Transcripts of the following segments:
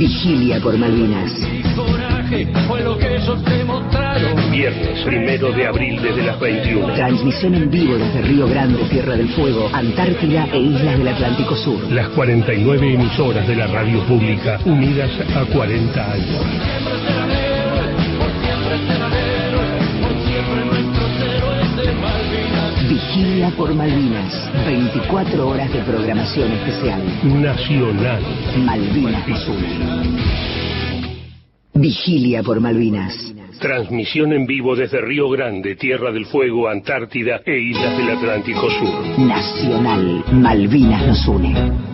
Vigilia por Malvinas. Viernes primero de abril desde las 21. Transmisión en vivo desde Río Grande, Tierra del Fuego, Antártida e Islas del Atlántico Sur. Las 49 emisoras de la radio pública unidas a 40 años. Vigilia por Malvinas. 24 horas de programación especial. Nacional. Malvinas nos une. Vigilia por Malvinas. Transmisión en vivo desde Río Grande, Tierra del Fuego, Antártida e Islas del Atlántico Sur. Nacional. Malvinas nos une.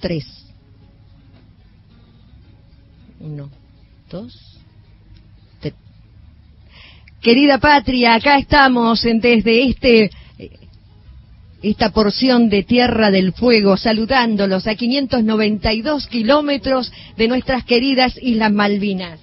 Tres. Uno, dos, tres. Querida patria, acá estamos desde este esta porción de Tierra del Fuego, saludándolos a 592 kilómetros de nuestras queridas Islas Malvinas.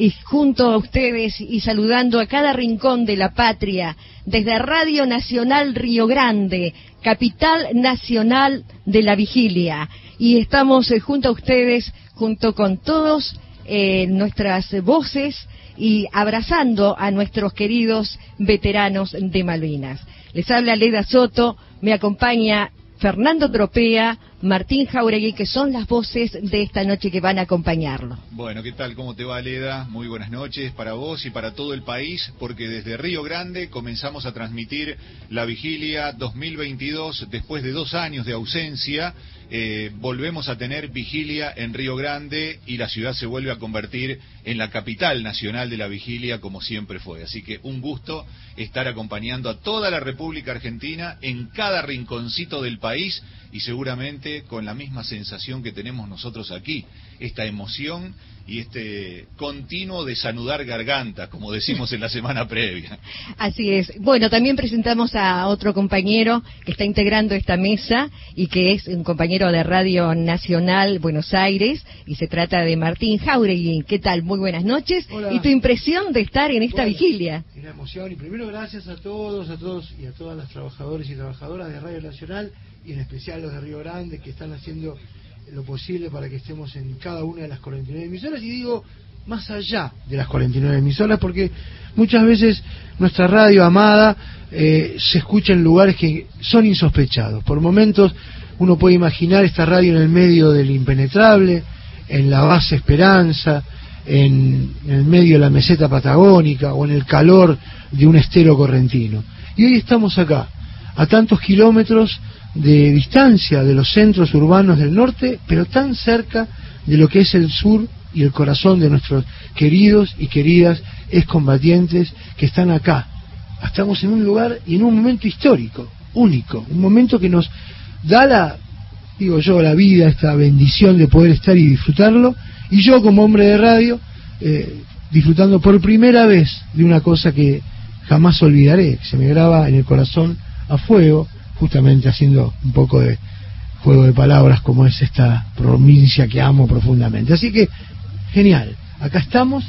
Y junto a ustedes y saludando a cada rincón de la patria, desde Radio Nacional Río Grande, capital nacional de la vigilia. Y estamos eh, junto a ustedes, junto con todos eh, nuestras voces y abrazando a nuestros queridos veteranos de Malvinas. Les habla Leda Soto, me acompaña Fernando Tropea, Martín Jauregui, que son las voces de esta noche que van a acompañarlo. Bueno, ¿qué tal? ¿Cómo te va, Leda? Muy buenas noches para vos y para todo el país, porque desde Río Grande comenzamos a transmitir la vigilia 2022 después de dos años de ausencia. Eh, volvemos a tener vigilia en Río Grande y la ciudad se vuelve a convertir en la capital nacional de la vigilia como siempre fue. Así que un gusto estar acompañando a toda la República Argentina en cada rinconcito del país y seguramente con la misma sensación que tenemos nosotros aquí, esta emoción y este continuo desanudar garganta, como decimos en la semana previa. Así es. Bueno, también presentamos a otro compañero que está integrando esta mesa y que es un compañero de Radio Nacional Buenos Aires y se trata de Martín Jauregui. ¿Qué tal? Muy buenas noches. Hola. ¿Y tu impresión de estar en esta Bueno, vigilia? Una emoción y primero gracias a todos, a todos y a todas las trabajadores y trabajadoras de Radio Nacional y en especial los de Río Grande que están haciendo lo posible para que estemos en cada una de las 49 emisoras y digo más allá de las 49 emisoras porque muchas veces nuestra radio amada eh, se escucha en lugares que son insospechados. Por momentos uno puede imaginar esta radio en el medio del impenetrable, en la base Esperanza, en, en el medio de la meseta patagónica o en el calor de un estero correntino. Y hoy estamos acá, a tantos kilómetros de distancia de los centros urbanos del norte, pero tan cerca de lo que es el sur y el corazón de nuestros queridos y queridas excombatientes que están acá. Estamos en un lugar y en un momento histórico, único, un momento que nos da la, digo yo, la vida, esta bendición de poder estar y disfrutarlo, y yo como hombre de radio, eh, disfrutando por primera vez de una cosa que jamás olvidaré, que se me graba en el corazón a fuego, justamente haciendo un poco de juego de palabras como es esta provincia que amo profundamente. Así que, genial, acá estamos,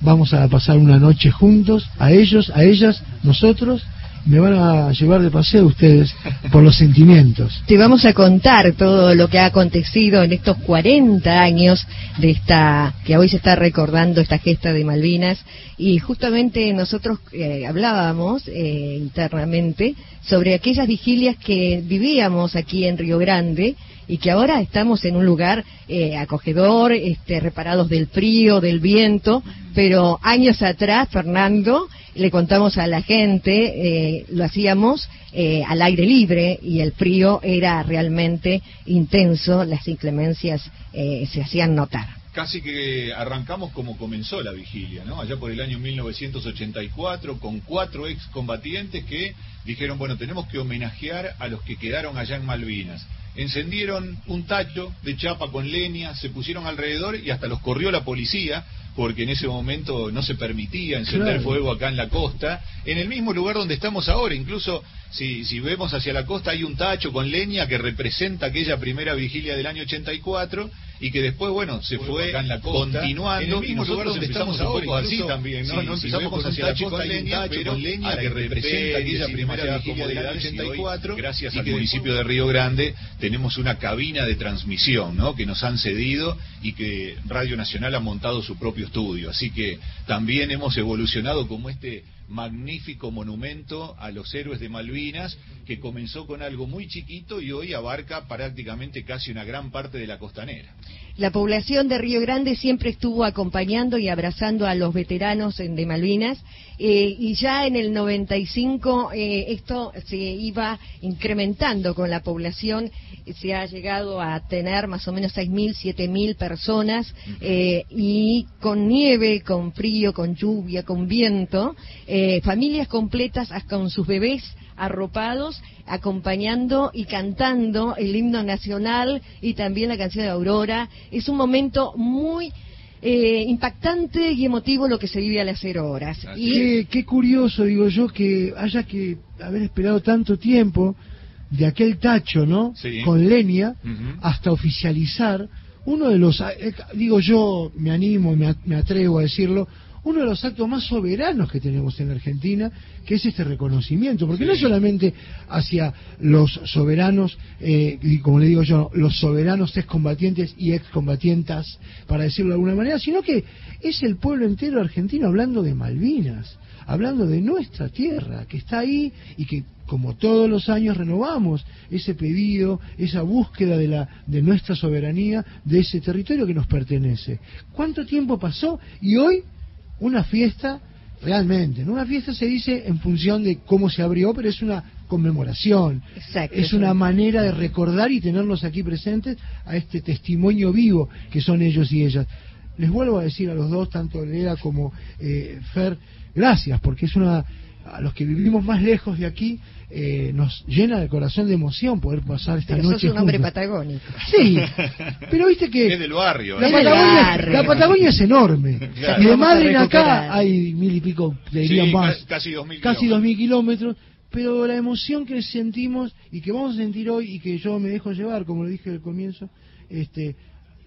vamos a pasar una noche juntos, a ellos, a ellas, nosotros, me van a llevar de paseo ustedes por los sentimientos. Te vamos a contar todo lo que ha acontecido en estos 40 años de esta, que hoy se está recordando esta gesta de Malvinas. Y justamente nosotros eh, hablábamos eh, internamente sobre aquellas vigilias que vivíamos aquí en Río Grande y que ahora estamos en un lugar eh, acogedor, este, reparados del frío, del viento, pero años atrás, Fernando, le contamos a la gente, eh, lo hacíamos eh, al aire libre y el frío era realmente intenso, las inclemencias se hacían notar. Casi que arrancamos como comenzó la vigilia, ¿no? Allá por el año 1984, con cuatro excombatientes que dijeron, bueno, tenemos que homenajear a los que quedaron allá en Malvinas. Encendieron un tacho de chapa con leña, se pusieron alrededor y hasta los corrió la policía porque en ese momento no se permitía encender Claro. fuego acá en la costa, en el mismo lugar donde estamos ahora, incluso si, si vemos hacia la costa hay un tacho con leña que representa aquella primera vigilia del año 84 y que después, bueno, se fue acá en la costa, continuando en el mismo y lugar nosotros donde empezamos estamos un poco así también, ¿no? sí, no empezamos con hacia la costa leña, pero leña a que que representa aquella primera vigilia del comodidades año y hoy, 84 gracias y al municipio de Río Grande tenemos una cabina de transmisión, ¿no? Que nos han cedido y que Radio Nacional ha montado su propio estudio. Así que también hemos evolucionado como este magnífico monumento a los héroes de Malvinas que comenzó con algo muy chiquito y hoy abarca prácticamente casi una gran parte de la costanera. La población de Río Grande siempre estuvo acompañando y abrazando a los veteranos de Malvinas eh, y ya en el 95 eh, esto se iba incrementando con la población, se ha llegado a tener más o menos 6.000, 7.000 personas eh, y con nieve, con frío, con lluvia, con viento, eh, familias completas con sus bebés arropados, acompañando y cantando el himno nacional y también la canción de Aurora. Es un momento muy eh, impactante y emotivo lo que se vive a las cero horas. Y Qué, qué curioso, digo yo, que haya que haber esperado tanto tiempo de aquel tacho, ¿no? Sí. Con leña, Ujú. hasta oficializar uno de los, eh, digo yo, me animo, me, a- me atrevo a decirlo, uno de los actos más soberanos que tenemos en la Argentina, que es este reconocimiento, porque no solamente hacia los soberanos, eh, y como le digo yo, los soberanos excombatientes y excombatientas, para decirlo de alguna manera, sino que es el pueblo entero argentino hablando de Malvinas, hablando de nuestra tierra, que está ahí y que como todos los años renovamos ese pedido, esa búsqueda de la de nuestra soberanía, de ese territorio que nos pertenece. ¿Cuánto tiempo pasó? Y hoy una fiesta realmente, ¿no? Una fiesta se dice en función de cómo se abrió, pero es una conmemoración. Exacto, es una un- manera de recordar y tenerlos aquí presentes a este testimonio vivo que son ellos y ellas. Les vuelvo a decir a los dos, tanto Lea como eh, Fer, gracias, porque es una a los que vivimos más lejos de aquí eh, nos llena el corazón de emoción poder pasar esta pero sos noche un hombre patagónico. Sí, pero viste que Es del barrio. la Es del Patagonia, barrio. la Patagonia es enorme. Claro. Y de Madrid acá hay mil y pico, te diría Sí, más. ca- casi dos mil Casi dos kilómetros. mil kilómetros. Pero la emoción que sentimos y que vamos a sentir hoy y que yo me dejo llevar, como lo dije al comienzo, este,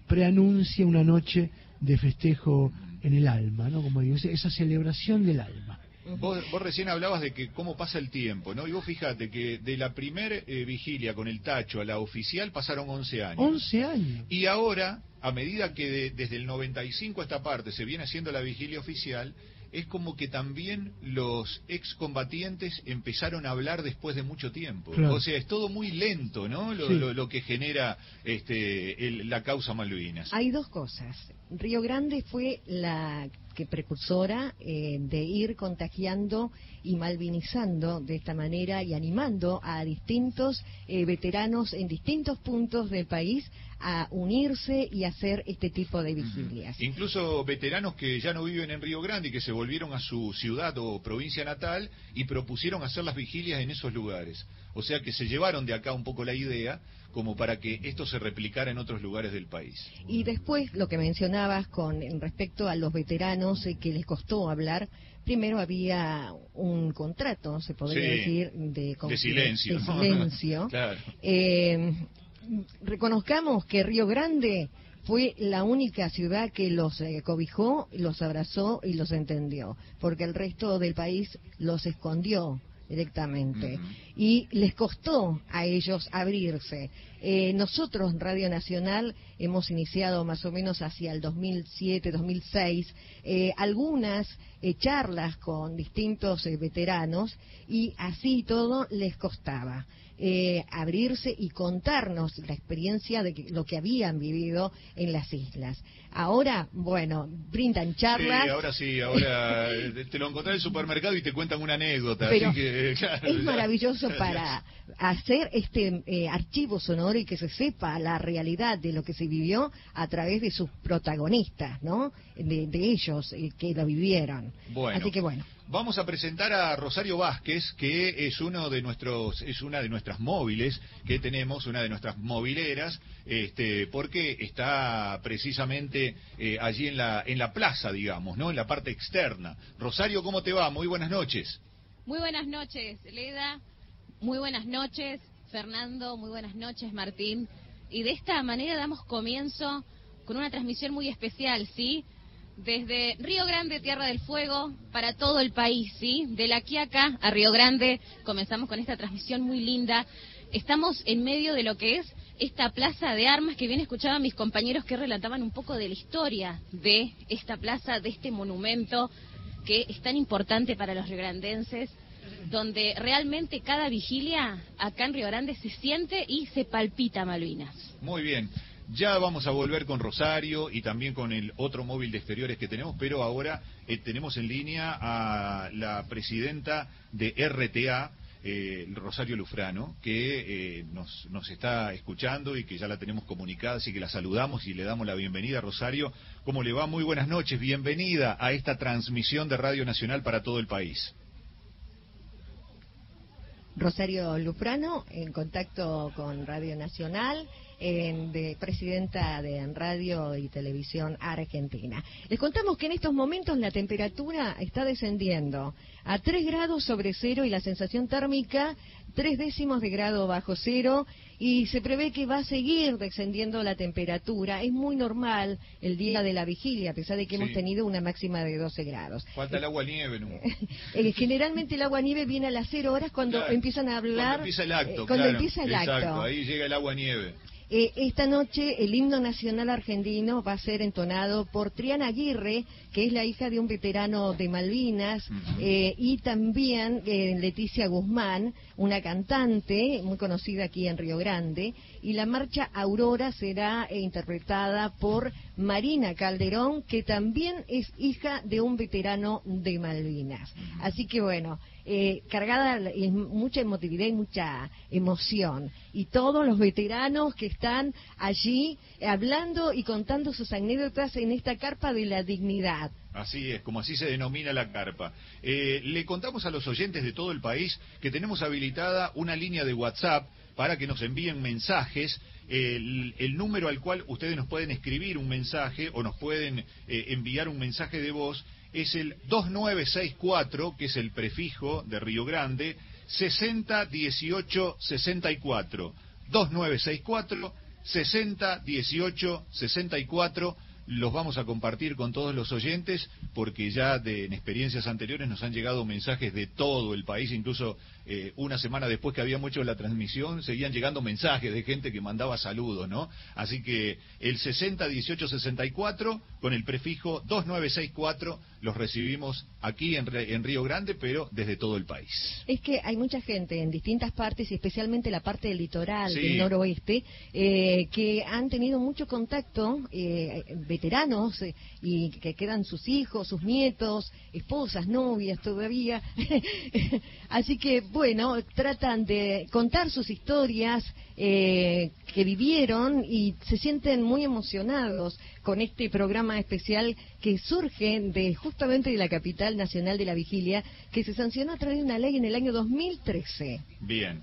preanuncia una noche de festejo en el alma, ¿no? Como digo, esa celebración del alma. Vos, vos recién hablabas de que cómo pasa el tiempo, ¿no? Y vos fíjate que de la primer eh, vigilia con el tacho a la oficial pasaron 11 años. 11 años. Y ahora, a medida que de- desde el 95 a esta parte se viene haciendo la vigilia oficial, es como que también los excombatientes empezaron a hablar después de mucho tiempo. Claro. O sea, es todo muy lento, ¿no? Lo, Sí. lo- lo que genera este, el- la causa Malvinas. Hay dos cosas. Río Grande fue la que precursora eh, de ir contagiando y malvinizando de esta manera y animando a distintos eh, veteranos en distintos puntos del país a unirse y hacer este tipo de vigilias. Incluso veteranos que ya no viven en Río Grande y que se volvieron a su ciudad o provincia natal y propusieron hacer las vigilias en esos lugares. O sea que se llevaron de acá un poco la idea como para que esto se replicara en otros lugares del país. Y después lo que mencionabas con respecto a los veteranos eh, que les costó hablar, primero había un contrato, se podría Sí, decir, de, de silencio. de silencio. Claro. Eh, reconozcamos que Río Grande fue la única ciudad que los eh, cobijó, los abrazó y los entendió, porque el resto del país los escondió directamente y les costó a ellos abrirse. Eh, nosotros en Radio Nacional hemos iniciado más o menos hacia el 2007, 2006 eh, algunas eh, charlas con distintos eh, veteranos y así todo les costaba. Eh, abrirse y contarnos la experiencia de que- lo que habían vivido en las islas. Ahora, bueno, brindan charlas. Sí, ahora sí, ahora eh, te lo encontrás en el supermercado y te cuentan una anécdota. Pero así que, claro, es ya. maravilloso para hacer este eh, archivo sonoro y que se sepa la realidad de lo que se vivió a través de sus protagonistas, ¿no? De, de ellos eh, que lo vivieron. Bueno. Así que bueno. Vamos a presentar a Rosario Vázquez, que es uno de nuestros, es una de nuestras móviles que tenemos, una de nuestras mobileras, este, porque está precisamente eh, allí en la, en la plaza, digamos, ¿no? En la parte externa. Rosario, ¿cómo te va? Muy buenas noches. Muy buenas noches, Leda. Muy buenas noches, Fernando. Muy buenas noches, Martín. Y de esta manera damos comienzo con una transmisión muy especial, ¿sí? Desde Río Grande, Tierra del Fuego, para todo el país, ¿sí? De la Quiaca a Río Grande, comenzamos con esta transmisión muy linda. Estamos en medio de lo que es esta plaza de armas que bien escuchaba mis compañeros que relataban un poco de la historia de esta plaza, de este monumento que es tan importante para los riograndenses, donde realmente cada vigilia acá en Río Grande se siente y se palpita Malvinas. Muy bien. Ya vamos a volver con Rosario y también con el otro móvil de exteriores que tenemos, pero ahora eh, tenemos en línea a la presidenta de RTA, eh, Rosario Lufrano, que eh, nos, nos está escuchando y que ya la tenemos comunicada, así que la saludamos y le damos la bienvenida. Rosario, ¿cómo le va? Muy buenas noches, bienvenida a esta transmisión de Radio Nacional para todo el país. Rosario Lufrano, en contacto con Radio Nacional de presidenta de Radio y Televisión Argentina. Les contamos que en estos momentos la temperatura está descendiendo a 3 grados sobre cero y la sensación térmica 3 décimos de grado bajo cero y se prevé que va a seguir descendiendo la temperatura. Es muy normal el día de la vigilia, a pesar de que hemos tenido una máxima de 12 grados. Falta el agua nieve, ¿no? Eh, generalmente el agua nieve viene a las 0 horas cuando empiezan a hablar. Cuando empieza el acto, eh, cuando empieza el Exacto, ahí llega el agua nieve. Eh, esta noche el himno nacional argentino va a ser entonado por Triana Aguirre, que es la hija de un veterano de Malvinas, eh, y también eh, Leticia Guzmán, una cantante muy conocida aquí en Río Grande, y la marcha Aurora será interpretada por Marina Calderón, que también es hija de un veterano de Malvinas. Así que bueno, eh, cargada y mucha emotividad y mucha emoción. Y todos los veteranos que están allí hablando y contando sus anécdotas en esta carpa de la dignidad. Así es, como así se denomina la carpa. Eh, le contamos a los oyentes de todo el país que tenemos habilitada una línea de WhatsApp para que nos envíen mensajes. El, número al cual ustedes nos pueden escribir un mensaje o nos pueden eh, enviar un mensaje de voz es el 2964, que es el prefijo de Río Grande, 601864. 2964 601864 los vamos a compartir con todos los oyentes porque ya de, en experiencias anteriores nos han llegado mensajes de todo el país, incluso eh, una semana después que habíamos hecho la transmisión seguían llegando mensajes de gente que mandaba saludos, ¿no? Así que el 601864 con el prefijo 2964 los recibimos aquí en, en, Río Grande, pero desde todo el país. Es que hay mucha gente en distintas partes, y especialmente la parte del litoral, del noroeste, eh, que han tenido mucho contacto eh, veteranos eh, y que quedan sus hijos, sus nietos, esposas, novias todavía. Así que, bueno, tratan de contar sus historias eh, que vivieron y se sienten muy emocionados con este programa especial que surge de justamente de la capital nacional de la vigilia, que se sancionó a través de una ley en el año 2013. Bien.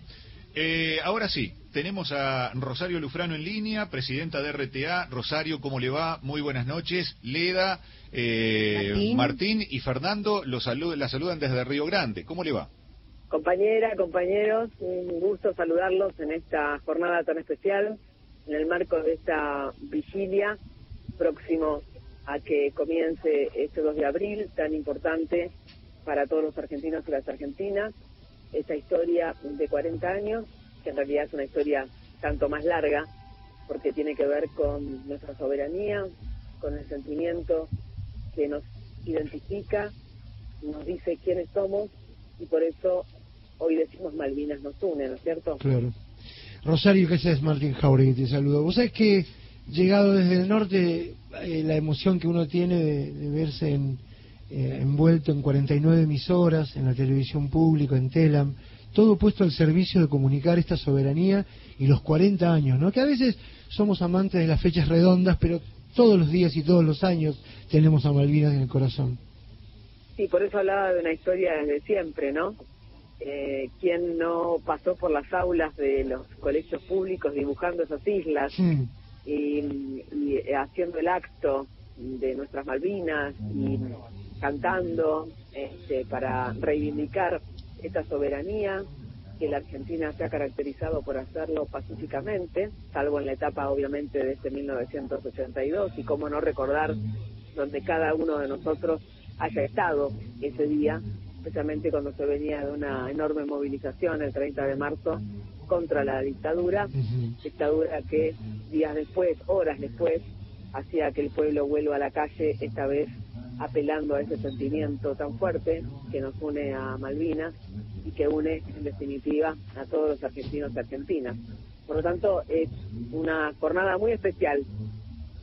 Eh, ahora sí, tenemos a Rosario Lufrano en línea, presidenta de RTA. Rosario, ¿cómo le va? Muy buenas noches. Leda, eh, Martín. y Fernando los la saludan desde Río Grande. ¿Cómo le va? Compañera, compañeros, un gusto saludarlos en esta jornada tan especial, en el marco de esta vigilia próximo a que comience este 2 de abril, tan importante para todos los argentinos y las argentinas. Esta historia de 40 años, que en realidad es una historia tanto más larga, porque tiene que ver con nuestra soberanía, con el sentimiento que nos identifica, nos dice quiénes somos, y por eso hoy decimos Malvinas nos une, ¿no es cierto? Claro. Rosario, ¿qué es Martín Jauregui? Te saludo. Vos sabés que, llegado desde el norte, eh, la emoción que uno tiene de verse en eh, envuelto en 49 emisoras, en la televisión pública, en Telam, todo puesto al servicio de comunicar esta soberanía y los 40 años, ¿no? Que a veces somos amantes de las fechas redondas, pero todos los días y todos los años tenemos a Malvinas en el corazón. Sí, por eso hablaba de una historia desde siempre, ¿no? Eh, ¿Quién no pasó por las aulas de los colegios públicos dibujando esas islas y, haciendo el acto de nuestras Malvinas y cantando este, para reivindicar esta soberanía que la Argentina se ha caracterizado por hacerlo pacíficamente, salvo en la etapa obviamente de este 1982 y cómo no recordar donde cada uno de nosotros haya estado ese día, especialmente cuando se venía de una enorme movilización el 30 de marzo contra la dictadura, dictadura que días después, horas después, hacía que el pueblo vuelva a la calle, esta vez apelando a ese sentimiento tan fuerte que nos une a Malvinas y que une, en definitiva, a todos los argentinos y argentinas. Por lo tanto, es una jornada muy especial,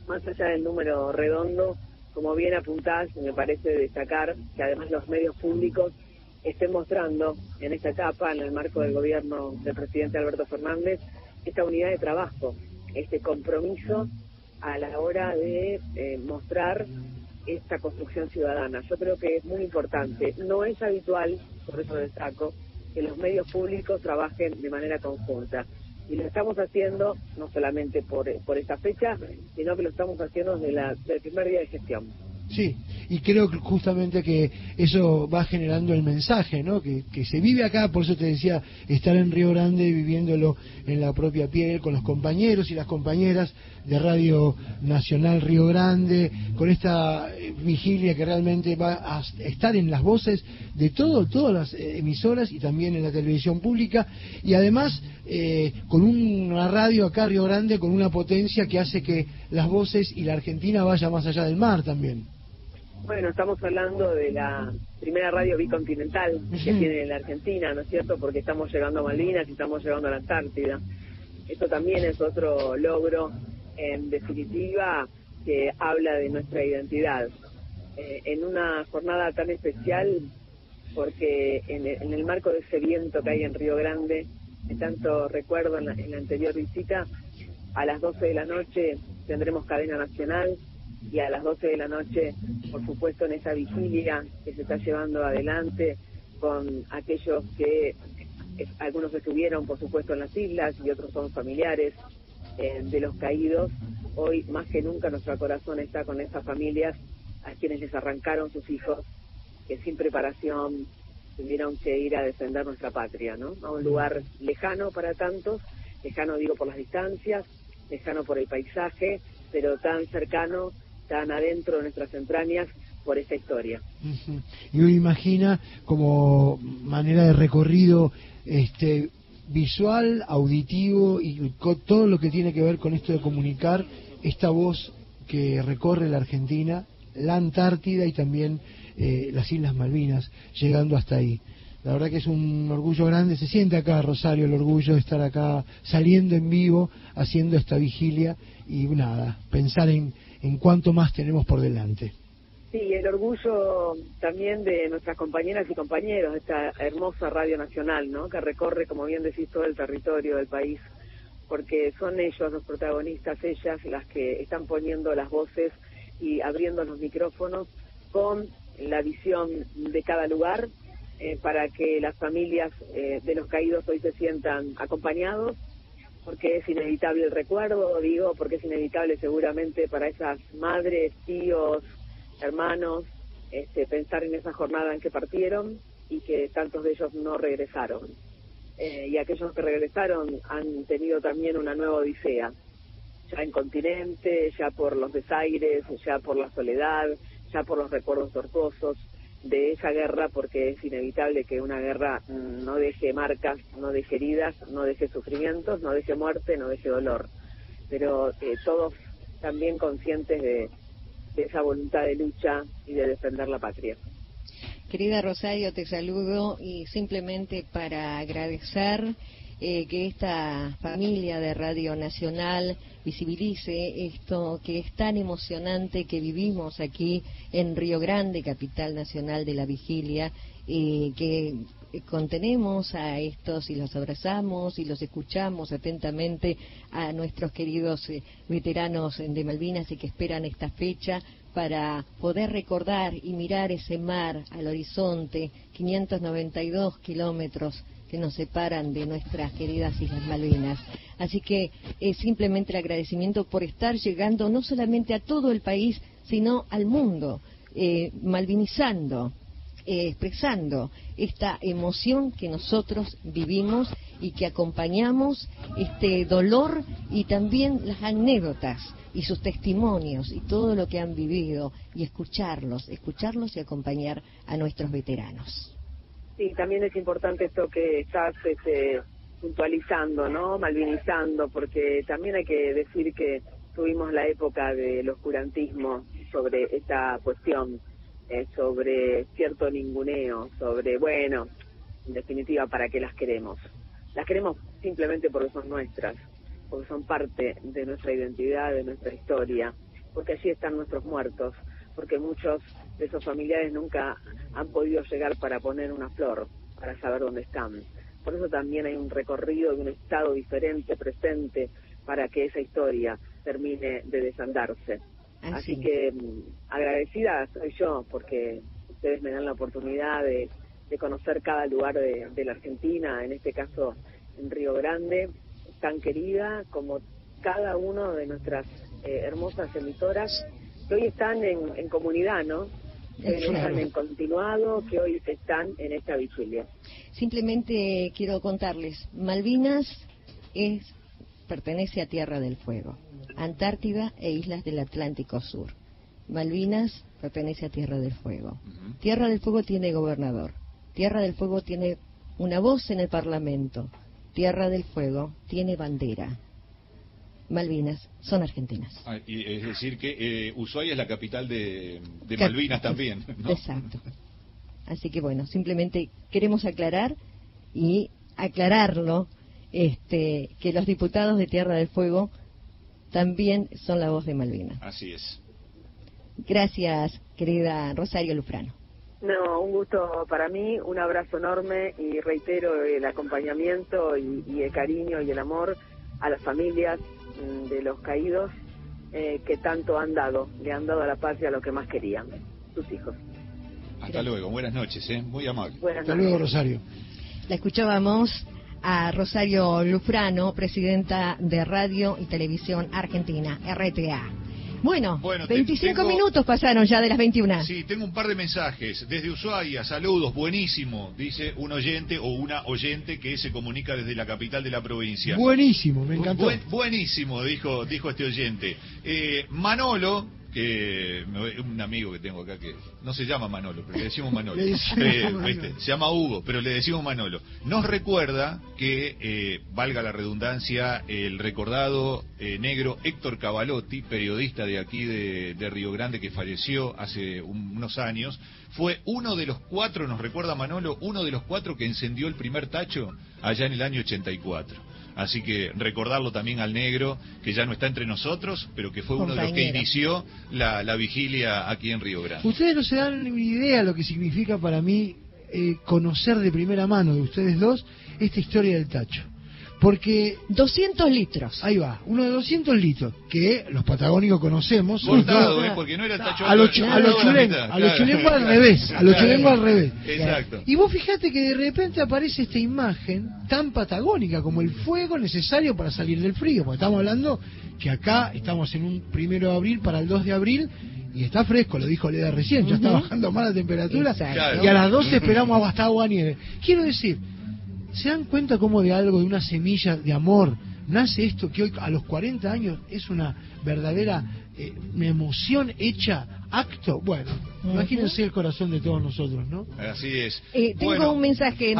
más allá del número redondo, como bien apuntás, me parece destacar que además los medios públicos estén mostrando en esta etapa, en el marco del gobierno del presidente Alberto Fernández, esta unidad de trabajo, este compromiso a la hora de eh, mostrar esta construcción ciudadana. Yo creo que es muy importante. No es habitual, por eso destaco, que los medios públicos trabajen de manera conjunta. Y lo estamos haciendo no solamente por, por esta fecha, sino que lo estamos haciendo desde, la, desde el primer día de gestión. Sí, y creo justamente que eso va generando el mensaje, ¿no? Que, se vive acá, por eso te decía, estar en Río Grande, viviéndolo en la propia piel, con los compañeros y las compañeras de Radio Nacional Río Grande, con esta eh, vigilia que realmente va a estar en las voces de todo, todas las eh, emisoras y también en la televisión pública, y además eh, con una radio acá Río Grande con una potencia que hace que las voces y la Argentina vaya más allá del mar también. Bueno, estamos hablando de la primera radio bicontinental que tiene la Argentina, ¿no es cierto? Porque estamos llegando a Malvinas y estamos llegando a la Antártida. Esto también es otro logro, en definitiva, que habla de nuestra identidad. Eh, en una jornada tan especial, porque en el, marco de ese viento que hay en Río Grande, que tanto recuerdo en la, en la anterior visita, a las 12 de la noche tendremos cadena nacional y a las 12 de la noche, por supuesto, en esa vigilia que se está llevando adelante con aquellos que algunos estuvieron, por supuesto, en las islas y otros son familiares eh, de los caídos. Hoy, más que nunca, nuestro corazón está con esas familias a quienes les arrancaron sus hijos, que sin preparación tuvieron que ir a defender nuestra patria, ¿no? A un lugar lejano para tantos, lejano digo por las distancias, lejano por el paisaje, pero tan cercano están adentro de nuestras entrañas por esa historia. Y uno imagina como manera de recorrido este visual, auditivo y todo lo que tiene que ver con esto de comunicar esta voz que recorre la Argentina, la Antártida y también eh, las Islas Malvinas, llegando hasta ahí. La verdad que es un orgullo grande, se siente acá Rosario el orgullo de estar acá saliendo en vivo, haciendo esta vigilia y nada, pensar en, en cuánto más tenemos por delante. Sí, el orgullo también de nuestras compañeras y compañeros esta hermosa Radio Nacional, ¿no? Que recorre, como bien decís, todo el territorio del país, porque son ellos los protagonistas, ellas las que están poniendo las voces y abriendo los micrófonos con la visión de cada lugar eh, para que las familias eh, de los caídos hoy se sientan acompañados porque es inevitable el recuerdo, digo, porque es inevitable seguramente para esas madres, tíos, hermanos, este, pensar en esa jornada en que partieron y que tantos de ellos no regresaron. Eh, y aquellos que regresaron han tenido también una nueva odisea, ya en continente, ya por los desaires, ya por la soledad, ya por los recuerdos tortuosos, de esa guerra porque es inevitable que una guerra no deje marcas, no deje heridas, no deje sufrimientos, no deje muerte, no deje dolor. Pero eh, todos también conscientes de, esa voluntad de lucha y de defender la patria. Querida Rosario, te saludo y simplemente para agradecer eh, que esta familia de Radio Nacional visibilice esto que es tan emocionante que vivimos aquí en Río Grande, capital nacional de la vigilia, eh, que contenemos a estos y los abrazamos y los escuchamos atentamente a nuestros queridos eh, veteranos de Malvinas y que esperan esta fecha para poder recordar y mirar ese mar al horizonte, 592 kilómetros que nos separan de nuestras queridas Islas Malvinas. Así que es simplemente el agradecimiento por estar llegando no solamente a todo el país, sino al mundo, eh, malvinizando, eh, expresando esta emoción que nosotros vivimos y que acompañamos este dolor y también las anécdotas y sus testimonios y todo lo que han vivido y escucharlos, escucharlos y acompañar a nuestros veteranos. Sí, también es importante esto que estás este, puntualizando, ¿no? Malvinizando, porque también hay que decir que tuvimos la época del oscurantismo sobre esta cuestión, eh, sobre cierto ninguneo, sobre, bueno, en definitiva, ¿para qué las queremos? Las queremos simplemente porque son nuestras, porque son parte de nuestra identidad, de nuestra historia, porque allí están nuestros muertos, porque muchos de esos familiares nunca han podido llegar para poner una flor, para saber dónde están. Por eso también hay un recorrido de un estado diferente, presente, para que esa historia termine de desandarse. Así, que mm, agradecida soy yo porque ustedes me dan la oportunidad de, conocer cada lugar de la Argentina, en este caso en Río Grande, tan querida como cada uno de nuestras eh, hermosas emisoras que hoy están en, comunidad, ¿no? Que están en continuado, que hoy están en esta vigilia. Simplemente quiero contarles, Malvinas es pertenece a Tierra del Fuego, Antártida e Islas del Atlántico Sur. Malvinas pertenece a Tierra del Fuego. Tierra del Fuego tiene gobernador. Tierra del Fuego tiene una voz en el Parlamento. Tierra del Fuego tiene bandera. Malvinas son argentinas. Ah, y es decir que eh, Ushuaia es la capital de, Malvinas también. Exacto. Así que bueno, simplemente queremos aclarar y aclararlo este, que los diputados de Tierra del Fuego también son la voz de Malvinas. Así es. Gracias, querida Rosario Lufrano. No, un gusto para mí, un abrazo enorme y reitero el acompañamiento y, el cariño y el amor a las familias de los caídos eh, que tanto han dado, le han dado a la patria lo que más querían, sus hijos. Hasta luego, buenas noches, ¿eh? muy amable. Hasta luego, Rosario. La escuchábamos a Rosario Lufrano, presidenta de Radio y Televisión Argentina, RTA. Bueno, 25 minutos pasaron ya de las 21. Sí, tengo un par de mensajes. Desde Ushuaia, saludos, buenísimo, dice un oyente o una oyente que se comunica desde la capital de la provincia. Buenísimo, me encantó. buenísimo, dijo, dijo este oyente. Eh, Manolo, que un amigo que tengo acá que no se llama Manolo, pero le decimos Manolo. Eh, se llama Hugo, pero le decimos Manolo. Nos recuerda que, eh, valga la redundancia, el recordado eh, negro Héctor Cavalotti, periodista de aquí de, de, Río Grande que falleció hace unos años, fue uno de los cuatro, nos recuerda Manolo, uno de los cuatro que encendió el primer tacho allá en el año 84. Así que recordarlo también al negro, que ya no está entre nosotros, pero que fue uno de los que inició la, vigilia aquí en Río Grande. Ustedes no se dan ni idea lo que significa para mí eh, conocer de primera mano de ustedes dos esta historia del tacho. Porque... 200 litros. Ahí va, uno de 200 litros, que los patagónicos conocemos. Cortado, ¿eh? porque no era tacho... A los chulengos al revés, a los chulengos al revés. Exacto. Y vos fijate que de repente aparece esta imagen tan patagónica como el fuego necesario para salir del frío, porque estamos hablando que acá estamos en un primero de abril para el 2 de abril y está fresco, lo dijo Leda recién, ya está bajando más la temperatura y a las 12 esperamos hasta agua nieve. Quiero decir, ¿Se dan cuenta cómo de algo, de una semilla de amor, nace esto que hoy a los 40 años es una verdadera eh, emoción hecha acto? Bueno, imagínense el corazón de todos nosotros, ¿no? Así es. Eh, tengo un mensaje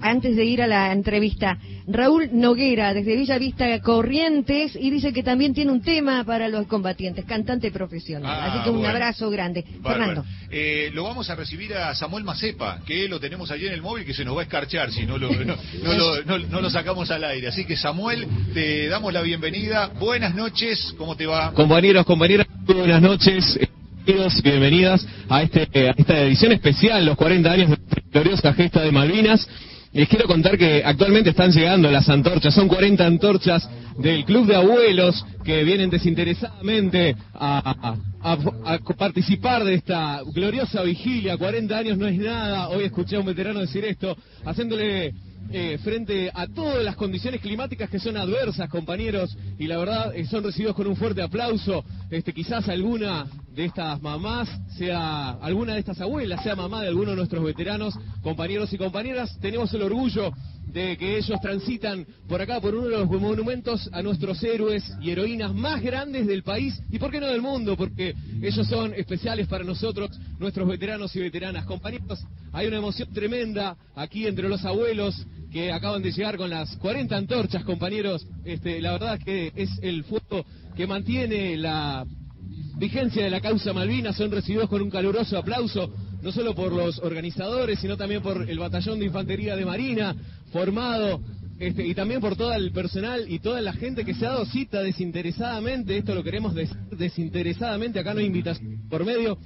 antes de ir a la entrevista. Raúl Noguera, desde Villa Vista Corrientes, y dice que también tiene un tema para los combatientes, cantante profesional. Ah, Así que un abrazo grande. Fernando. Eh, lo vamos a recibir a Samuel Macepa, que lo tenemos allí en el móvil, que se nos va a escarchar si no lo, no, lo, sacamos al aire. Así que Samuel, te damos la bienvenida. Buenas noches, ¿cómo te va? Compañeros, compañeras, buenas noches. Bienvenidos, bienvenidas a, este, esta edición especial, los 40 años de la gloriosa gesta de Malvinas. Les quiero contar que actualmente están llegando las antorchas, son 40 antorchas del Club de Abuelos que vienen desinteresadamente a participar de esta gloriosa vigilia. 40 años no es nada. Hoy escuché a un veterano decir esto, haciéndole eh, frente a todas las condiciones climáticas que son adversas, compañeros, y la verdad eh, son recibidos con un fuerte aplauso. Este, quizás alguna de estas mamás sea, alguna de estas abuelas sea mamá de alguno de nuestros veteranos, compañeros y compañeras. Tenemos el orgullo de que ellos transitan por acá, por uno de los monumentos a nuestros héroes y heroínas más grandes del país y por qué no del mundo, porque ellos son especiales para nosotros, nuestros veteranos y veteranas. Compañeros, hay una emoción tremenda aquí entre los abuelos que acaban de llegar con las 40 antorchas, compañeros. Este, la verdad que es el fuego que mantiene la vigencia de la causa Malvinas son recibidos con un caluroso aplauso, no solo por los organizadores, sino también por el batallón de infantería de Marina, formado, este, y también por todo el personal y toda la gente que se ha dado cita desinteresadamente, esto lo queremos decir desinteresadamente, acá no hay invitación por medio,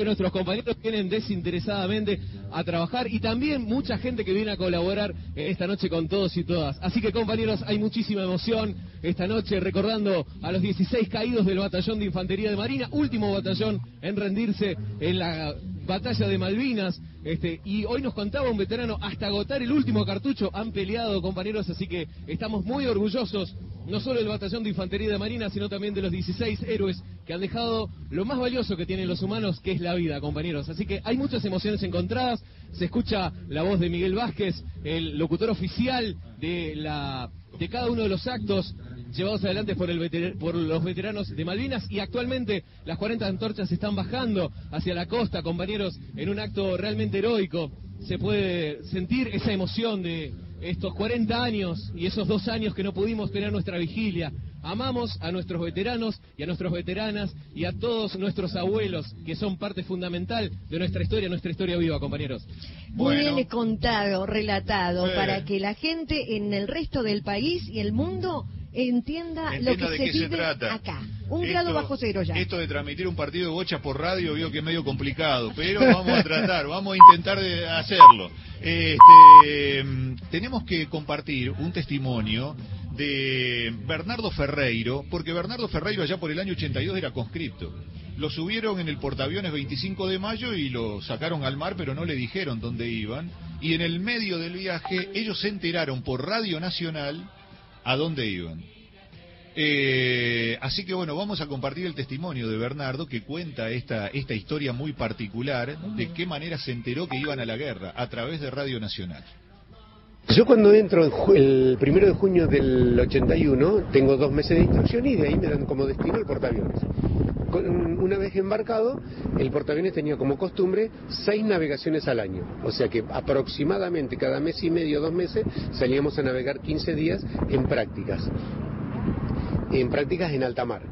que nuestros compañeros vienen desinteresadamente a trabajar y también mucha gente que viene a colaborar eh, esta noche con todos y todas. Así que compañeros, hay muchísima emoción esta noche recordando a los 16 caídos del batallón de infantería de Marina, último batallón en rendirse en la batalla de Malvinas. Este, y hoy nos contaba un veterano, hasta agotar el último cartucho han peleado compañeros, así que estamos muy orgullosos no solo del batallón de infantería de Marina, sino también de los 16 héroes que han dejado lo más valioso que tienen los humanos, que es la vida, compañeros. Así que hay muchas emociones encontradas. Se escucha la voz de Miguel Vázquez, el locutor oficial de la de cada uno de los actos llevados adelante por, el por los veteranos de Malvinas y actualmente las 40 antorchas están bajando hacia la costa, compañeros, en un acto realmente heroico. Se puede sentir esa emoción de estos 40 años y esos dos años que no pudimos tener nuestra vigilia. Amamos a nuestros veteranos y a nuestras veteranas y a todos nuestros abuelos que son parte fundamental de nuestra historia, nuestra historia viva, compañeros. Muy Bueno. bien contado, relatado, Eh. para que la gente en el resto del país y el mundo entienda, lo que de se qué se vive trata. acá. Un Esto- grado bajo cero ya. Esto de transmitir un partido de bocha por radio vio que es medio complicado, pero vamos a tratar, vamos a intentar de hacerlo. Este, mm, tenemos que compartir un testimonio de Bernardo Ferreiro, porque Bernardo Ferreiro allá por el año 82 era conscripto. Lo subieron en el portaaviones 25 de mayo y lo sacaron al mar, pero no le dijeron dónde iban. Y en el medio del viaje ellos se enteraron por Radio Nacional a dónde iban. Eh, así que bueno, vamos a compartir el testimonio de Bernardo que cuenta esta, esta historia muy particular de qué manera se enteró que iban a la guerra a través de Radio Nacional. Yo cuando entro en el primero de junio del 81, tengo dos meses de instrucción y de ahí me dan como destino el portaaviones. Una vez embarcado, el portaaviones tenía como costumbre seis navegaciones al año. O sea que aproximadamente cada mes y medio, dos meses, salíamos a navegar 15 días en prácticas en prácticas en alta mar.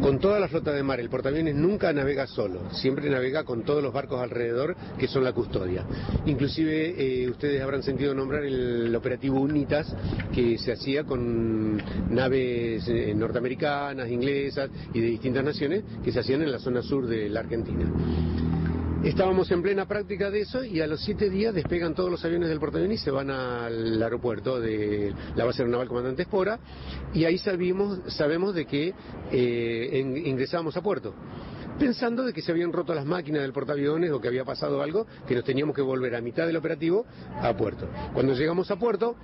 Con toda la flota de mar, el portaaviones nunca navega solo, siempre navega con todos los barcos alrededor que son la custodia. Inclusive eh, ustedes habrán sentido nombrar el operativo UNITAS que se hacía con naves eh, norteamericanas, inglesas y de distintas naciones que se hacían en la zona sur de la Argentina. Estábamos en plena práctica de eso y a los siete días despegan todos los aviones del portaaviones y se van al aeropuerto de la base aeronaval Comandante Espora y ahí sabimos, sabemos de que eh, en- ingresábamos a puerto pensando de que se habían roto las máquinas del portaaviones o que había pasado algo, que nos teníamos que volver a mitad del operativo a puerto. Cuando llegamos a puerto,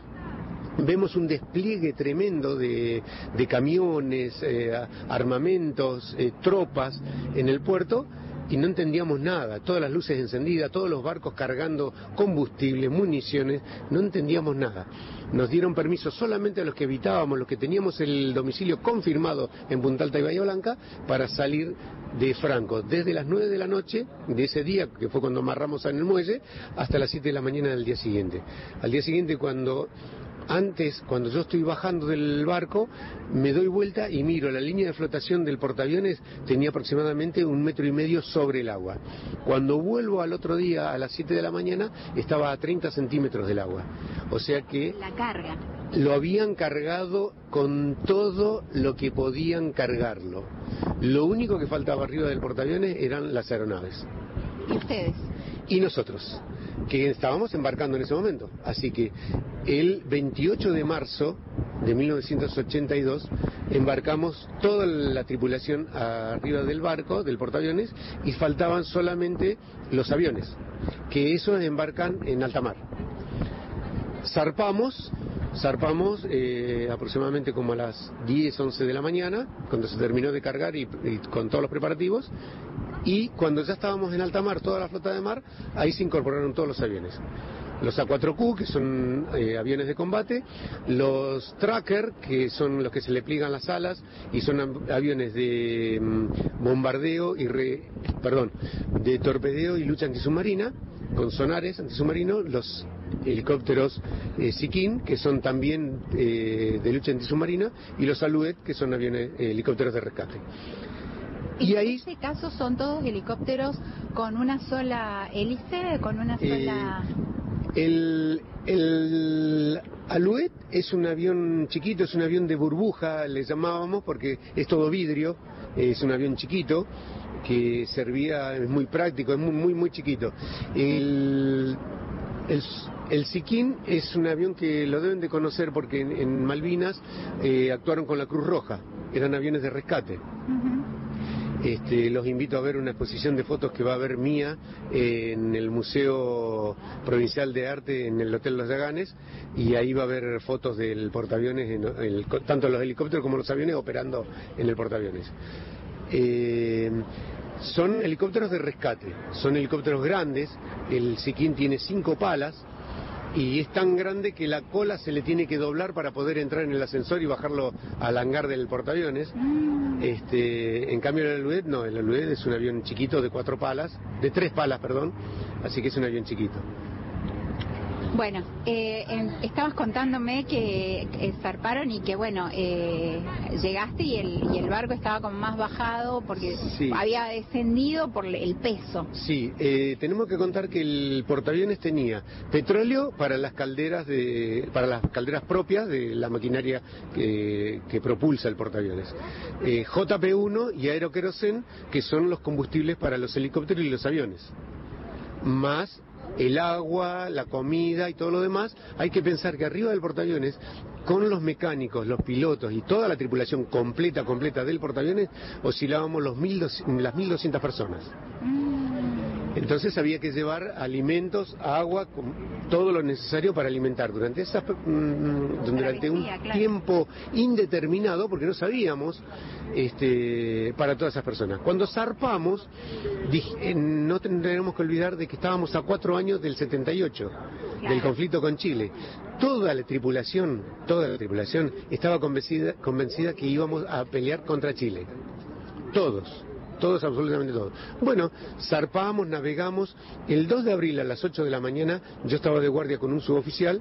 vemos un despliegue tremendo de, de camiones, eh, armamentos, eh, tropas en el puerto y no entendíamos nada, todas las luces encendidas, todos los barcos cargando combustible, municiones, no entendíamos nada. Nos dieron permiso solamente a los que evitábamos, los que teníamos el domicilio confirmado en Punta Alta y Bahía Blanca, para salir de Franco, desde las 9 de la noche de ese día, que fue cuando amarramos en el muelle, hasta las 7 de la mañana del día siguiente. Al día siguiente, cuando antes, cuando yo estoy bajando del barco, me doy vuelta y miro la línea de flotación del portaaviones tenía aproximadamente un metro y medio sobre el agua. Cuando vuelvo al otro día a las 7 de la mañana estaba a 30 centímetros del agua. O sea que La carga. lo habían cargado con todo lo que podían cargarlo. Lo único que faltaba arriba del portaaviones eran las aeronaves. ¿Y ustedes? Y nosotros, que estábamos embarcando en ese momento. Así que el 28 de marzo de 1982 embarcamos toda la tripulación arriba del barco, del portaaviones, y faltaban solamente los aviones, que esos embarcan en alta mar. Zarpamos, zarpamos eh, aproximadamente como a las 10, 11 de la mañana, cuando se terminó de cargar y, y con todos los preparativos, y cuando ya estábamos en alta mar, toda la flota de mar, ahí se incorporaron todos los aviones los A4Q, que son eh, aviones de combate, los Tracker, que son los que se le pliegan las alas y son av- aviones de mm, bombardeo y re- perdón, de torpedeo y lucha antisubmarina con sonares antisubmarinos, los helicópteros eh, Sikin, que son también eh, de lucha antisubmarina, y los Alouette, que son aviones eh, helicópteros de rescate. Y ahí En este caso son todos helicópteros con una sola hélice, con una Eh, sola... El, el Alouette es un avión chiquito, es un avión de burbuja, le llamábamos, porque es todo vidrio, es un avión chiquito que servía, es muy práctico, es muy, muy, muy chiquito. El, el, el Siquín es un avión que lo deben de conocer porque en, en Malvinas eh, actuaron con la Cruz Roja, eran aviones de rescate. Este, los invito a ver una exposición de fotos que va a haber mía eh, en el Museo Provincial de Arte en el Hotel Los Llaganes y ahí va a haber fotos del portaaviones, en el- tanto los helicópteros como los aviones operando en el portaaviones. Eh, son helicópteros de rescate, son helicópteros grandes, el Siquín tiene cinco palas y es tan grande que la cola se le tiene que doblar para poder entrar en el ascensor y bajarlo al hangar del portaaviones. Este, en cambio el Alouette no, el Alouette es un avión chiquito de cuatro palas, de tres palas, perdón, así que es un avión chiquito. Bueno, eh, estabas contándome que eh, zarparon y que, bueno, eh, llegaste y el, y el barco estaba como más bajado porque Sí. había descendido por el peso. Sí, eh, tenemos que contar que el portaaviones tenía petróleo para las calderas de, para las calderas propias de la maquinaria que, que propulsa el portaaviones, eh, JP1 y aeroquerosen que son los combustibles para los helicópteros y los aviones, más el agua, la comida y todo lo demás, hay que pensar que arriba del portaaviones, con los mecánicos, los pilotos y toda la tripulación completa, completa del portaaviones, oscilábamos los 1200 las 1.200 personas. Entonces había que llevar alimentos, agua, todo lo necesario para alimentar durante esas, mm, durante un tiempo indeterminado, porque no sabíamos, este, para todas esas personas. Cuando zarpamos, dij- eh, no tendremos que olvidar de que estábamos a cuatro años del 78, del conflicto con Chile. Toda la tripulación, toda la tripulación estaba convencida, convencida que íbamos a pelear contra Chile. Todos. Todos, absolutamente todos. Bueno, zarpamos, navegamos. El 2 de abril a las 8 de la mañana yo estaba de guardia con un suboficial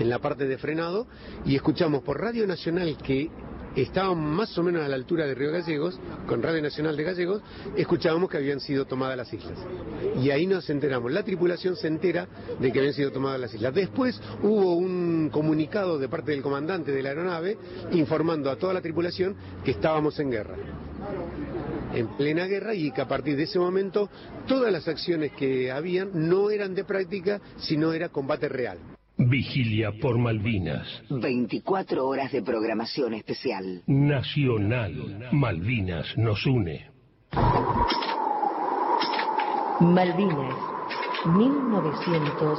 en la parte de frenado y escuchamos por Radio Nacional que estaban más o menos a la altura de Río Gallegos, con Radio Nacional de Gallegos, escuchábamos que habían sido tomadas las islas. Y ahí nos enteramos, la tripulación se entera de que habían sido tomadas las islas. Después hubo un comunicado de parte del comandante de la aeronave informando a toda la tripulación que estábamos en guerra en plena guerra y que a partir de ese momento todas las acciones que habían no eran de práctica, sino era combate real. Vigilia por Malvinas. 24 horas de programación especial. Nacional. Malvinas nos une. Malvinas, 1982.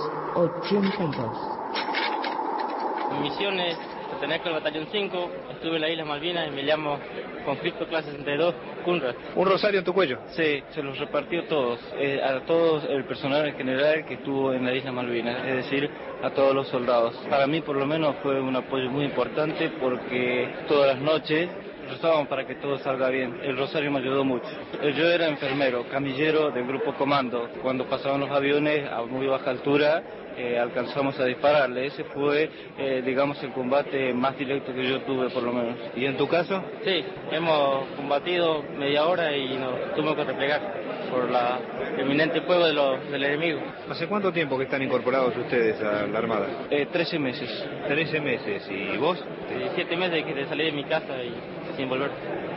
Mi misión es pertenezco al batallón 5, estuve en las Islas Malvinas y me llamo Conflicto Clase 62, Kunrat. ¿Un rosario en tu cuello? Sí, se los repartió todos, eh, a todos el personal en general que estuvo en las Islas Malvinas, es decir, a todos los soldados. Para mí por lo menos fue un apoyo muy importante porque todas las noches rezábamos para que todo salga bien. El rosario me ayudó mucho. Yo era enfermero, camillero del grupo comando. Cuando pasaban los aviones a muy baja altura, eh, alcanzamos a dispararle. Ese fue, eh, digamos, el combate más directo que yo tuve, por lo menos. ¿Y en tu caso? Sí, hemos combatido media hora y nos tuvimos que replegar por la eminente fuego de los- del enemigo. ¿Hace cuánto tiempo que están incorporados ustedes a la Armada? Eh, 13 meses. 13 meses. ¿Y vos? Eh, siete meses que salí de mi casa y sin volver.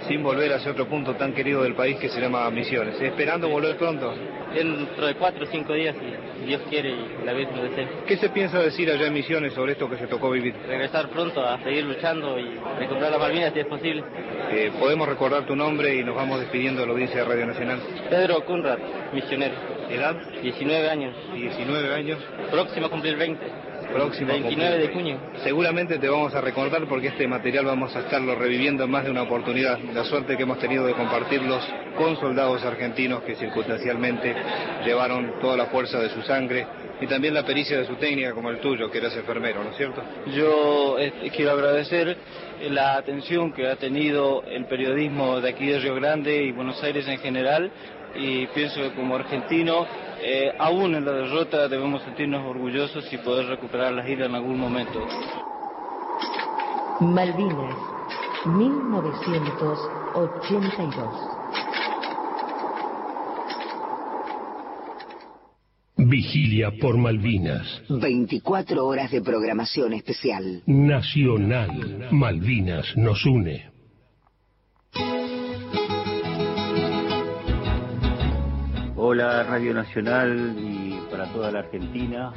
sin volver hacia otro punto tan querido del país que se llama Misiones. Esperando volver pronto. Dentro de cuatro o cinco días, si Dios quiere y la Virgen lo desea. ¿Qué se piensa decir allá en Misiones sobre esto que se tocó vivir? Regresar pronto a seguir luchando y recuperar las Malvinas si es posible. Eh, podemos recordar tu nombre y nos vamos despidiendo de la audiencia de Radio Nacional. Pedro Kunrad, misionero. ¿Edad? 19 años. 19 años. Próximo a cumplir 20. Próximo. 29 de junio. Seguramente te vamos a recordar porque este material vamos a estarlo reviviendo en más de una oportunidad. La suerte que hemos tenido de compartirlos con soldados argentinos que circunstancialmente llevaron toda la fuerza de su sangre y también la pericia de su técnica como el tuyo, que eras enfermero, ¿no es cierto? Yo eh, quiero agradecer la atención que ha tenido el periodismo de aquí de Río Grande y Buenos Aires en general y pienso que como argentino, eh, aún en la derrota debemos sentirnos orgullosos y poder recuperar las islas en algún momento. Malvinas, 1982. Vigilia por Malvinas. 24 horas de programación especial. Nacional. Malvinas nos une. Hola Radio Nacional y para toda la Argentina.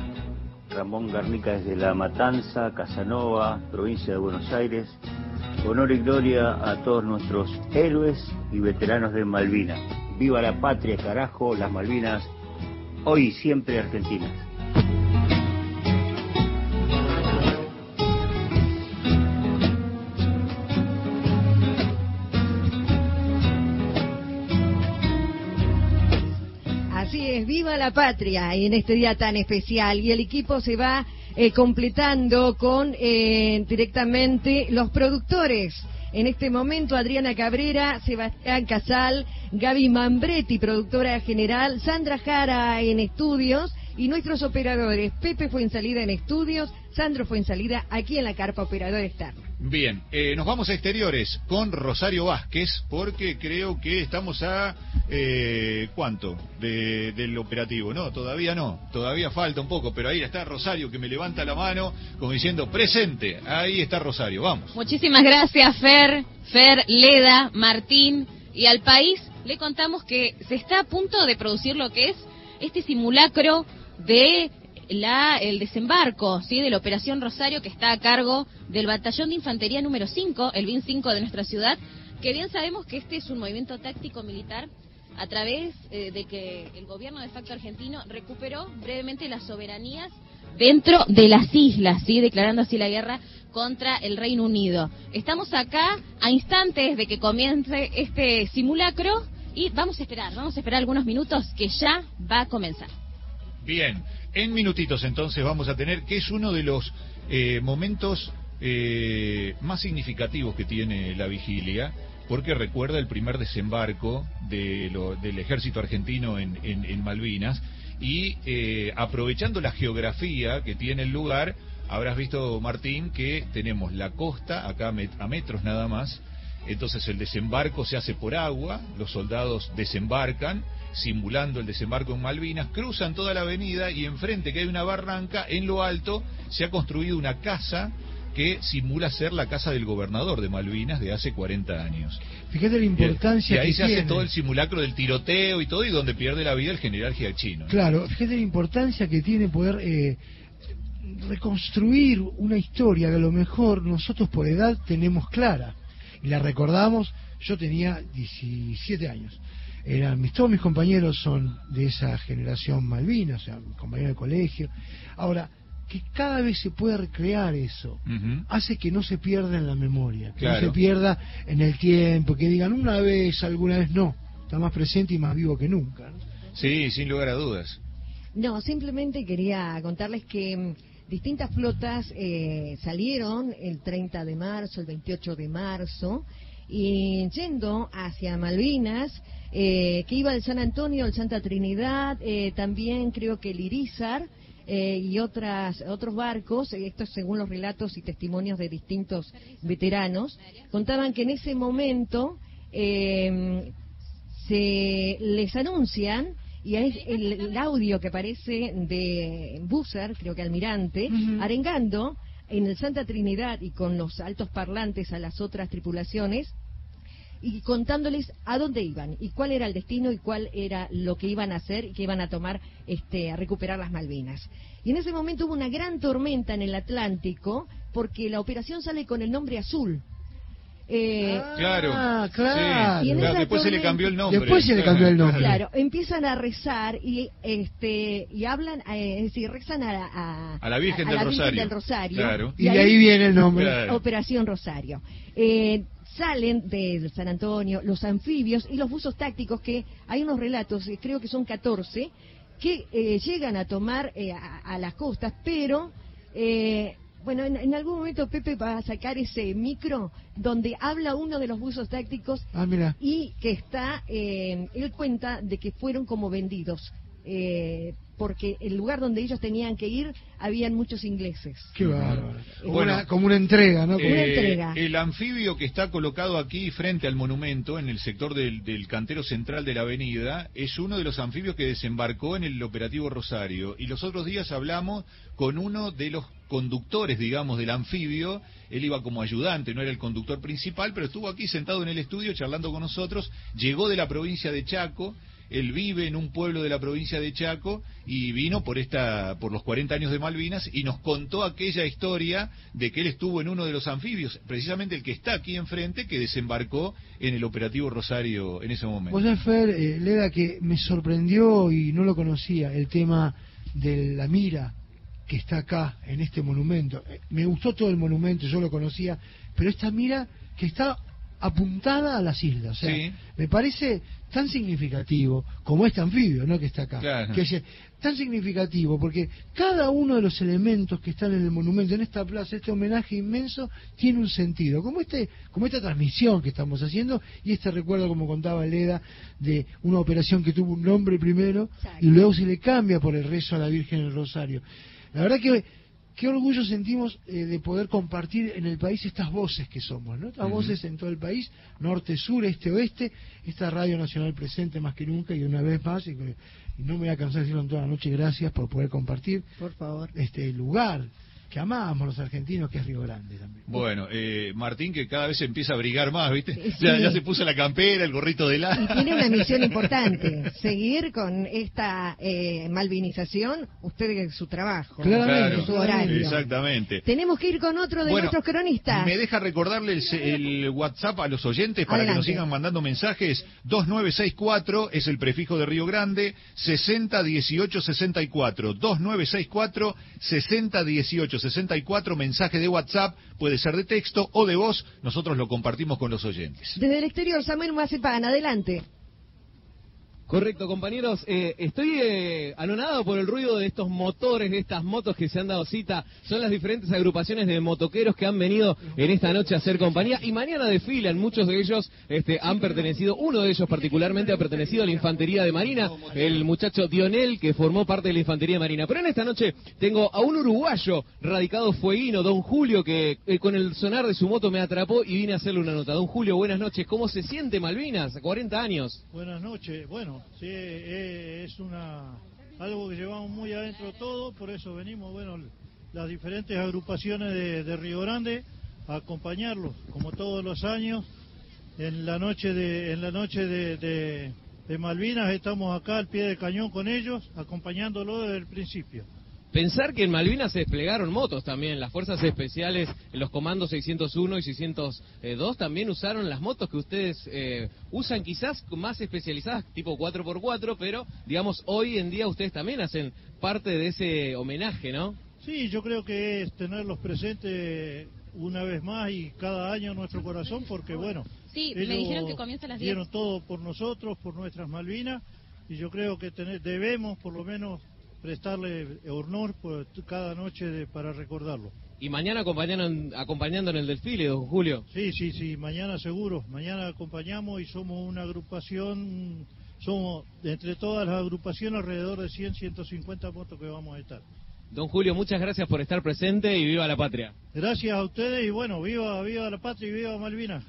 Ramón Garnica desde La Matanza, Casanova, provincia de Buenos Aires. Honor y gloria a todos nuestros héroes y veteranos de Malvinas. Viva la patria, carajo, las Malvinas, hoy y siempre argentinas. Viva la patria y en este día tan especial. Y el equipo se va eh, completando con eh, directamente los productores. En este momento, Adriana Cabrera, Sebastián Casal, Gaby Mambretti, productora general, Sandra Jara en estudios y nuestros operadores. Pepe fue en salida en estudios, Sandro fue en salida aquí en la carpa operador externo. Bien, eh, nos vamos a exteriores con Rosario Vázquez porque creo que estamos a eh, ¿cuánto? De- del operativo, ¿no? Todavía no, todavía falta un poco, pero ahí está Rosario que me levanta la mano como diciendo presente, ahí está Rosario, vamos. Muchísimas gracias, Fer, Fer, Leda, Martín. Y al país le contamos que se está a punto de producir lo que es este simulacro de la, el desembarco ¿sí? de la Operación Rosario que está a cargo del Batallón de Infantería número 5, el BIN 5 de nuestra ciudad, que bien sabemos que este es un movimiento táctico militar a través eh, de que el gobierno de facto argentino recuperó brevemente las soberanías dentro de las islas, ¿sí? declarando así la guerra contra el Reino Unido. Estamos acá a instantes de que comience este simulacro y vamos a esperar, vamos a esperar algunos minutos que ya va a comenzar. Bien, en minutitos entonces vamos a tener que es uno de los eh, momentos eh, más significativos que tiene la vigilia, porque recuerda el primer desembarco de lo- del ejército argentino en, en- Malvinas y eh, aprovechando la geografía que tiene el lugar, habrás visto Martín que tenemos la costa acá a metros nada más, entonces el desembarco se hace por agua, los soldados desembarcan, simulando el desembarco en Malvinas, cruzan toda la avenida y enfrente que hay una barranca, en lo alto se ha construido una casa que simula ser la casa del gobernador de Malvinas de hace 40 años. Fíjate la importancia y ahí que se hace todo el simulacro del tiroteo y todo, y donde pierde la vida el general Giachino. Claro, fíjate la importancia que tiene poder eh, reconstruir una historia que a lo mejor nosotros por edad tenemos clara y la recordamos. Yo tenía 17 años. Eran mis, todos mis compañeros son de esa generación Malvinas, o sea, mis compañeros de colegio. Ahora, que cada vez se pueda recrear eso, hace que no se pierda en la memoria, que Claro. no se pierda en el tiempo, que digan una vez, alguna vez no. Está más presente y más vivo que nunca. ¿no? Sí, sin lugar a dudas. No, simplemente quería contarles que mm, distintas flotas eh, salieron el 30 de marzo, el 28 de marzo, y yendo hacia Malvinas, eh, que iba el San Antonio, el Santa Trinidad, eh, también creo que el Irizar, eh, y otras, otros barcos, eh, esto según los relatos y testimonios de distintos veteranos, contaban que en ese momento eh, se les anuncian y es el, el audio que aparece de Busser, creo que almirante, arengando en el Santa Trinidad y con los altos parlantes a las otras tripulaciones y contándoles a dónde iban y cuál era el destino y cuál era lo que iban a hacer y que iban a tomar este, a recuperar las Malvinas. Y en ese momento hubo una gran tormenta en el Atlántico porque la operación sale con el nombre azul. Eh, Claro. Ah, claro. Y en Claro, después se le cambió el nombre. Después se le cambió el nombre. Claro, empiezan a rezar y este y hablan, eh, es decir, rezan a, a- A la Virgen a del la Rosario. del Rosario. Claro. Y de ahí viene el nombre. Claro. Operación Rosario. Eh, salen de San Antonio los anfibios y los buzos tácticos que hay unos relatos, eh, creo que son 14, que eh, llegan a tomar eh, a, a las costas, pero eh, bueno, en, en algún momento Pepe va a sacar ese micro donde habla uno de los buzos tácticos Ah, mira. y que está, eh, él cuenta de que fueron como vendidos, eh, porque el lugar donde ellos tenían que ir habían muchos ingleses. Qué bárbaro. Como, Bueno. una, como una entrega, ¿no? Como- Una Eh, entrega. El anfibio que está colocado aquí frente al monumento, en el sector del, del cantero central de la avenida, es uno de los anfibios que desembarcó en el operativo Rosario. Y los otros días hablamos con uno de los conductores, digamos, del anfibio. Él iba como ayudante, no era el conductor principal, pero estuvo aquí sentado en el estudio charlando con nosotros. Llegó de la provincia de Chaco. Él vive en un pueblo de la provincia de Chaco y vino por esta por los 40 años de Malvinas y nos contó aquella historia de que él estuvo en uno de los anfibios, precisamente el que está aquí enfrente, que desembarcó en el operativo Rosario en ese momento. Vos sabés, Fer, eh, Leda, que me sorprendió y no lo conocía el tema de la mira que está acá en este monumento. Eh, Me gustó todo el monumento, yo lo conocía, pero esta mira que está apuntada a las islas. O sea, Sí. me parece tan significativo como este anfibio, ¿no? Que está acá. Claro. Que es tan significativo porque cada uno de los elementos que están en el monumento, en esta plaza, este homenaje inmenso, tiene un sentido. Como este, como esta transmisión que estamos haciendo y este recuerdo, como contaba Leda, de una operación que tuvo un nombre primero y luego se le cambia por el rezo a la Virgen del Rosario. La verdad que qué orgullo sentimos eh, de poder compartir en el país estas voces que somos, ¿no? Estas voces en todo el país, norte, sur, este, oeste, esta radio nacional presente más que nunca y una vez más, y, no me voy a cansar de decirlo en toda la noche, gracias por poder compartir Por favor. este lugar que amamos los argentinos, que es Río Grande también. Bueno, eh, Martín que cada vez empieza a brigar más, ¿viste? Sí. Ya, ya se puso la campera, el gorrito de Y la... tiene una misión importante, seguir con esta eh, malvinización, usted su trabajo, Claramente, su horario. Exactamente. Tenemos que ir con otro de Bueno, nuestros cronistas. ¿Me deja recordarle el, se- el WhatsApp a los oyentes para que nos sigan mandando mensajes? 2964 es el prefijo de Río Grande, 601864. 2964 601864, mensaje de WhatsApp, puede ser de texto o de voz, nosotros lo compartimos con los oyentes. Desde el exterior, Samuel Macepan, adelante. Correcto, compañeros. Eh, estoy eh, anonadado por el ruido de estos motores, de estas motos que se han dado cita. Son las diferentes agrupaciones de motoqueros que han venido en esta noche a hacer compañía y mañana desfilan. Muchos de ellos este, han pertenecido, uno de ellos particularmente ha pertenecido a la Infantería de Marina, el muchacho Dionel, que formó parte de la Infantería de Marina. Pero en esta noche tengo a un uruguayo radicado fueguino, don Julio, que eh, con el sonar de su moto me atrapó y vine a hacerle una nota. Don Julio, buenas noches. ¿Cómo se siente Malvinas? 40 años. Buenas noches. Bueno, sí, eh, es una algo que llevamos muy adentro todo, por eso venimos, bueno, las diferentes agrupaciones de, Río Grande a acompañarlos, como todos los años. En la noche de, en la noche de- de Malvinas estamos acá al pie del cañón con ellos, acompañándolo desde el principio. Pensar que en Malvinas se desplegaron motos también, las fuerzas especiales, los comandos 601 y 602 también usaron las motos que ustedes eh, usan quizás más especializadas, tipo 4x4, pero digamos hoy en día ustedes también hacen parte de ese homenaje, ¿no? Sí, yo creo que es tenerlos presentes una vez más y cada año en nuestro corazón, porque bueno, Sí, me dijeron que comienza a las 10. dieron todo por nosotros, por nuestras Malvinas, y yo creo que tener- debemos por lo menos prestarle honor t- cada noche de- para recordarlo. Y mañana acompañando, acompañando en el desfile, don Julio. Sí, sí, sí, mañana seguro, mañana acompañamos y somos una agrupación, somos entre todas las agrupaciones alrededor de 100, 150 motos que vamos a estar. Don Julio, muchas gracias por estar presente y viva la patria. Gracias a ustedes y bueno, viva, viva la patria y viva Malvinas.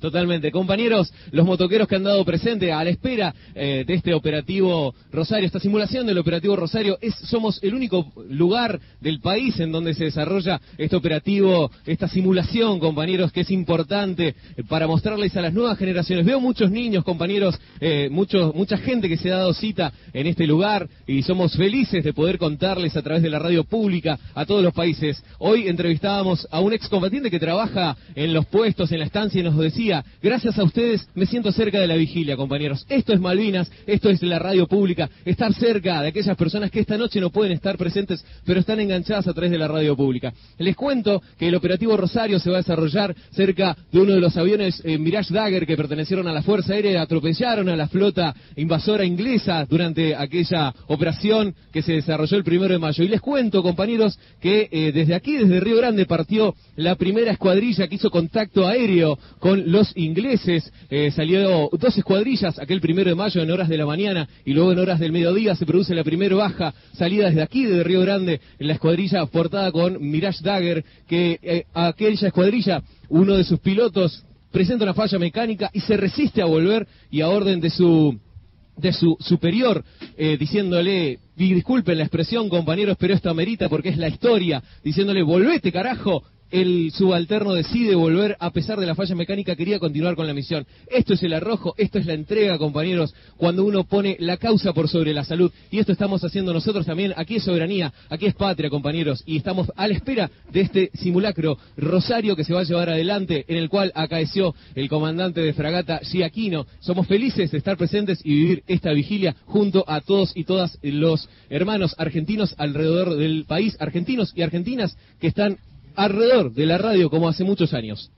Totalmente. Compañeros, los motoqueros que han dado presente a la espera eh, de este operativo Rosario, esta simulación del operativo Rosario, es, somos el único lugar del país en donde se desarrolla este operativo, esta simulación, compañeros, que es importante para mostrarles a las nuevas generaciones. Veo muchos niños, compañeros, eh, muchos, mucha gente que se ha dado cita en este lugar y somos felices de poder contarles a través de la radio pública a todos los países. Hoy entrevistábamos a un excombatiente que trabaja en los puestos, en la estancia y nos decía gracias a ustedes me siento cerca de la vigilia, compañeros. Esto es Malvinas, esto es la radio pública, estar cerca de aquellas personas que esta noche no pueden estar presentes, pero están enganchadas a través de la radio pública. Les cuento que el operativo Rosario se va a desarrollar cerca de uno de los aviones eh, Mirage Dagger que pertenecieron a la Fuerza Aérea, atropellaron a la flota invasora inglesa durante aquella operación que se desarrolló el primero de mayo. Y les cuento, compañeros, que eh, desde aquí, desde Río Grande, partió la primera escuadrilla que hizo contacto aéreo con los los ingleses. Eh, salió dos escuadrillas aquel primero de mayo en horas de la mañana y luego en horas del mediodía se produce la primera baja salida desde aquí, de Río Grande, en la escuadrilla portada con Mirage Dagger, que eh, aquella escuadrilla, uno de sus pilotos presenta una falla mecánica y se resiste a volver y a orden de su de su superior, eh, diciéndole, y disculpen la expresión compañeros, pero esto amerita porque es la historia, diciéndole, volvete carajo, el subalterno decide volver a pesar de la falla mecánica, quería continuar con la misión. Esto es el arrojo, esto es la entrega, compañeros, cuando uno pone la causa por sobre la salud. Y esto estamos haciendo nosotros también. Aquí es soberanía, aquí es patria, compañeros. Y estamos a la espera de este simulacro Rosario que se va a llevar adelante, en el cual acaeció el comandante de fragata Giaquino. Somos felices de estar presentes y vivir esta vigilia junto a todos y todas los hermanos argentinos alrededor del país, argentinos y argentinas que están alrededor de la radio como hace muchos años.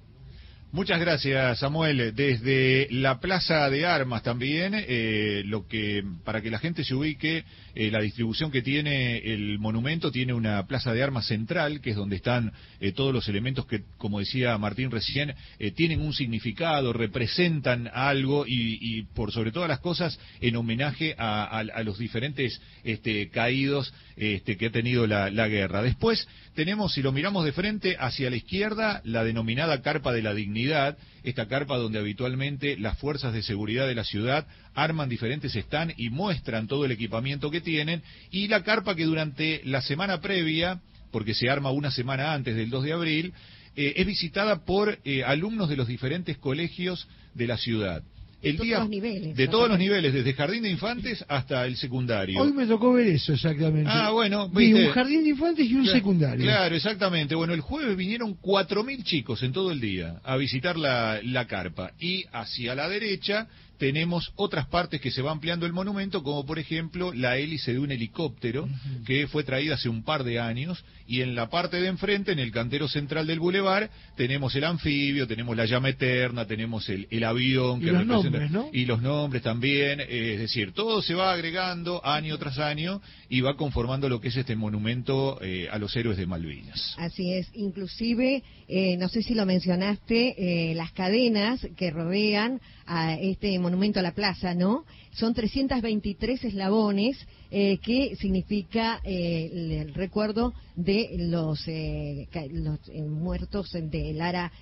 Muchas gracias, Samuel. Desde la Plaza de Armas también, eh, lo que para que la gente se ubique, eh, la distribución que tiene el monumento tiene una Plaza de Armas central, que es donde están eh, todos los elementos que, como decía Martín recién, tienen un significado, representan algo y, por sobre todas las cosas en homenaje a, los diferentes este, caídos este, que ha tenido la guerra. Después tenemos, si lo miramos de frente, hacia la izquierda, la denominada Carpa de la Dignidad esta carpa donde habitualmente las fuerzas de seguridad de la ciudad arman diferentes stands y muestran todo el equipamiento que tienen, y la carpa que durante la semana previa, porque se arma una semana antes del 2 de abril, eh, es visitada por eh, alumnos de los diferentes colegios de la ciudad el de día todos los niveles, de todos los niveles, desde jardín de infantes hasta el secundario. Hoy me tocó ver eso exactamente. Ah, bueno, Vi un jardín de infantes y un secundario. Claro, exactamente. Bueno, el jueves vinieron 4.000 chicos en todo el día a visitar la, la carpa y hacia la derecha tenemos otras partes que se va ampliando el monumento, como por ejemplo la hélice de un helicóptero que fue traída hace un par de años, y en la parte de enfrente, en el cantero central del bulevar, tenemos el anfibio, tenemos la llama eterna, tenemos el, avión que y los nombres, ¿no? y los nombres también, es decir, todo se va agregando año tras año y va conformando lo que es este monumento eh, a los héroes de Malvinas. Así es, inclusive, eh, no sé si lo mencionaste, eh, las cadenas que rodean a este monumento a la plaza, ¿no? Son 323 eslabones eh, que significa eh, el, recuerdo de los, eh, los muertos del Lara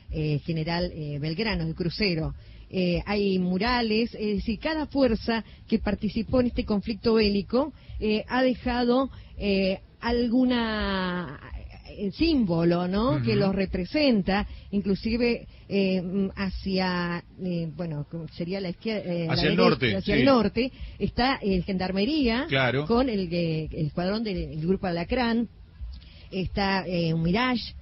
General Belgrano, el crucero. hay murales, es decir, cada fuerza que participó en este conflicto bélico ha dejado alguna símbolo, ¿no? Que los representa, inclusive eh, hacia, eh, bueno, sería la izquierda, eh, hacia el norte, hacia el norte, está el Gendarmería claro. con el, el escuadrón del grupo Alacrán, está un Mirage,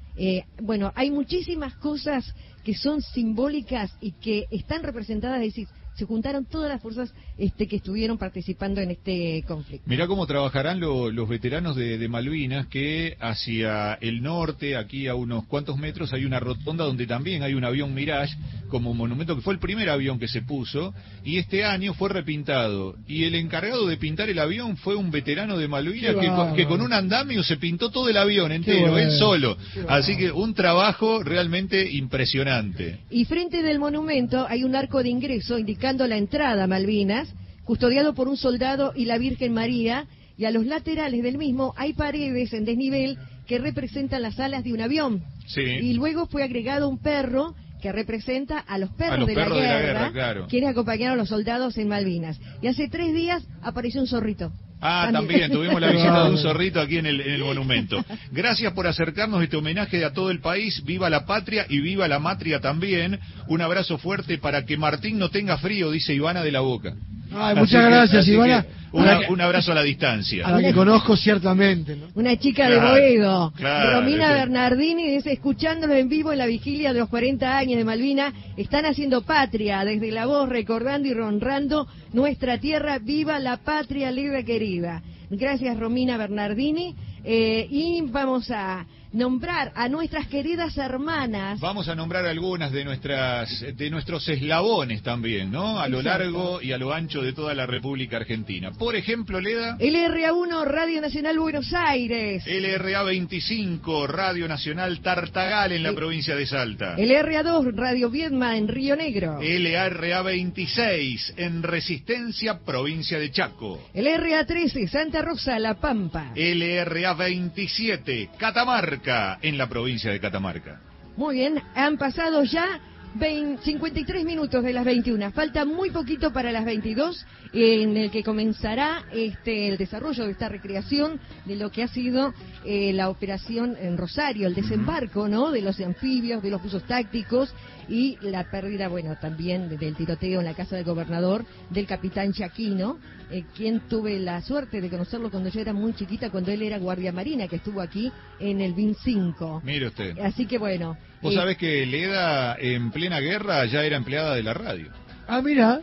bueno, hay muchísimas cosas que son simbólicas y que están representadas, es decir, se juntaron todas las fuerzas este, que estuvieron participando en este conflicto. Mirá cómo trabajarán los veteranos de, Malvinas, que hacia el norte, aquí a unos cuantos metros, hay una rotonda donde también hay un avión Mirage como monumento, que fue el primer avión que se puso, y este año fue repintado. Y el encargado de pintar el avión fue un veterano de Malvinas que, con un andamio se pintó todo el avión entero, él solo. Así que un trabajo realmente impresionante. Y frente del monumento hay un arco de ingreso la entrada a Malvinas, custodiado por un soldado y la Virgen María, y a los laterales del mismo hay paredes en desnivel que representan las alas de un avión. Y luego fue agregado un perro que representa a los perros, A los de, perros la de la guerra, guerra, claro. quienes acompañaron a los soldados en Malvinas. Y hace tres días apareció un zorrito. Ah, también tuvimos la visita de un zorrito aquí en el, en el monumento. Gracias por acercarnos este homenaje a todo el país. Viva la patria y viva la matria también. Un abrazo fuerte para que Martín no tenga frío, dice Ivana de la Boca. Ay, muchas que- gracias, Ivana. una- un abrazo a la distancia. A la que conozco ciertamente, ¿no? Una chica Claro, de Boedo. claro, Romina sí. Bernardini dice, escuchándolo en vivo en la vigilia de los 40 años de Malvina, están haciendo patria, desde la voz recordando y honrando nuestra tierra, viva la patria libre querida. Gracias Romina Bernardini. Eh, y vamos a nombrar a nuestras queridas hermanas. Vamos a nombrar algunas de nuestras de nuestros eslabones también, ¿no? A lo largo y a lo ancho de toda la República Argentina. Por ejemplo, Leda, LRA1 Radio Nacional Buenos Aires. LRA 25, Radio Nacional Tartagal en la provincia de Salta. LRA2 Radio Viedma en Río Negro. LRA 26 en Resistencia, provincia de Chaco. LRA13 Santa Rosa La Pampa. LRA 27, Catamarca, en la provincia de Catamarca. Muy bien, han pasado ya 20 53 minutos de las 21. Falta muy poquito para las 22, en el que comenzará este el desarrollo de esta recreación de lo que ha sido eh, la operación en Rosario, el desembarco, ¿no? De los anfibios, de los buzos tácticos y la pérdida, bueno, también de- del tiroteo en la casa del gobernador del capitán Chaquino, eh, quien tuve la suerte de conocerlo cuando yo era muy chiquita, cuando él era guardia marina, que estuvo aquí en el BIN 5. Mire usted. Así que bueno. Vos eh, sabés que Leda en plena guerra ya era empleada de la radio. Ah, mira,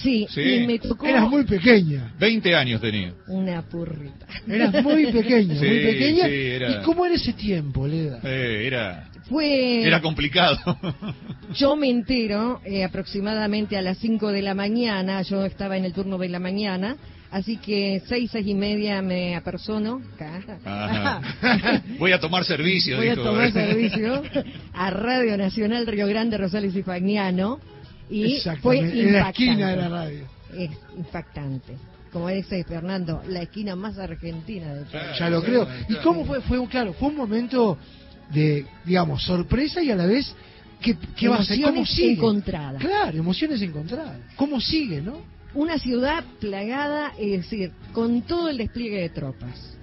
Sí, Sí. y me tocó eras muy pequeña. 20 años tenía. una purrita. Eras muy pequeña, Sí, muy pequeña. sí, era- ¿Y cómo era ese tiempo, Leda? Eh, era, Fue, era complicado. yo me entero eh, aproximadamente a las 5 de la mañana, yo estaba en el turno de la mañana, así que seis, seis y media me apersono, Ajá. Voy a tomar servicio, voy a dijo. tomar servicio a Radio Nacional Río Grande, Rosales y Fagnano, y fue Exactamente, en la impactante. esquina de la radio. Es impactante. Como dice Fernando, la esquina más argentina de todo. Ya lo creo. ¿Y cómo fue? Fue, claro, fue un momento de, digamos, sorpresa y a la vez, ¿qué, qué va a ser? ¿Cómo Emociones sigue? encontradas. Claro, emociones encontradas. ¿Cómo sigue, no? una ciudad plagada, es decir, con todo el despliegue de tropas.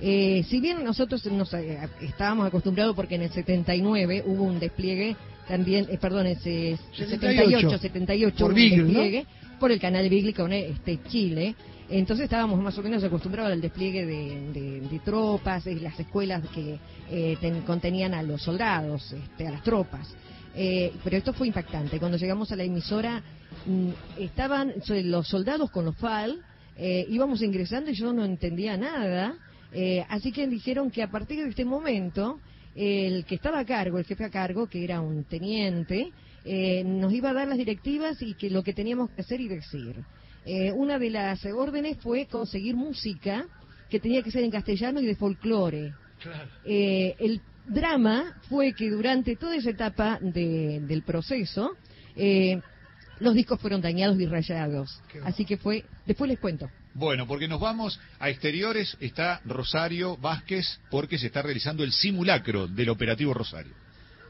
Eh, si bien nosotros nos, eh, estábamos acostumbrados porque en el 79 hubo un despliegue también, eh, perdón, ese 78, 78 Por hubo un Beagle, ¿no? Por el canal Beagle con este Chile. Entonces estábamos más o menos acostumbrados al despliegue de, tropas, de las escuelas que eh, ten- contenían a los soldados, este, a las tropas. Eh, pero esto fue impactante. Cuando llegamos a la emisora, mm, estaban los soldados con los FAL, eh, íbamos ingresando y yo no entendía nada. eh, así que dijeron que a partir de este momento, el que estaba a cargo, el jefe a cargo, que era un teniente, eh, nos iba a dar las directivas y que lo que teníamos que hacer y decir. Eh, una de las órdenes fue conseguir música que tenía que ser en castellano y de folclore. Eh, el drama fue que durante toda esa etapa de- del proceso, eh, los discos fueron dañados y rayados. Así que fue, después les cuento. Bueno, porque nos vamos a exteriores, está Rosario Vázquez, porque se está realizando el simulacro del operativo Rosario.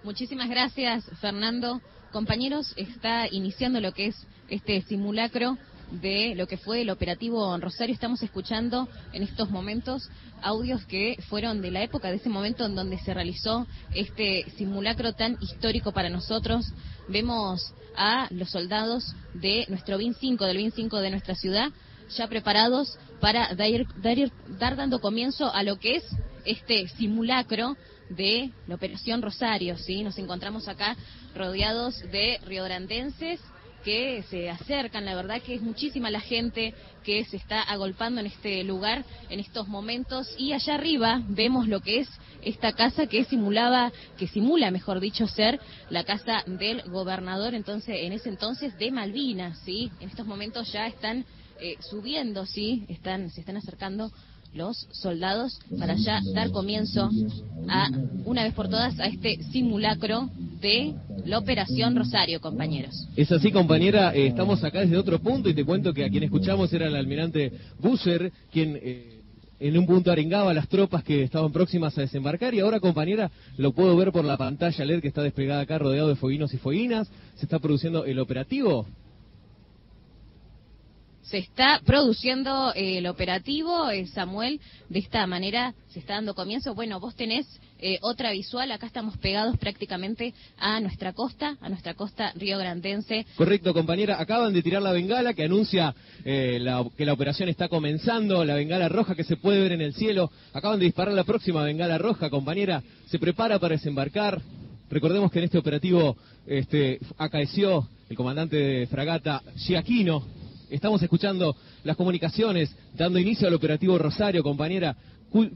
Muchísimas gracias, Fernando. Compañeros, está iniciando lo que es este simulacro de lo que fue el operativo en Rosario. Estamos escuchando en estos momentos audios que fueron de la época, de ese momento en donde se realizó este simulacro tan histórico para nosotros. Vemos a los soldados de nuestro BIN 5, del BIN 5 de nuestra ciudad, ya preparados para dar, dar, dar dando comienzo a lo que es este simulacro de la Operación Rosario, ¿sí? Nos encontramos acá rodeados de riograndenses que se acercan, la verdad que es muchísima la gente que se está agolpando en este lugar en estos momentos y allá arriba vemos lo que es esta casa que simulaba, que simula, mejor dicho, ser la casa del gobernador, entonces, en ese entonces de Malvinas, ¿sí? En estos momentos ya están eh, subiendo, ¿sí? Están, se están acercando los soldados para ya dar comienzo a, una vez por todas, a este simulacro de la Operación Rosario, compañeros. Es así, compañera, eh, estamos acá desde otro punto y te cuento que a quien escuchamos era el almirante Busser, quien eh, en un punto arengaba las tropas que estaban próximas a desembarcar y ahora, compañera, lo puedo ver por la pantalla LED que está desplegada acá rodeado de fueguinos y fueguinas. Se está produciendo el operativo. Se está produciendo eh, el operativo, eh, Samuel, de esta manera se está dando comienzo. Bueno, vos tenés eh, otra visual, acá estamos pegados prácticamente a nuestra costa, a nuestra costa riograndense. Correcto, compañera. Acaban de tirar la bengala que anuncia la- que la operación está comenzando, la bengala roja que se puede ver en el cielo. Acaban de disparar la próxima bengala roja, compañera. Se prepara para desembarcar. Recordemos que en este operativo este, acaeció el comandante de fragata Giaquino. Estamos escuchando las comunicaciones, dando inicio al operativo Rosario, compañera.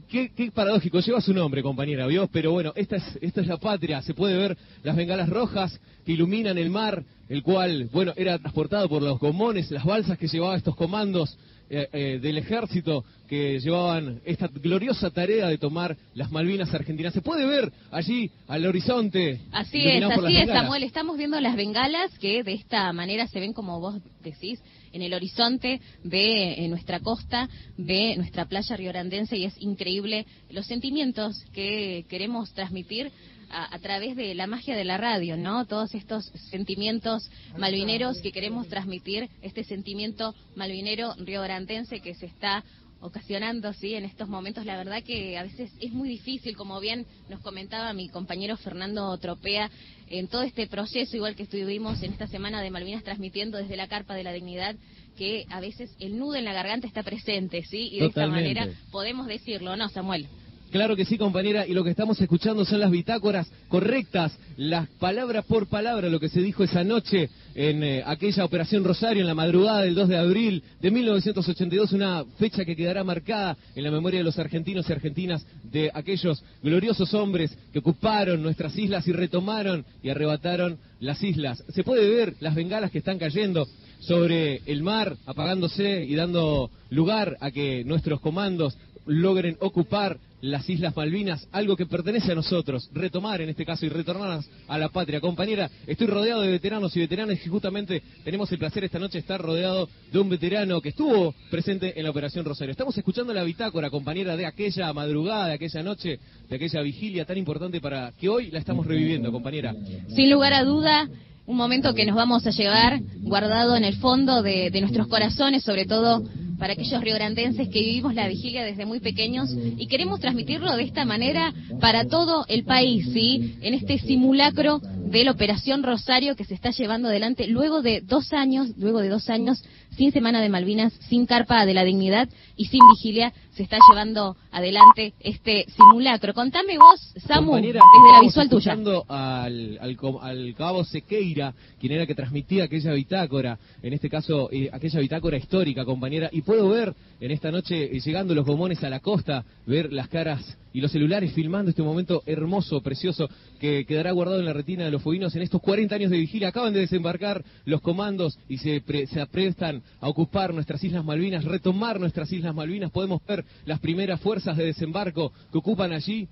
Qué, qué paradójico, lleva su nombre, compañera, ¿vio? Pero bueno, esta es, esta es la patria. Se puede ver las bengalas rojas que iluminan el mar, el cual, bueno, era transportado por los gomones, las balsas que llevaba estos comandos eh, eh, del ejército que llevaban esta gloriosa tarea de tomar las Malvinas Argentinas. Se puede ver allí al horizonte. Así es, así es, bengalas. Samuel. Estamos viendo las bengalas que de esta manera se ven, como vos decís, en el horizonte de eh, nuestra costa, de nuestra playa riograndense y es increíble los sentimientos que queremos transmitir a, a través de la magia de la radio, ¿no? Todos estos sentimientos malvineros que queremos transmitir, este sentimiento malvinero riograndense que se está ocasionando, sí, en estos momentos. La verdad que a veces es muy difícil, como bien nos comentaba mi compañero Fernando Tropea, en todo este proceso, igual que estuvimos en esta semana de Malvinas transmitiendo desde la Carpa de la Dignidad, que a veces el nudo en la garganta está presente, sí, y de esta manera podemos decirlo, ¿no, Samuel? Claro que sí, compañera, y lo que estamos escuchando son las bitácoras correctas, las palabras por palabra, lo que se dijo esa noche en eh, aquella Operación Rosario, en la madrugada del 2 de abril de 1982, una fecha que quedará marcada en la memoria de los argentinos y argentinas, de aquellos gloriosos hombres que ocuparon nuestras islas y retomaron y arrebataron las islas. Se puede ver las bengalas que están cayendo sobre el mar, apagándose y dando lugar a que nuestros comandos logren ocupar las Islas Malvinas, algo que pertenece a nosotros, retomar en este caso y retornar a la patria. Compañera, estoy rodeado de veteranos y veteranas y justamente tenemos el placer esta noche estar rodeado de un veterano que estuvo presente en la Operación Rosario. Estamos escuchando la bitácora, compañera, de aquella madrugada, de aquella noche, de aquella vigilia tan importante para que hoy la estamos reviviendo, compañera. Sin lugar a duda, un momento que nos vamos a llevar guardado en el fondo de, nuestros corazones, sobre todo para aquellos riograndenses que vivimos la vigilia desde muy pequeños y queremos transmitirlo de esta manera para todo el país, ¿sí? En este simulacro de la Operación Rosario que se está llevando adelante luego de dos años, luego de dos años sin Semana de Malvinas, sin Carpa de la Dignidad y sin vigilia, se está llevando adelante este simulacro. Contame vos, Samu, Compañera, desde la visual tuya. Al, al, al cabo Sequeira, quien era que transmitía aquella bitácora, en este caso eh, aquella bitácora histórica, compañera, y puedo ver en esta noche, eh, llegando los gomones a la costa, ver las caras y los celulares filmando este momento hermoso, precioso, que quedará guardado en la retina de los fueguinos en estos 40 años de vigilia. Acaban de desembarcar los comandos y se, pre- se aprestan a ocupar nuestras Islas Malvinas, retomar nuestras Islas Malvinas. Podemos ver las primeras fuerzas de desembarco que ocupan allí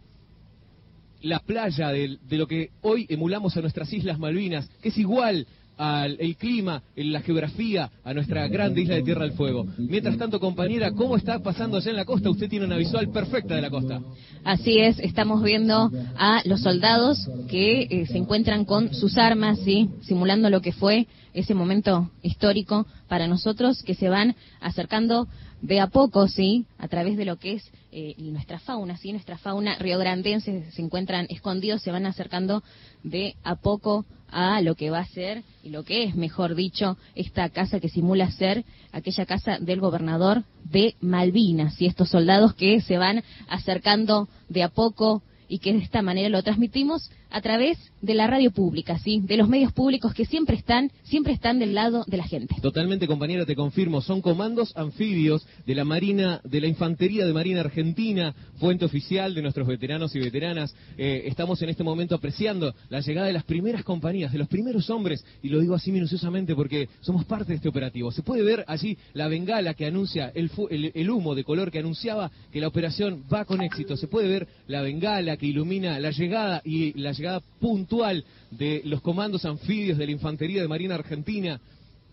la playa del- de, lo que hoy emulamos a nuestras Islas Malvinas, que es igual al el clima, en la geografía, a nuestra grande isla de Tierra del Fuego. Mientras tanto, compañera, ¿cómo está pasando allá en la costa? Usted tiene una visual perfecta de la costa. Así es, estamos viendo a los soldados que eh, se encuentran con sus armas, ¿sí? simulando lo que fue ese momento histórico para nosotros, que se van acercando de a poco, sí, a través de lo que es eh, nuestra fauna, sí, nuestra fauna riograndense se encuentran escondidos, se van acercando de a poco a lo que va a ser y lo que es, mejor dicho, esta casa que simula ser aquella casa del gobernador de Malvinas y estos soldados que se van acercando de a poco y que de esta manera lo transmitimos a través de la radio pública, sí, de los medios públicos que siempre están, siempre están del lado de la gente. Totalmente, compañera, te confirmo. Son comandos anfibios de la Marina, de la Infantería de Marina Argentina, fuente oficial de nuestros veteranos y veteranas. Eh, estamos en este momento apreciando la llegada de las primeras compañías, de los primeros hombres, y lo digo así minuciosamente porque somos parte de este operativo. Se puede ver allí la bengala que anuncia, el, fu- el- el humo de color que anunciaba que la operación va con éxito. Se puede ver la bengala que ilumina la llegada y la llegada puntual de los comandos anfibios de la Infantería de Marina Argentina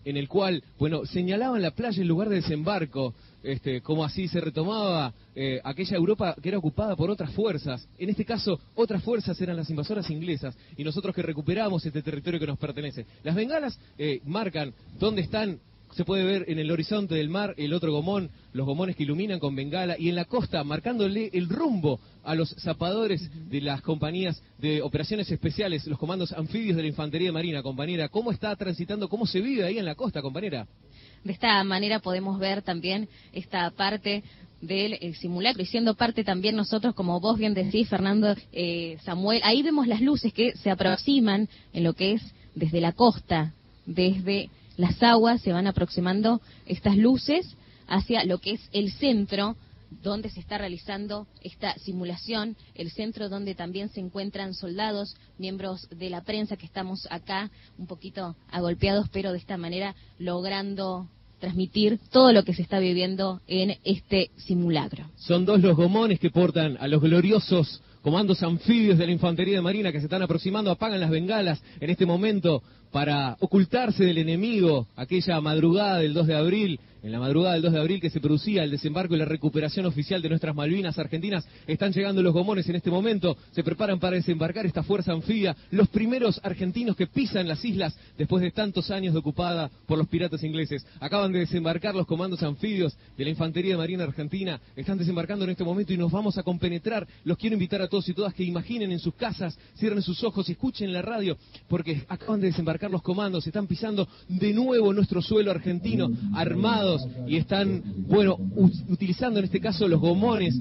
en el cual, bueno, señalaban la playa en lugar de desembarco, este, como así se retomaba eh, aquella Europa que era ocupada por otras fuerzas. En este caso, otras fuerzas eran las invasoras inglesas y nosotros que recuperamos este territorio que nos pertenece. Las bengalas eh, marcan dónde están se puede ver en el horizonte del mar el otro gomón, los gomones que iluminan con bengala, y en la costa marcándole el rumbo a los zapadores de las compañías de operaciones especiales, los comandos anfibios de la Infantería Marina, compañera. ¿Cómo está transitando, cómo se vive ahí en la costa, compañera? De esta manera podemos ver también esta parte del eh, simulacro y siendo parte también nosotros, como vos bien decís, Fernando, eh, Samuel, ahí vemos las luces que se aproximan en lo que es desde la costa, desde las aguas, se van aproximando estas luces hacia lo que es el centro donde se está realizando esta simulación, el centro donde también se encuentran soldados, miembros de la prensa que estamos acá un poquito agolpeados, pero de esta manera logrando transmitir todo lo que se está viviendo en este simulacro. Son dos los gomones que portan a los gloriosos comandos anfibios de la Infantería de Marina que se están aproximando, apagan las bengalas en este momento para ocultarse del enemigo aquella madrugada del 2 de abril en la madrugada del 2 de abril que se producía el desembarco y la recuperación oficial de nuestras Malvinas argentinas, están llegando los gomones en este momento, se preparan para desembarcar esta fuerza anfibia, los primeros argentinos que pisan las islas después de tantos años de ocupada por los piratas ingleses. Acaban de desembarcar los comandos anfibios de la Infantería de Marina Argentina, están desembarcando en este momento y nos vamos a compenetrar. Los quiero invitar a todos y todas que imaginen en sus casas, cierren sus ojos y escuchen la radio, porque acaban de desembarcar los comandos, están pisando de nuevo nuestro suelo argentino, y están, bueno, utilizando en este caso los gomones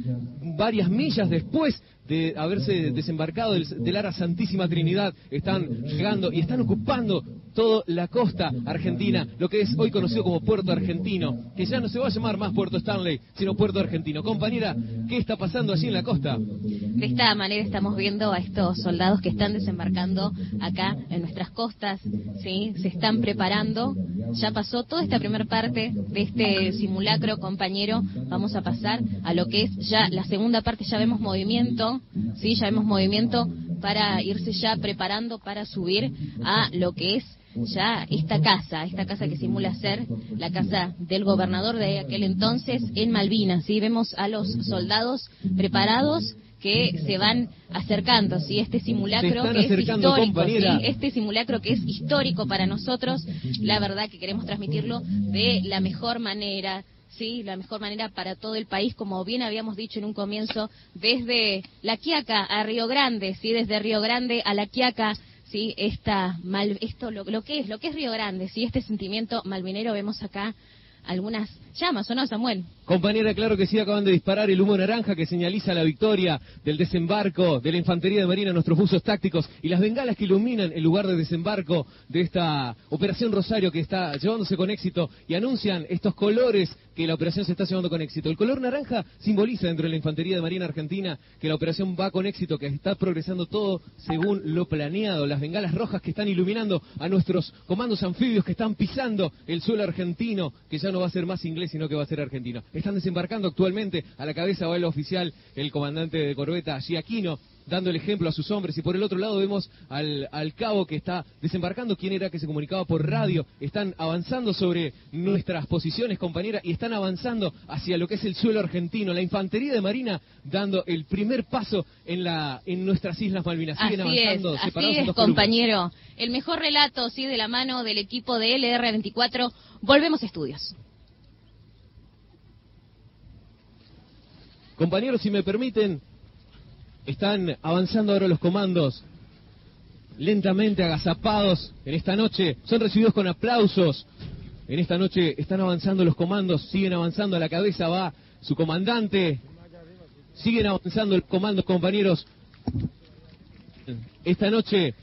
varias millas después de haberse desembarcado del, del Ara Santísima Trinidad, están llegando y están ocupando toda la costa argentina, lo que es hoy conocido como Puerto Argentino, que ya no se va a llamar más Puerto Stanley, sino Puerto Argentino. Compañera, ¿qué está pasando allí en la costa? De esta manera estamos viendo a estos soldados que están desembarcando acá en nuestras costas, ¿sí? Se están preparando. Ya pasó toda esta primera parte de este simulacro, compañero. Vamos a pasar a lo que es ya la segunda parte, ya vemos movimiento, ¿sí? Ya vemos movimiento para irse ya preparando para subir a lo que es ya esta casa, esta casa que simula ser la casa del gobernador de aquel entonces en Malvinas. ¿sí? Vemos a los soldados preparados que se van acercando, ¿sí? Este simulacro que es histórico, Este simulacro que es histórico para nosotros, la verdad que queremos transmitirlo de la mejor manera, sí, la mejor manera para todo el país, como bien habíamos dicho en un comienzo, desde La Quiaca a Río Grande, sí, desde Río Grande a La Quiaca, sí, esta mal, esto lo, lo que es, lo que es Río Grande, sí, este sentimiento malvinero vemos acá algunas llamas, ¿o Samuel? Compañera, claro que sí, acaban de disparar el humo naranja que señaliza la victoria del desembarco de la Infantería de Marina, nuestros buzos tácticos y las bengalas que iluminan el lugar de desembarco de esta Operación Rosario que está llevándose con éxito y anuncian estos colores que la operación se está llevando con éxito. El color naranja simboliza dentro de la Infantería de Marina Argentina que la operación va con éxito, que está progresando todo según lo planeado. Las bengalas rojas que están iluminando a nuestros comandos anfibios que están pisando el suelo argentino, que ya no va a ser más inglés, sino que va a ser argentino. Están desembarcando actualmente, a la cabeza va el oficial, el comandante de corbeta Giaquino, dando el ejemplo a sus hombres. Y por el otro lado vemos al, al, cabo que está desembarcando, quien era que se comunicaba por radio. Están avanzando sobre nuestras posiciones, compañera, y están avanzando hacia lo que es el suelo argentino. La infantería de Marina dando el primer paso en, la, en nuestras Islas Malvinas. Siguen así avanzando, es, así es, compañero. El mejor relato, sí, de la mano del equipo de LR24. Volvemos a estudios. Compañeros, si me permiten, están avanzando ahora los comandos, lentamente agazapados en esta noche, son recibidos con aplausos. En esta noche están avanzando los comandos, siguen avanzando, a la cabeza va su comandante, siguen avanzando los comandos, compañeros. Esta noche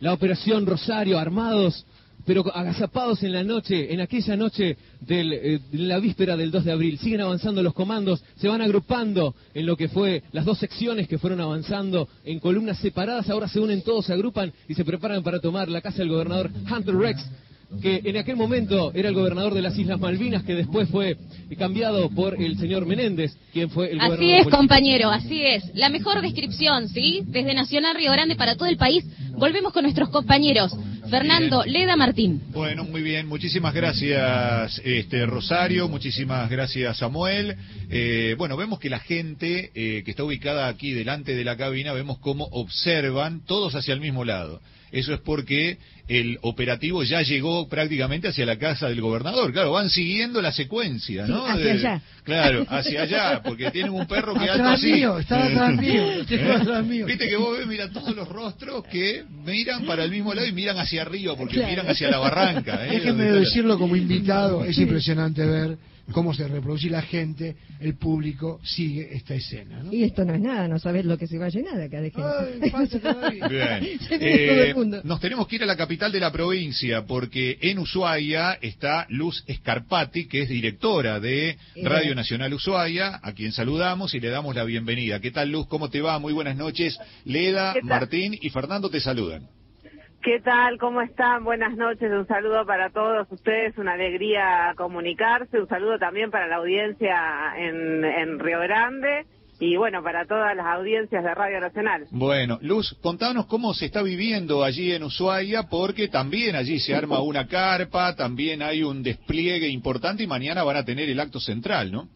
la operación Rosario, armados pero agazapados en la noche, en aquella noche eh, de la víspera del 2 de abril. Siguen avanzando los comandos, se van agrupando en lo que fue las dos secciones que fueron avanzando en columnas separadas, ahora se unen todos, se agrupan y se preparan para tomar la casa del gobernador Hunter Rex que en aquel momento era el gobernador de las Islas Malvinas, que después fue cambiado por el señor Menéndez, quien fue el gobernador. Así es, compañero, así es. La mejor descripción, ¿sí? Desde Nacional Río Grande para todo el país, volvemos con nuestros compañeros. Fernando, Leda Martín. Bueno, muy bien, muchísimas gracias este Rosario, muchísimas gracias Samuel. Eh, bueno, vemos que la gente eh, que está ubicada aquí delante de la cabina, vemos cómo observan todos hacia el mismo lado. Eso es porque el operativo ya llegó prácticamente hacia la casa del gobernador. Claro, van siguiendo la secuencia, ¿no? Sí, hacia De- allá. Claro, hacia allá, porque tienen un perro que alto Atrás así. mío, estaba atrás mío, llegó atrás mío. Viste que vos ves, mira todos los rostros que miran para el mismo lado y miran hacia arriba, porque Claro. miran hacia la barranca. ¿eh? Déjenme decirlo como invitado, es impresionante ver cómo se reproduce y la gente, el público, sigue esta escena. ¿no? Y esto no es nada, no sabes lo que se va a llenar acá de gente. Ay. Bien. Eh, nos tenemos que ir a la capital de la provincia porque en Ushuaia está Luz Escarpati, que es directora de Radio Nacional Ushuaia, a quien saludamos y le damos la bienvenida. ¿Qué tal Luz? ¿Cómo te va? Muy buenas noches. Leda. Martín y Fernando te saludan. ¿Qué tal? ¿Cómo están? Buenas noches. Un saludo para todos ustedes. Una alegría comunicarse. Un saludo también para la audiencia en, en Río Grande y bueno, para todas las audiencias de Radio Nacional. Bueno, Luz, contanos cómo se está viviendo allí en Ushuaia, porque también allí se arma una carpa, también hay un despliegue importante y mañana van a tener el acto central, ¿no?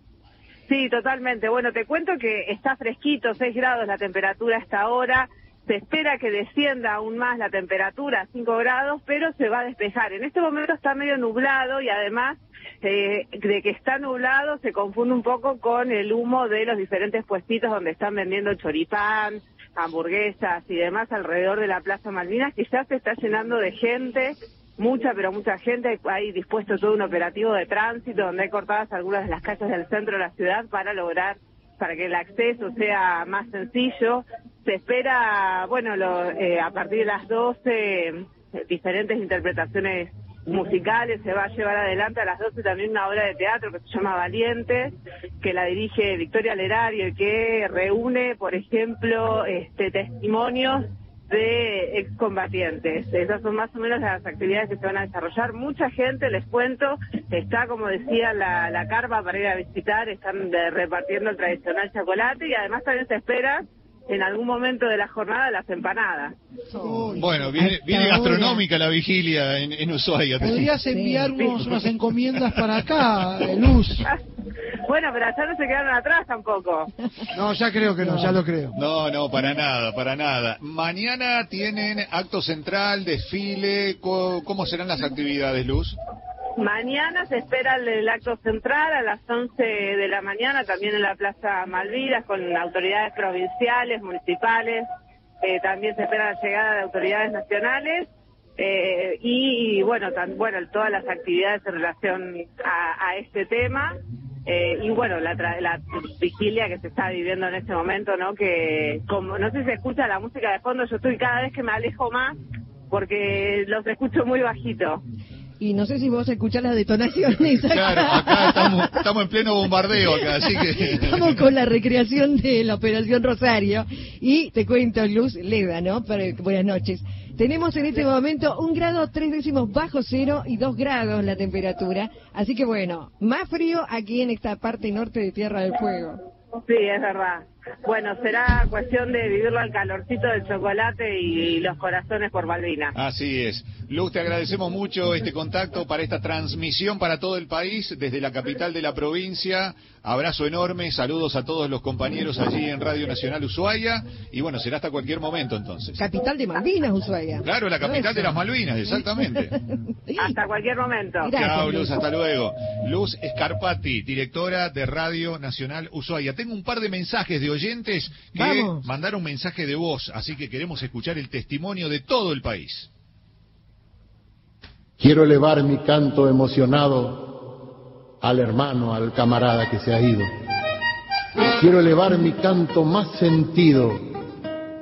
Sí, totalmente. Bueno, te cuento que está fresquito, 6 grados la temperatura a esta hora. Se espera que descienda aún más la temperatura a 5 grados, pero se va a despejar. En este momento está medio nublado y además eh, de que está nublado se confunde un poco con el humo de los diferentes puestitos donde están vendiendo choripán, hamburguesas y demás alrededor de la Plaza Malvinas, que ya se está llenando de gente mucha, pero mucha gente. Hay dispuesto todo un operativo de tránsito donde hay cortadas algunas de las calles del centro de la ciudad para lograr, para que el acceso sea más sencillo. Se espera, bueno, lo, eh, a partir de las 12, eh, diferentes interpretaciones musicales. Se va a llevar adelante a las 12 también una obra de teatro que se llama Valientes, que la dirige Victoria Lerario que reúne, por ejemplo, este, testimonios de excombatientes. Esas son más o menos las actividades que se van a desarrollar. Mucha gente, les cuento, está, como decía, la, la carpa para ir a visitar, están eh, repartiendo el tradicional chocolate y además también se espera en algún momento de la jornada las empanadas. Bueno, viene, viene gastronómica la vigilia en, en Ushuaia. Podrías enviarnos unas encomiendas para acá, eh, Luz. Bueno, pero allá no se quedaron atrás tampoco. No, ya creo que no, ya lo creo. No, no, para nada, para nada. Mañana tienen acto central, desfile, co- ¿cómo serán las actividades, Luz? Mañana se espera el, acto central a las 11 de la mañana, también en la Plaza Malvinas, con autoridades provinciales, municipales. Eh, también se espera la llegada de autoridades nacionales. eh, y, bueno, bueno, todas las actividades en relación a, a este tema. Eh, y bueno, la, tra- la vigilia que se está viviendo en este momento, ¿no? Que como no sé si se escucha la música de fondo, yo estoy cada vez que me alejo más porque los escucho muy bajito. Y no sé si vos escuchás las detonaciones. acá. Claro, acá estamos, estamos en pleno bombardeo acá, así que... Estamos con la recreación de la Operación Rosario. Y te cuento, Luz Leda, ¿no? Pero, buenas noches. Tenemos en este momento un grado tres décimos bajo cero y dos grados la temperatura. Así que bueno, más frío aquí en esta parte norte de Tierra del Fuego. Sí, es verdad. Bueno, será cuestión de vivirlo al calorcito del chocolate y los corazones por Malvinas. Así es. Luz, te agradecemos mucho este contacto para esta transmisión para todo el país, desde la capital de la provincia. Abrazo enorme, saludos a todos los compañeros allí en Radio Nacional Ushuaia. Y bueno, será hasta cualquier momento entonces. Capital de Malvinas, Ushuaia. Claro, la capital de las Malvinas, exactamente. Hasta cualquier momento. Chao, Luz, hasta luego. Luz Escarpati, directora de Radio Nacional Ushuaia. Tengo un par de mensajes de oyentes que Vamos. mandaron mensaje de voz, así que queremos escuchar el testimonio de todo el país. Quiero elevar mi canto emocionado al hermano, al camarada que se ha ido. Quiero elevar mi canto más sentido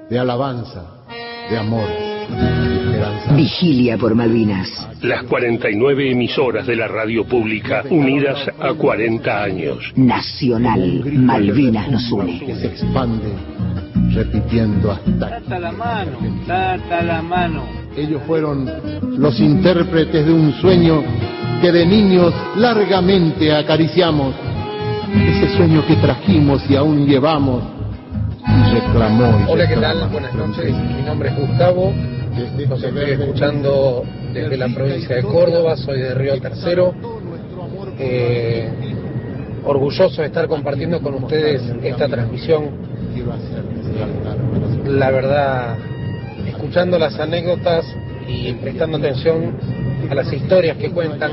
de alabanza, de amor, de esperanza. Vigilia por Malvinas. Las 49 emisoras de la radio pública unidas a 40 años. Nacional. Malvinas nos une. Que se expande repitiendo hasta Data la mano, data la mano. Ellos fueron los intérpretes de un sueño que de niños largamente acariciamos. Ese sueño que trajimos y aún llevamos y reclamó. y Hola, ¿qué tal? Buenas noches. Mi nombre es Gustavo. Los estoy escuchando desde la provincia de Córdoba. Soy de Río Tercero. Eh, orgulloso de estar compartiendo con ustedes esta transmisión. La verdad, escuchando las anécdotas y prestando atención a las historias que cuentan.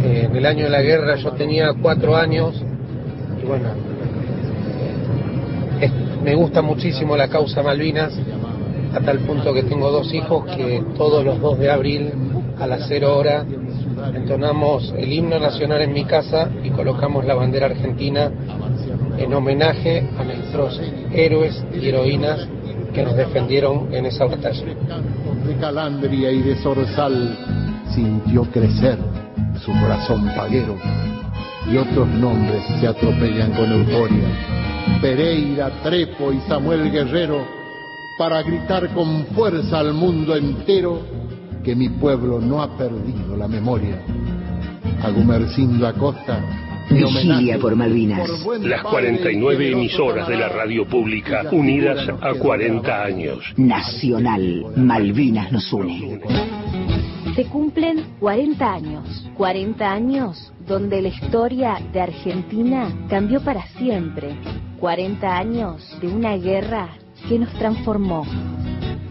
Eh, en el año de la guerra yo tenía cuatro años y bueno, me gusta muchísimo la causa Malvinas, a tal punto que tengo dos hijos que todos los 2 de abril a las 0 hora entonamos el himno nacional en mi casa y colocamos la bandera argentina en homenaje a nuestros héroes y heroínas que nos defendieron en esa batalla. de calandria y de zorzal sintió crecer su corazón paguero y otros nombres se atropellan con euforia. Pereira, Trepo y Samuel Guerrero para gritar con fuerza al mundo entero que mi pueblo no ha perdido la memoria. A Gumercindo Acosta, Vigilia por Malvinas. Las padre 49 emisoras de la radio pública unidas a 40 años. Nacional. Malvinas nos une. Se cumplen 40 años, 40 años donde la historia de Argentina cambió para siempre, 40 años de una guerra que nos transformó,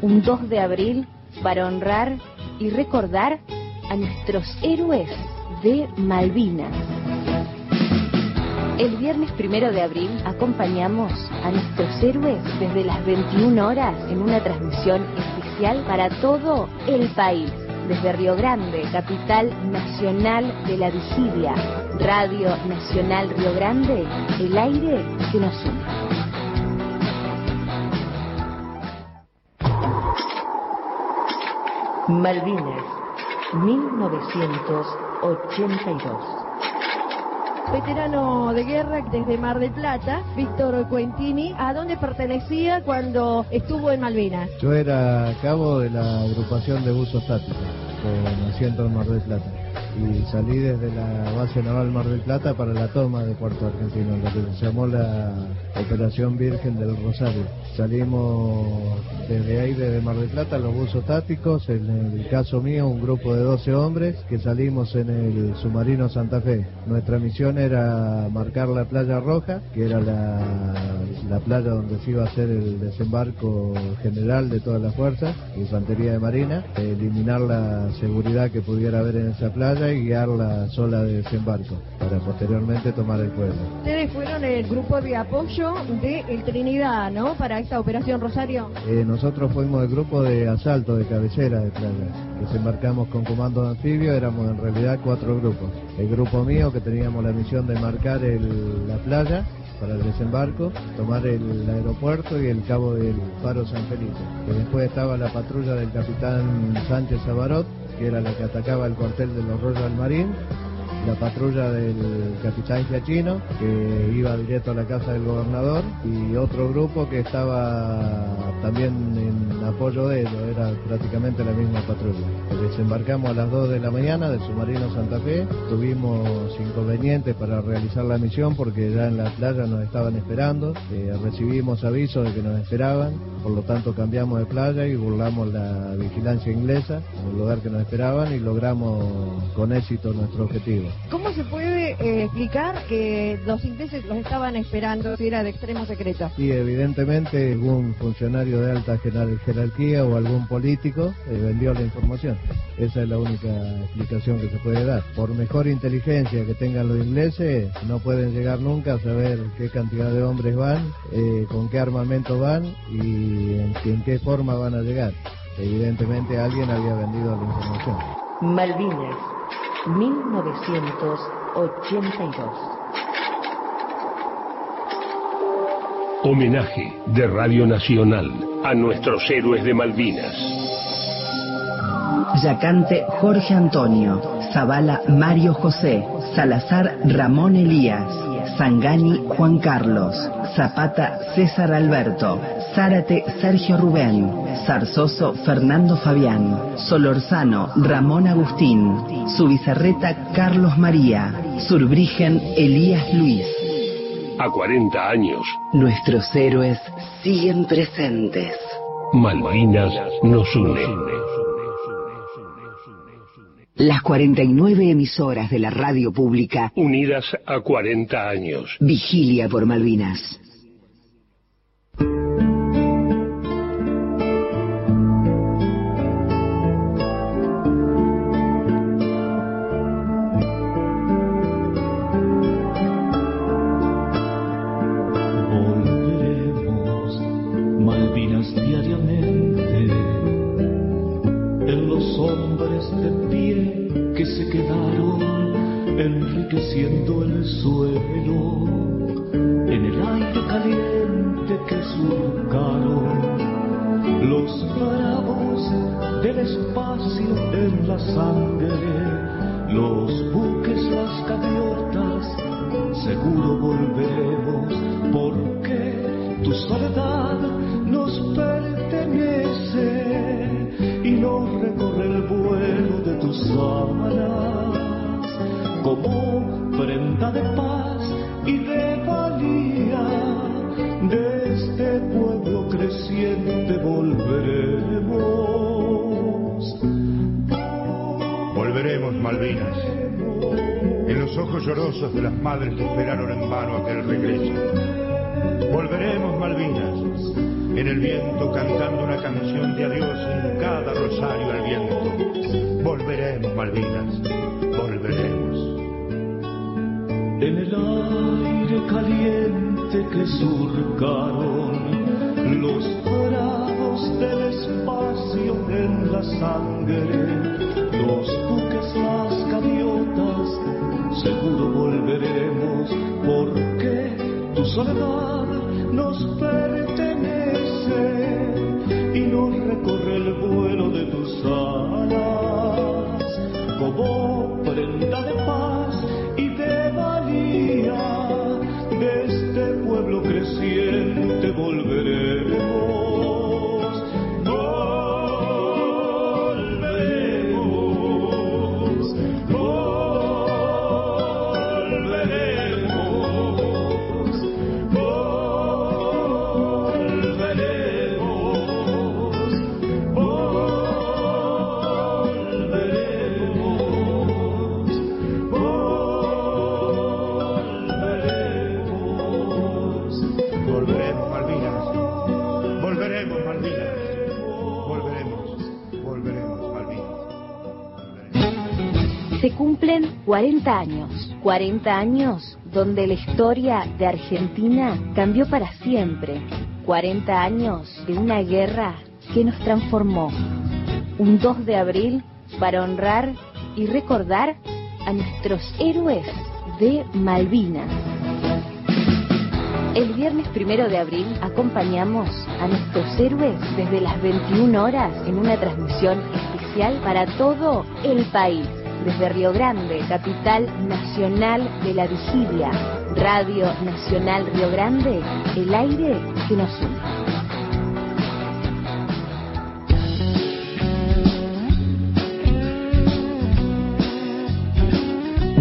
un 2 de abril para honrar y recordar a nuestros héroes de Malvinas. El viernes primero de abril acompañamos a nuestros héroes desde las 21 horas en una transmisión especial para todo el país. Desde Río Grande, capital nacional de la vigilia. Radio Nacional Río Grande, el aire que nos une. Malvinas, 1982. Veterano de guerra desde Mar del Plata, Víctor Cuentini, ¿a dónde pertenecía cuando estuvo en Malvinas? Yo era cabo de la agrupación de buzos tácticos con asiento en Mar del Plata y salí desde la base naval Mar del Plata para la toma de Puerto Argentino, lo que se llamó la Operación Virgen del Rosario. Salimos desde ahí, desde Mar del Plata, los buzos tácticos, en el caso mío un grupo de 12 hombres que salimos en el submarino Santa Fe. Nuestra misión era marcar la playa roja, que era la, la playa donde se iba a hacer el desembarco general de todas las fuerzas, infantería de marina, eliminar la seguridad que pudiera haber en esa playa y guiar la sola de desembarco para posteriormente tomar el pueblo. Ustedes fueron el grupo de apoyo de El Trinidad, ¿no? Para esta operación Rosario. Eh, nosotros fuimos el grupo de asalto de cabecera de playa. Desembarcamos con comando de anfibio, éramos en realidad cuatro grupos. El grupo mío que teníamos la misión de marcar el- la playa para el desembarco, tomar el aeropuerto y el cabo del Faro San Felipe. Después estaba la patrulla del capitán Sánchez Abarot, que era la que atacaba el cuartel de los Royal Marine la patrulla del capitán Giachino, que iba directo a la casa del gobernador, y otro grupo que estaba también en apoyo de ellos, era prácticamente la misma patrulla. Desembarcamos a las 2 de la mañana del submarino Santa Fe, tuvimos inconvenientes para realizar la misión porque ya en la playa nos estaban esperando, eh, recibimos aviso de que nos esperaban, por lo tanto cambiamos de playa y burlamos la vigilancia inglesa el lugar que nos esperaban y logramos con éxito nuestro objetivo. ¿Cómo se puede eh, explicar que los ingleses los estaban esperando si era de extremo secreto? Y evidentemente algún funcionario de alta jerar- jerarquía o algún político eh, vendió la información. Esa es la única explicación que se puede dar. Por mejor inteligencia que tengan los ingleses, no pueden llegar nunca a saber qué cantidad de hombres van, eh, con qué armamento van y en, en qué forma van a llegar. Evidentemente alguien había vendido la información. Malvinas, 1982. Homenaje de Radio Nacional a nuestros héroes de Malvinas. Yacante Jorge Antonio, Zavala Mario José, Salazar Ramón Elías, Sangani Juan Carlos, Zapata César Alberto, Zárate Sergio Rubén, Zarzoso Fernando Fabián, Solorzano Ramón Agustín, Subizarreta Carlos María, Surbrigen Elías Luis. a 40 años. Nuestros héroes siguen presentes. Malvinas nos une. Las 49 emisoras de la radio pública. Unidas a 40 años. Vigilia por Malvinas. 40 años, 40 años donde la historia de Argentina cambió para siempre, 40 años de una guerra que nos transformó, un 2 de abril para honrar y recordar a nuestros héroes de Malvinas. El viernes primero de abril acompañamos a nuestros héroes desde las 21 horas en una transmisión especial para todo el país. Desde Río Grande, capital nacional de la vigilia. Radio Nacional Río Grande, el aire que nos une.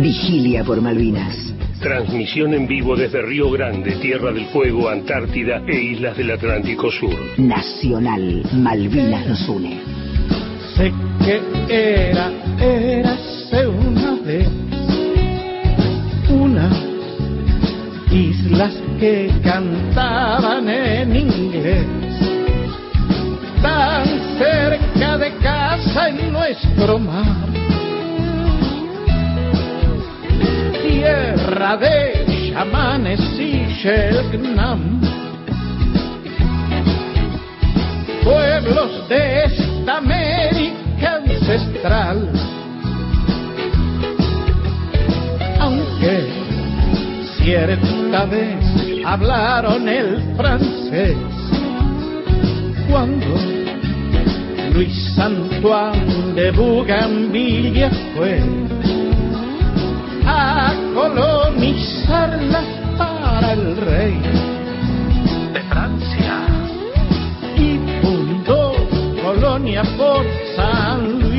Vigilia por Malvinas. Transmisión en vivo desde Río Grande, Tierra del Fuego, Antártida e Islas del Atlántico Sur. Nacional. Malvinas nos une. Que era, érase una vez una islas que cantaban en inglés, tan cerca de casa en nuestro mar, tierra de chamanes y Shelgnam, pueblos de esta América ancestral. Aunque cierta vez hablaron el francés, cuando Luis Antoine de Bougainville fue a colonizarla para el rey de Francia y fundó colonia por San Luis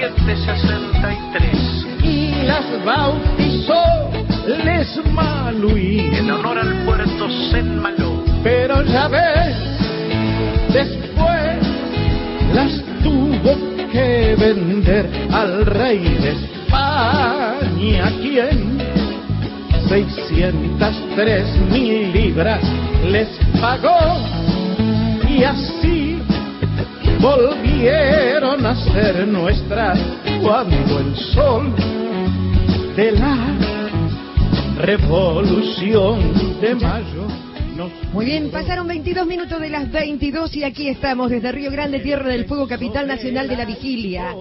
1763 y las bautizó Les Maluí. En honor al puerto Saint Malo. Pero ya ves, después las tuvo que vender al rey de España, quien 603 mil libras les pagó y así volvieron a ser nuestras cuando el sol de la revolución de mayo Muy bien, pasaron 22 minutos de las 22 y aquí estamos desde Río Grande, Tierra del Fuego, capital nacional de la vigilia.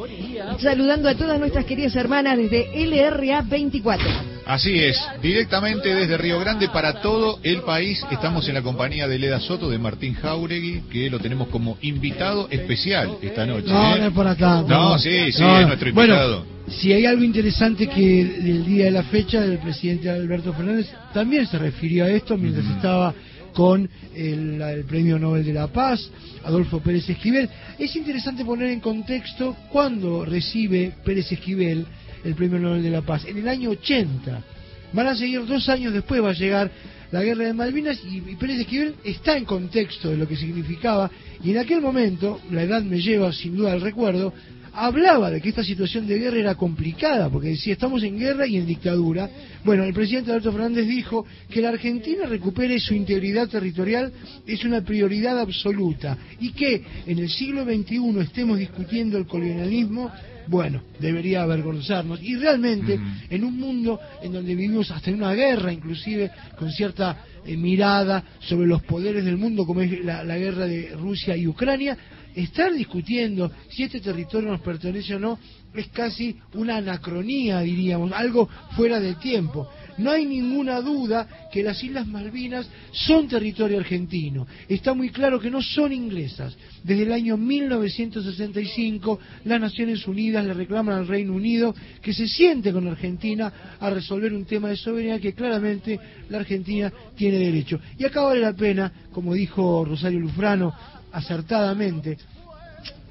Saludando a todas nuestras queridas hermanas desde LRA 24. Así es, directamente desde Río Grande para todo el país. Estamos en la compañía de Leda Soto, de Martín Jauregui, que lo tenemos como invitado especial esta noche. No, ¿eh? no es por acá. No, sí, sí, No, es nuestro Bueno, invitado. si hay algo interesante que del día de la fecha, el presidente Alberto Fernández también se refirió a esto mientras estaba con el, el Premio Nobel de la Paz, Adolfo Pérez Esquivel. Es interesante poner en contexto cuándo recibe Pérez Esquivel el Premio Nobel de la Paz. En el año 80. Van a seguir dos años después, va a llegar la guerra de Malvinas y, y Pérez Esquivel está en contexto de lo que significaba. Y en aquel momento, la edad me lleva sin duda al recuerdo, hablaba de que esta situación de guerra era complicada, porque decía, estamos en guerra y en dictadura. Bueno, el presidente Alberto Fernández dijo que la Argentina recupere su integridad territorial es una prioridad absoluta y que en el siglo XXI estemos discutiendo el colonialismo, bueno, debería avergonzarnos. Y realmente, en un mundo en donde vivimos hasta en una guerra, inclusive con cierta eh, mirada sobre los poderes del mundo, como es la, la guerra de Rusia y Ucrania, estar discutiendo si este territorio nos pertenece o no es casi una anacronía, diríamos, algo fuera de tiempo. No hay ninguna duda que las Islas Malvinas son territorio argentino. Está muy claro que no son inglesas. Desde el año 1965 las Naciones Unidas le reclaman al Reino Unido que se siente con Argentina a resolver un tema de soberanía que claramente la Argentina tiene derecho. Y acá vale la pena, como dijo Rosario Lufrano acertadamente,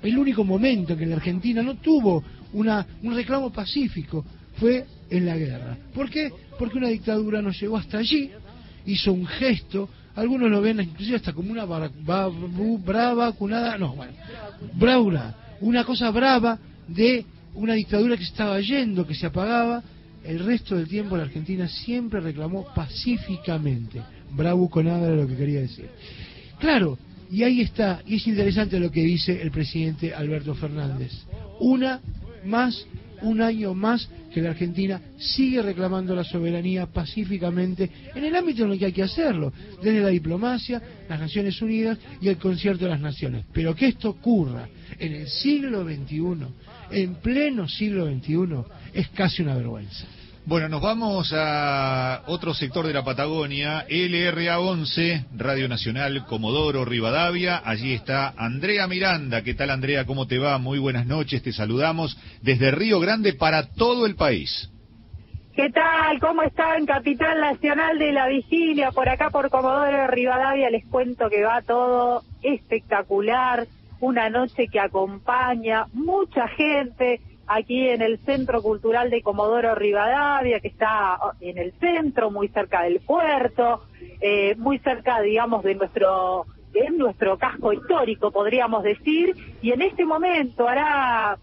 el único momento en que la Argentina no tuvo un reclamo pacífico fue en la guerra. ¿Por qué? Porque una dictadura nos llevó hasta allí, hizo un gesto, algunos lo ven inclusive hasta como una brava, cunada, no, bueno, bravura, una cosa brava de una dictadura que estaba yendo, que se apagaba. El resto del tiempo la Argentina siempre reclamó pacíficamente. Bravuconada era lo que quería decir. Claro, y ahí está, y es interesante lo que dice el presidente Alberto Fernández. Una más, un año más que la Argentina sigue reclamando la soberanía pacíficamente en el ámbito en el que hay que hacerlo, desde la diplomacia, las Naciones Unidas y el concierto de las naciones. Pero que esto ocurra en el siglo XXI, en pleno siglo XXI, es casi una vergüenza. Bueno, nos vamos a otro sector de la Patagonia, LRA 11, Radio Nacional Comodoro Rivadavia. Allí está Andrea Miranda. ¿Qué tal, Andrea? ¿Cómo te va? Muy buenas noches. Te saludamos desde Río Grande para todo el país. ¿Qué tal? ¿Cómo están? Capital Nacional de la Vigilia, por acá por Comodoro Rivadavia, les cuento que va todo espectacular, una noche que acompaña mucha gente aquí en el Centro Cultural de Comodoro Rivadavia, que está en el centro, muy cerca del puerto, eh, muy cerca, digamos, de nuestro de nuestro casco histórico, podríamos decir, y en este momento hará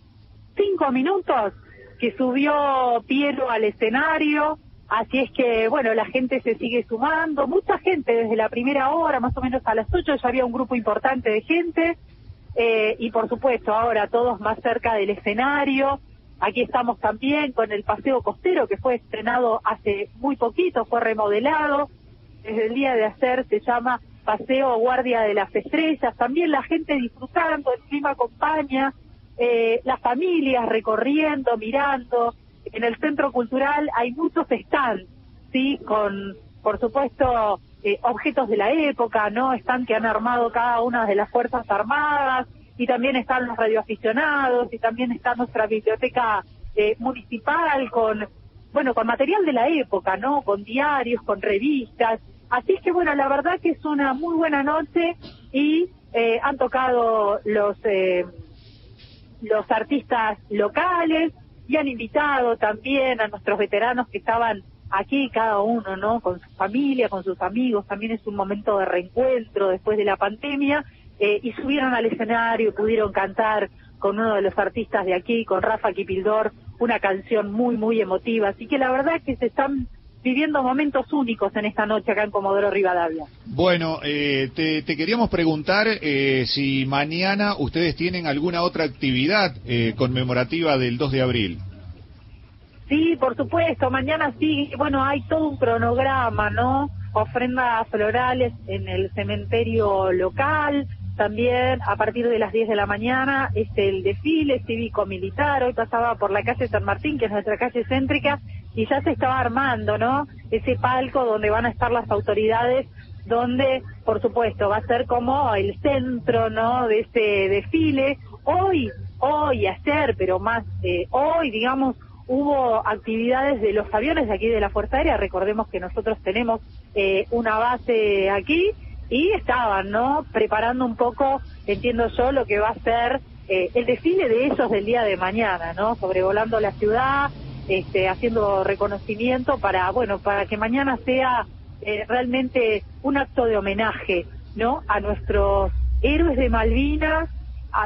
cinco minutos que subió Piero al escenario, así es que, bueno, la gente se sigue sumando, mucha gente desde la primera hora, más o menos a las ocho, ya había un grupo importante de gente, eh, y por supuesto ahora todos más cerca del escenario. Aquí estamos también con el Paseo Costero que fue estrenado hace muy poquito, fue remodelado. Desde el día de ayer se llama Paseo Guardia de las Estrellas. También la gente disfrutando, el clima acompaña, eh, las familias recorriendo, mirando. En el centro cultural hay muchos stands, sí, con, por supuesto, eh, objetos de la época, ¿no? Están que han armado cada una de las Fuerzas Armadas, y también están los radioaficionados, y también está nuestra biblioteca eh, municipal con, bueno, con material de la época, ¿no? Con diarios, con revistas. Así es que, bueno, la verdad que es una muy buena noche y eh, han tocado los, eh, los artistas locales y han invitado también a nuestros veteranos que estaban aquí cada uno, ¿no? Con su familia, con sus amigos, también es un momento de reencuentro después de la pandemia, eh, y subieron al escenario pudieron cantar con uno de los artistas de aquí, con Rafa Kipildor, una canción muy, muy emotiva. Así que la verdad es que se están viviendo momentos únicos en esta noche acá en Comodoro Rivadavia. Bueno, eh, te, te queríamos preguntar eh, si mañana ustedes tienen alguna otra actividad eh, conmemorativa del 2 de abril. Sí, por supuesto, mañana sí, bueno, hay todo un cronograma, ¿no? Ofrendas florales en el cementerio local, también a partir de las 10 de la mañana este el desfile cívico-militar, hoy pasaba por la calle San Martín, que es nuestra calle céntrica, y ya se estaba armando, ¿no? Ese palco donde van a estar las autoridades, donde, por supuesto, va a ser como el centro, ¿no? De ese desfile. Hoy, hoy, ayer, pero más eh, hoy, digamos, hubo actividades de los aviones de aquí de la Fuerza Aérea. Recordemos que nosotros tenemos eh, una base aquí y estaban, ¿no? Preparando un poco, entiendo yo, lo que va a ser eh, el desfile de ellos del día de mañana, ¿no? Sobrevolando la ciudad, este, haciendo reconocimiento para, bueno, para que mañana sea eh, realmente un acto de homenaje, ¿no? A nuestros héroes de Malvinas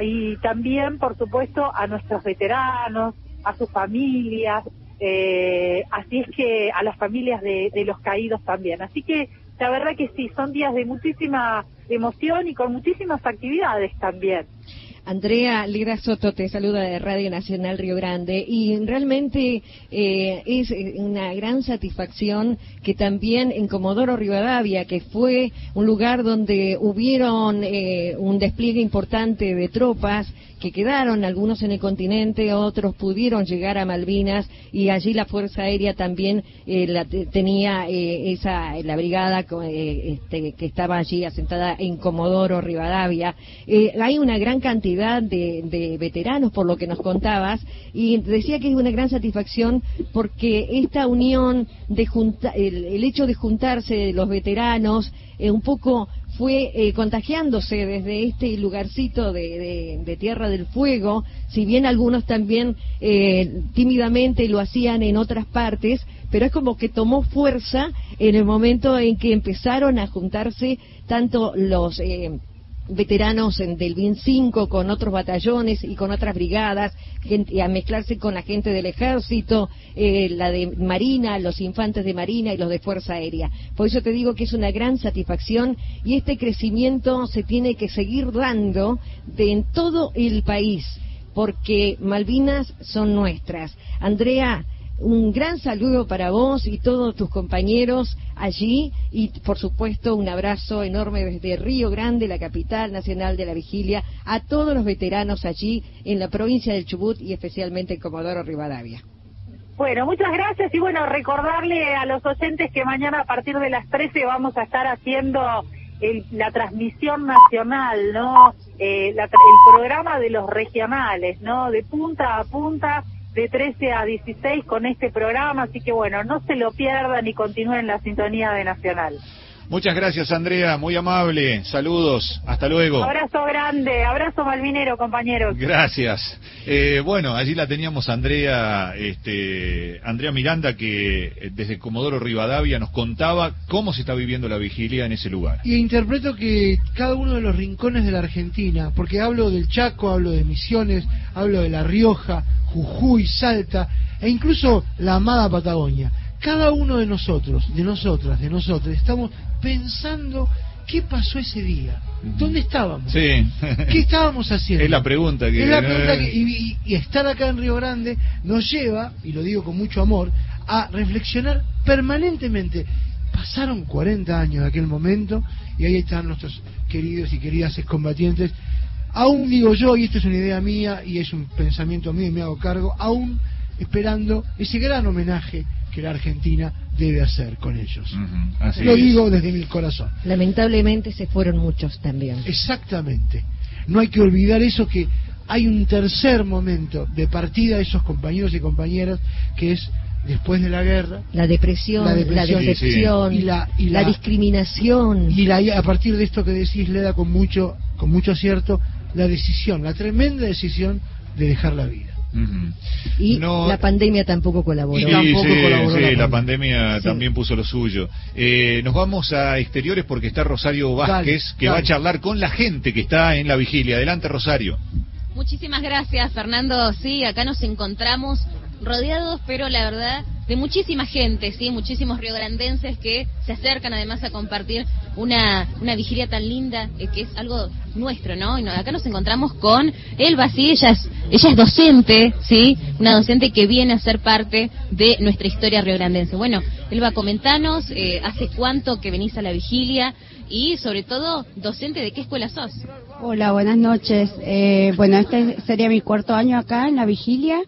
y también, por supuesto, a nuestros veteranos, a sus familias, eh, así es que a las familias de, de los caídos también. Así que la verdad que sí, son días de muchísima emoción y con muchísimas actividades también. Andrea Lira Soto te saluda de Radio Nacional Río Grande y realmente eh, es una gran satisfacción que también en Comodoro Rivadavia, que fue un lugar donde hubieron eh, un despliegue importante de tropas que quedaron, algunos en el continente, otros pudieron llegar a Malvinas y allí la Fuerza Aérea también eh, la, tenía eh, esa la brigada eh, este, que estaba allí asentada en Comodoro Rivadavia. Eh, hay una gran cantidad de, de, veteranos, por lo que nos contabas, y decía que es una gran satisfacción porque esta unión de junta, el, el hecho de juntarse los veteranos eh, un poco fue eh, contagiándose desde este lugarcito de, de, Tierra del Fuego, si bien algunos también eh, tímidamente lo hacían en otras partes, pero es como que tomó fuerza en el momento en que empezaron a juntarse tanto los eh, veteranos del BIN 5 con otros batallones y con otras brigadas, gente, a mezclarse con la gente del ejército, eh, la de Marina, los infantes de Marina y los de Fuerza Aérea. Por eso te digo que es una gran satisfacción y este crecimiento se tiene que seguir dando de, en todo el país, porque Malvinas son nuestras. Andrea, un gran saludo para vos y todos tus compañeros allí y por supuesto un abrazo enorme desde Río Grande, la capital nacional de la vigilia, a todos los veteranos allí en la provincia del Chubut y especialmente en Comodoro Rivadavia. Bueno, muchas gracias y bueno, recordarle a los oyentes que mañana a partir de las 13 vamos a estar haciendo el, la transmisión nacional, ¿no? Eh, la, el programa de los regionales, ¿no? De punta a punta de 13 a 16 con este programa, así que bueno, no se lo pierdan y continúen la sintonía de Nacional. Muchas gracias, Andrea, muy amable. Saludos, hasta luego. Abrazo grande, abrazo malvinero, compañeros. Gracias. Eh, bueno, allí la teníamos Andrea, este, Andrea Miranda, que eh, desde Comodoro Rivadavia nos contaba cómo se está viviendo la vigilia en ese lugar. Y interpreto que cada uno de los rincones de la Argentina, porque hablo del Chaco, hablo de Misiones, hablo de La Rioja, Jujuy, Salta e incluso la amada Patagonia. Cada uno de nosotros, de nosotras, de nosotros, estamos pensando qué pasó ese día. ¿Dónde estábamos? Sí. ¿Qué estábamos haciendo? Es la pregunta que... Es la pregunta que y, y, y estar acá en Río Grande nos lleva, y lo digo con mucho amor, a reflexionar permanentemente. Pasaron 40 años de aquel momento y ahí están nuestros queridos y queridas excombatientes. Aún digo yo, y esto es una idea mía y es un pensamiento mío y me hago cargo, aún esperando ese gran homenaje que la Argentina debe hacer con ellos. Uh -huh, Lo es. digo desde mi corazón. Lamentablemente se fueron muchos también. Exactamente. No hay que olvidar eso que hay un tercer momento de partida de esos compañeros y compañeras que es después de la guerra. La depresión, la, depresión, la decepción, sí, sí. Y, la, y la, la, discriminación. Y la, a partir de esto que decís, Leda, con mucho, con mucho acierto, la decisión, la tremenda decisión de dejar la vida. Y No- la pandemia tampoco colaboró. Sí, sí, sí, la pandemia también puso lo suyo. Eh, nos vamos a exteriores porque está Rosario Vázquez, Dale, que dale. va a charlar con la gente que está en la vigilia. Adelante, Rosario. Muchísimas gracias, Fernando. Sí, acá nos encontramos rodeados, pero la verdad, de muchísima gente, sí, muchísimos riograndenses que se acercan además a compartir una, una vigilia tan linda, eh, que es algo nuestro, ¿no? Y acá nos encontramos con Elba, sí, ella es, ella es docente, sí, una docente que viene a ser parte de nuestra historia riograndense. Bueno, Elba, comentanos, eh, ¿hace cuánto que venís a la vigilia? Y sobre todo, docente, ¿de qué escuela sos? Hola, buenas noches. Eh, bueno, este sería mi cuarto año acá en la vigilia.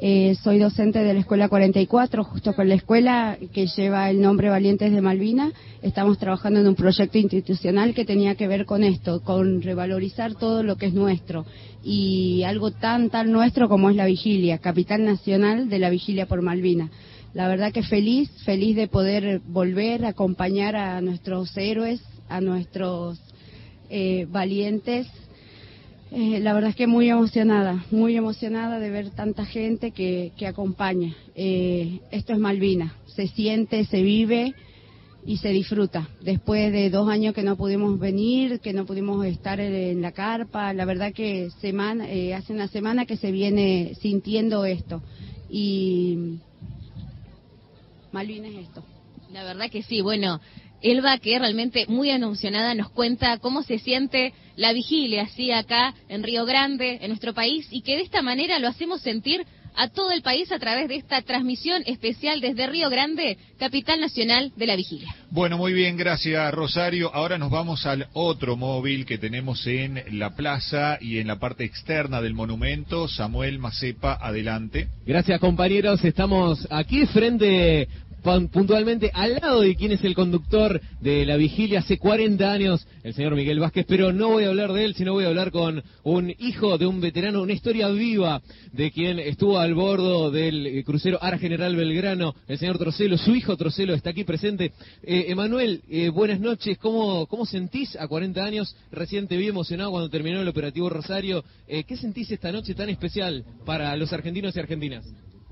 Eh, soy docente de la Escuela 44, justo con la escuela que lleva el nombre Valientes de Malvina. Estamos trabajando en un proyecto institucional que tenía que ver con esto, con revalorizar todo lo que es nuestro. Y algo tan, tan nuestro como es la vigilia, capital nacional de la vigilia por Malvina. La verdad que feliz, feliz de poder volver a acompañar a nuestros héroes, a nuestros eh, valientes. Eh, la verdad es que muy emocionada, muy emocionada de ver tanta gente que, que acompaña. Eh, esto es Malvina, se siente, se vive y se disfruta. Después de dos años que no pudimos venir, que no pudimos estar en, la carpa, la verdad que semana, eh, hace una semana que se viene sintiendo esto. Y Malvina es esto. La verdad que sí, bueno, Elba que realmente muy emocionada nos cuenta cómo se siente la vigilia así acá en Río Grande, en nuestro país, y que de esta manera lo hacemos sentir a todo el país a través de esta transmisión especial desde Río Grande, capital nacional de la vigilia. Bueno, muy bien, gracias Rosario. Ahora nos vamos al otro móvil que tenemos en la plaza y en la parte externa del monumento. Samuel Macepa, adelante. Gracias compañeros, estamos aquí frente puntualmente al lado de quien es el conductor de la vigilia hace 40 años, el señor Miguel Vázquez, pero no voy a hablar de él, sino voy a hablar con un hijo de un veterano, una historia viva de quien estuvo al bordo del eh, crucero Ara General Belgrano, el señor Trocelo, su hijo Trocelo está aquí presente. Eh, Emanuel, eh, buenas noches, ¿Cómo, ¿cómo sentís a 40 años? Recién te vi emocionado cuando terminó el operativo Rosario. ¿Qué sentís esta noche tan especial para los argentinos y argentinas?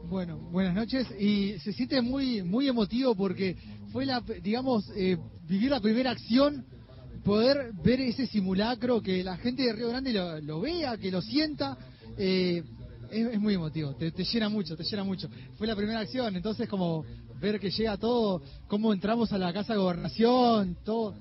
Bueno, buenas noches y se siente muy muy emotivo porque fue la digamos eh, vivir la primera acción, poder ver ese simulacro que la gente de Río Grande lo, vea, que lo sienta, eh, es, es muy emotivo, te, te llena mucho, te llena mucho. Fue la primera acción, entonces como ver que llega todo, cómo entramos a la casa de gobernación, todo.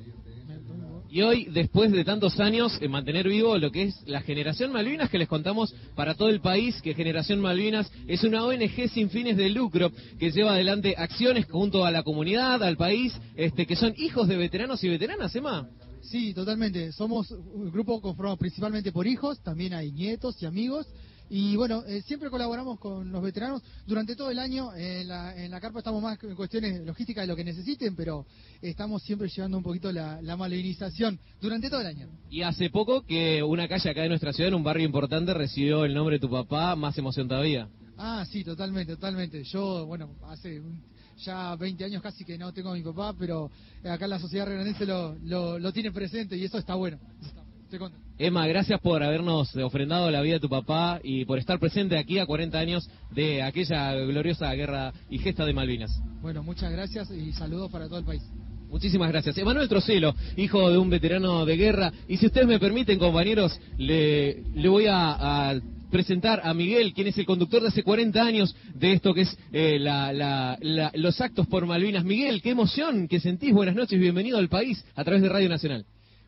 Y hoy, después de tantos años, eh, mantener vivo lo que es la Generación Malvinas, que les contamos para todo el país, que Generación Malvinas es una ONG sin fines de lucro que lleva adelante acciones junto a la comunidad, al país, este, que son hijos de veteranos y veteranas, Emma. Sí, totalmente. Somos un grupo conformado principalmente por hijos, también hay nietos y amigos. Y bueno, eh, siempre colaboramos con los veteranos durante todo el año. En la, en la carpa estamos más en cuestiones logísticas de lo que necesiten, pero estamos siempre llevando un poquito la, la malvinización durante todo el año. Y hace poco que una calle acá de nuestra ciudad, en un barrio importante, recibió el nombre de tu papá, más emoción todavía. Ah, sí, totalmente, totalmente. Yo, bueno, hace un- ya 20 años casi que no tengo a mi papá, pero acá la sociedad renanense lo, lo, lo tiene presente y eso está bueno. Emma, gracias por habernos ofrendado la vida de tu papá y por estar presente aquí a 40 años de aquella gloriosa guerra y gesta de Malvinas. Bueno, muchas gracias y saludos para todo el país. Muchísimas gracias. Emanuel Trocelo, hijo de un veterano de guerra. Y si ustedes me permiten, compañeros, le, le voy a, a presentar a Miguel, quien es el conductor de hace 40 años de esto que es eh, la- la- la- los actos por Malvinas. Miguel, qué emoción que sentís. Buenas noches, bienvenido al país a través de Radio Nacional.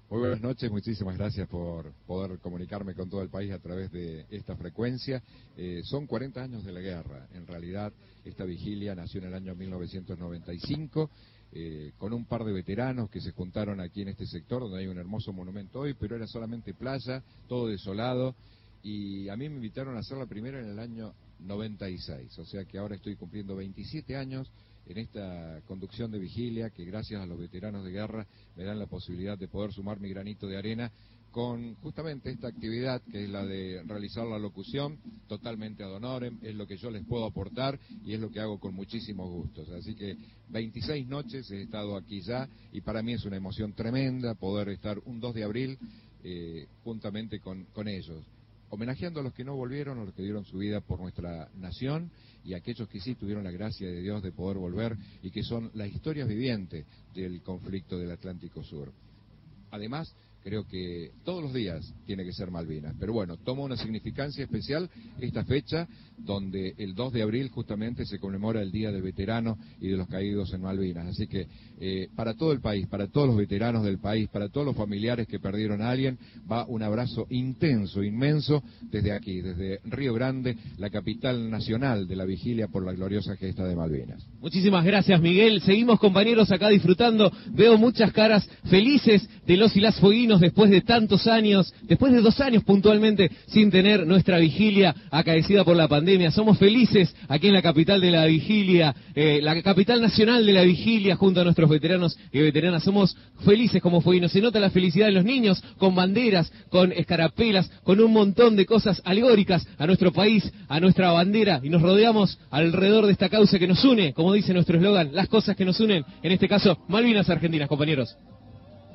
Muy buenas noches, muchísimas gracias por poder comunicarme con todo el país a través de esta frecuencia. Eh, son 40 años de la guerra. En realidad, esta vigilia nació en el año 1995 eh, con un par de veteranos que se juntaron aquí en este sector, donde hay un hermoso monumento hoy, pero era solamente playa, todo desolado. Y a mí me invitaron a hacer la primera en el año 96, o sea que ahora estoy cumpliendo 27 años en esta conducción de vigilia que gracias a los veteranos de guerra me dan la posibilidad de poder sumar mi granito de arena con justamente esta actividad que es la de realizar la locución totalmente ad honorem, es lo que yo les puedo aportar y es lo que hago con muchísimos gustos. Así que 26 noches he estado aquí ya y para mí es una emoción tremenda poder estar un 2 de abril eh, juntamente con, con ellos. homenajeando a los que no volvieron, a los que dieron su vida por nuestra nación y aquellos que sí tuvieron la gracia de Dios de poder volver y que son las historias vivientes del conflicto del Atlántico Sur. Además, creo que todos los días tiene que ser Malvinas. Pero bueno, toma una significancia especial esta fecha, donde el 2 de abril justamente se conmemora el Día del Veterano y de los Caídos en Malvinas. Así que eh, para todo el país, para todos los veteranos del país, para todos los familiares que perdieron a alguien, va un abrazo intenso, inmenso, desde aquí, desde Río Grande, la capital nacional de la vigilia por la gloriosa gesta de Malvinas. Muchísimas gracias, Miguel. Seguimos, compañeros, acá disfrutando. Veo muchas caras felices de los y las fueguinos después de tantos años, después de dos años puntualmente, sin tener nuestra vigilia acaecida por la pandemia. Somos felices aquí en la capital de la vigilia, eh, la capital nacional de la vigilia, junto a nuestros veteranos y veteranas. Somos felices como fueguinos. Se nota la felicidad de los niños con banderas, con escarapelas, con un montón de cosas alegóricas a nuestro país, a nuestra bandera, y nos rodeamos alrededor de esta causa que nos une, como dice nuestro eslogan, las cosas que nos unen, en este caso, Malvinas Argentinas, compañeros.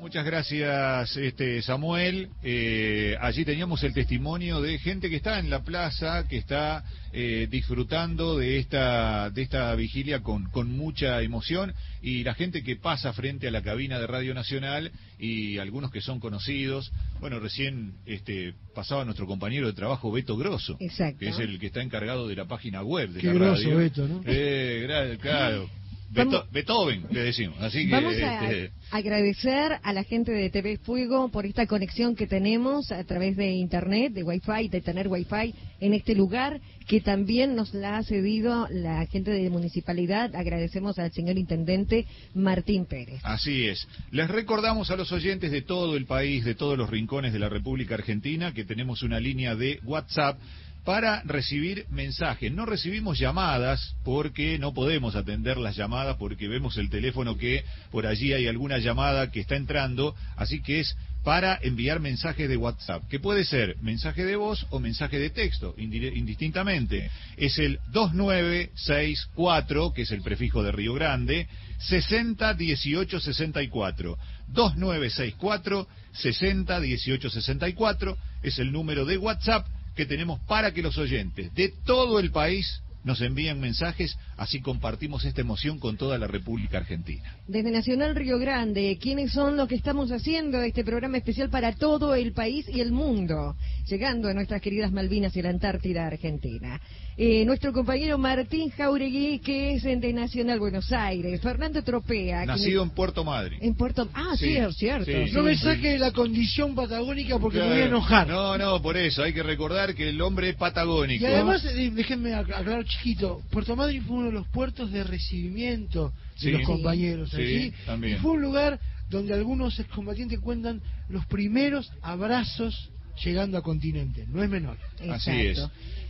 Muchas gracias, este Samuel. Eh, allí teníamos el testimonio de gente que está en la plaza, que está eh, disfrutando de esta de esta vigilia con, con mucha emoción y la gente que pasa frente a la cabina de Radio Nacional y algunos que son conocidos. Bueno, recién este pasaba nuestro compañero de trabajo Beto Grosso, Exacto. que es el que está encargado de la página web de Qué la grosso, radio. Beto, ¿no? Eh, claro. Beto- Beethoven, le decimos. Así que Vamos a este, agradecer a la gente de TV Fuego por esta conexión que tenemos a través de Internet, de Wi-Fi, de tener Wi-Fi en este lugar, que también nos la ha cedido la gente de municipalidad. Agradecemos al señor Intendente Martín Pérez. Así es. Les recordamos a los oyentes de todo el país, de todos los rincones de la República Argentina, que tenemos una línea de WhatsApp para recibir mensajes. No recibimos llamadas porque no podemos atender las llamadas porque vemos el teléfono que por allí hay alguna llamada que está entrando, así que es para enviar mensajes de WhatsApp, que puede ser mensaje de voz o mensaje de texto, indistintamente. Es el 2964, que es el prefijo de Río Grande, 601864. 2964 601864 es el número de WhatsApp que tenemos para que los oyentes de todo el país nos envíen mensajes, así compartimos esta emoción con toda la República Argentina. Desde Nacional Río Grande, ¿quiénes son los que estamos haciendo este programa especial para todo el país y el mundo? Llegando a nuestras queridas Malvinas y la Antártida Argentina. Eh, nuestro compañero Martín Jauregui, que es de Nacional Buenos Aires. Fernando Tropea. Nacido en Puerto Madryn. en Puerto... Ah, Sí, cierto, cierto. sí. No me saque la condición patagónica porque me voy a enojar. No, no, por eso hay que recordar que el hombre es patagónico. Y además, eh, déjenme ac- aclarar chiquito, Puerto Madryn fue uno de los puertos de recibimiento de Sí. los compañeros Sí, allí. también. Y fue un lugar donde algunos excombatientes cuentan los primeros abrazos llegando a continente. No es menor. Así es.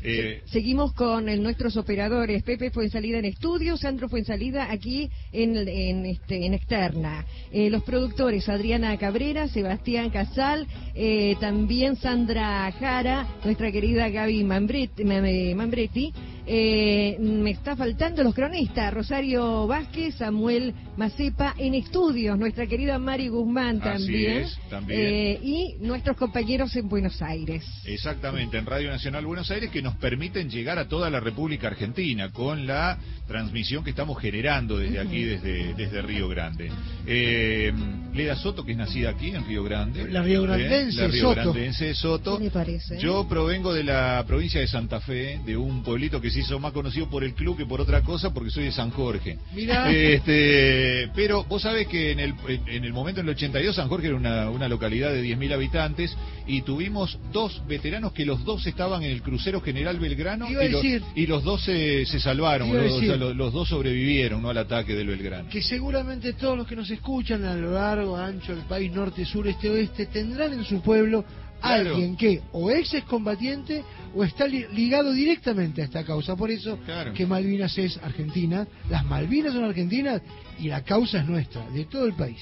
Eh, Seguimos con el- nuestros operadores. Pepe fue en salida en estudio, Sandro fue en salida aquí en, en, este, en externa. Eh, los productores Adriana Cabrera, Sebastián Casal, eh, también Sandra Jara, nuestra querida Gaby Mambretti. Mam- Mambretti. Eh, me está faltando los cronistas, Rosario Vázquez, Samuel Macepa en estudios, nuestra querida Mari Guzmán Así también. es, también. Eh, y nuestros compañeros en Buenos Aires. Exactamente, en Radio Nacional Buenos Aires que nos permiten llegar a toda la República Argentina con la transmisión que estamos generando desde aquí, desde, desde Río Grande. Eh, Leda Soto, que es nacida aquí en Río Grande. La riograndense ¿eh? La Soto. riograndense Soto. ¿Qué le parece? Yo provengo de la provincia de Santa Fe, de un pueblito que se hizo más conocido por el club que por otra cosa, porque soy de San Jorge. Mirá. Este, pero vos sabés que en el, en, en el momento en el 82 San Jorge era una, una localidad de 10.000 habitantes y tuvimos dos veteranos que los dos estaban en el crucero General Belgrano Iba a y, los- decir. y los dos se, se salvaron, los, o sea, decir. los- los dos sobrevivieron ¿no? al ataque del Belgrano. que seguramente todos los que nos escuchan a lo largo, ancho del país, norte, sur, este, oeste, tendrán en su pueblo Claro. alguien que o ex es combatiente o está li- ligado directamente a esta causa. Por eso Claro. que Malvinas es Argentina, las Malvinas son argentinas y la causa es nuestra, de todo el país.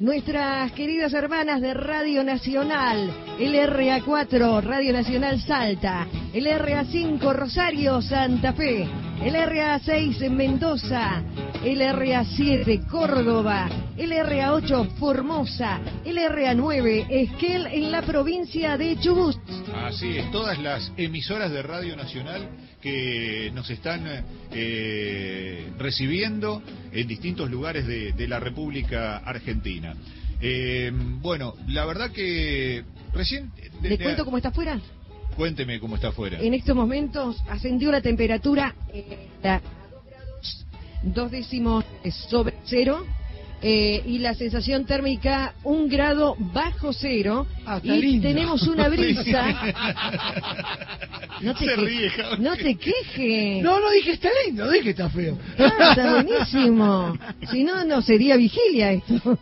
Nuestras queridas hermanas de Radio Nacional, LRA4, Radio Nacional Salta, LRA5, Rosario, Santa Fe, LRA6 en Mendoza, LRA7, Córdoba, LRA8, Formosa, LRA9, Esquel en la provincia de Chubut. Así es, todas las emisoras de Radio Nacional que nos están eh, recibiendo en distintos lugares de, de la República Argentina. Eh, bueno, la verdad que recién... de- ¿Les de- cuento cómo está afuera? Cuénteme cómo está afuera. En estos momentos ascendió la temperatura eh, a dos grados, dos décimos sobre cero. Eh, y la sensación térmica un grado bajo cero Ah, y lindo. tenemos una brisa no te, Se que- ríe, Javi. no te quejes No, no dije está lindo, dije que está feo. Ah, está buenísimo si no no sería vigilia esto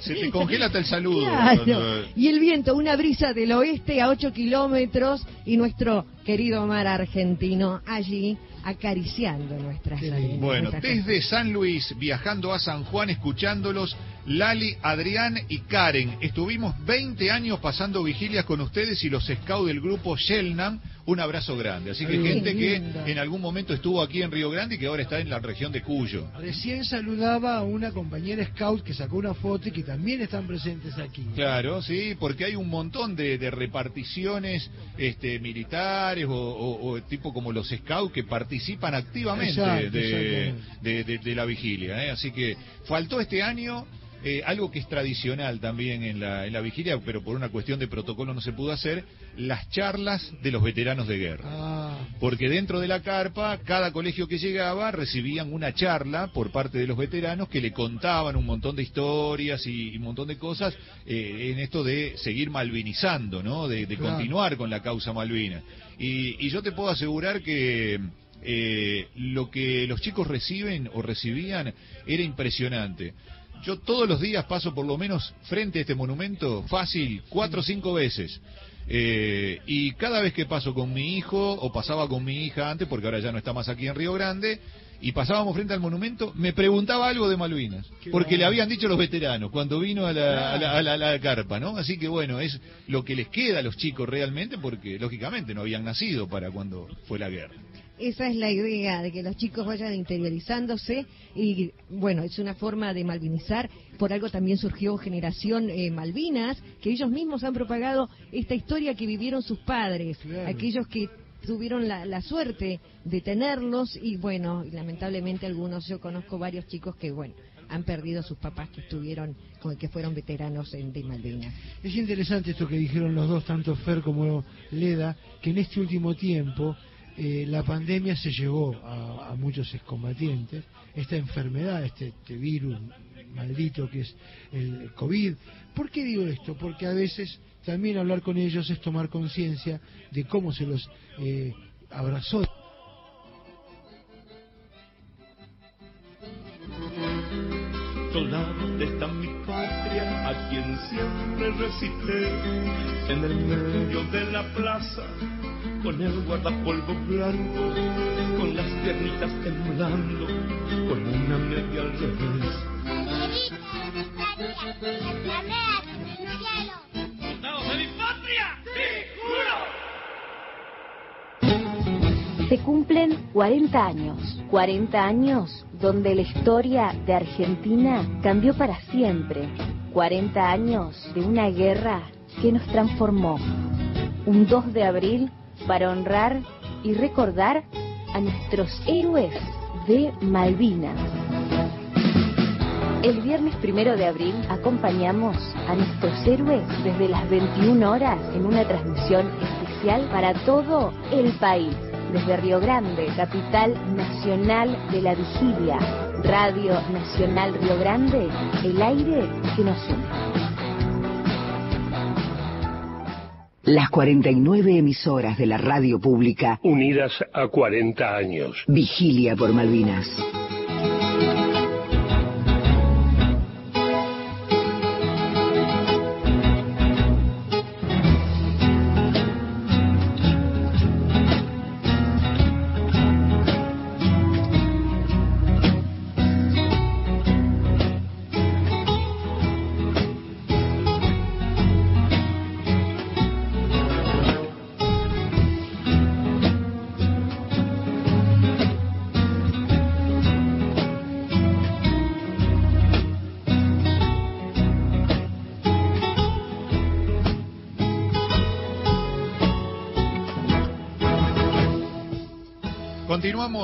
Se te congela hasta el saludo. Claro. cuando- Y el viento, una brisa del oeste a 8 kilómetros y nuestro querido mar argentino allí acariciando nuestras Bueno, nuestras desde San Luis, viajando a San Juan, escuchándolos, Lali, Adrián y Karen. Estuvimos 20 años pasando vigilias con ustedes y los scouts del grupo Shelnam. Un abrazo grande. Así que Ay, gente que en algún momento estuvo aquí en Río Grande y que ahora está en la región de Cuyo. Recién saludaba a una compañera scout que sacó una foto y que también están presentes aquí. Claro, sí, porque hay un montón de, de reparticiones este, militares o, o- o tipo como los scouts que participan activamente Exacto, de- de la vigilia. ¿eh? Así que faltó este año eh, algo que es tradicional también en la, en la vigilia, pero por una cuestión de protocolo no se pudo hacer, las charlas de los veteranos de guerra. Ah, Porque dentro de la carpa, cada colegio que llegaba recibían una charla por parte de los veteranos que le contaban un montón de historias y, y un montón de cosas eh, en esto de seguir malvinizando, ¿no? De, de Claro. continuar con la causa Malvina. Y, y yo te puedo asegurar que eh, lo que los chicos reciben o recibían era impresionante. Yo todos los días paso por lo menos frente a este monumento fácil cuatro o cinco veces. Eh, y cada vez que paso con mi hijo, o pasaba con mi hija antes, porque ahora ya no está más aquí en Río Grande, y pasábamos frente al monumento, me preguntaba algo de Malvinas, Qué porque bueno. le habían dicho los veteranos cuando vino a la, Claro. a la- a la- a la carpa, ¿no? Así que bueno, es lo que les queda a los chicos realmente, porque lógicamente no habían nacido para cuando fue la guerra. Esa es la idea, de que los chicos vayan interiorizándose y, bueno, es una forma de malvinizar. Por algo también surgió Generación eh, Malvinas, que ellos mismos han propagado esta historia que vivieron sus padres, aquellos que tuvieron la, la suerte de tenerlos y, bueno, y lamentablemente algunos, yo conozco varios chicos que, bueno, han perdido a sus papás que estuvieron, con- que fueron veteranos en, de Malvinas. Es interesante esto que dijeron los dos, tanto Fer como Leda, que en este último tiempo eh, la pandemia se llevó a, muchos excombatientes, esta enfermedad, este, este virus maldito que es el COVID. ¿Por qué digo esto? Porque a veces también hablar con ellos es tomar conciencia de cómo se los eh, abrazó. Soldados de a quien siempre recité, en el medio de la plaza, con el guardapolvo blanco, con las piernitas temblando, con una media al revés. ¡Soldados de mi patria! ¡Sí, juro! Se cumplen 40 años, 40 años donde la historia de Argentina cambió para siempre, 40 años de una guerra que nos transformó. Un 2 de abril para honrar y recordar a nuestros héroes de Malvinas. El viernes primero de abril acompañamos a nuestros héroes desde las 21 horas en una transmisión especial para todo el país. Desde Río Grande, capital nacional de la vigilia. Radio Nacional Río Grande, el aire que nos une. Las 49 emisoras de la radio pública. Unidas a 40 años. Vigilia por Malvinas.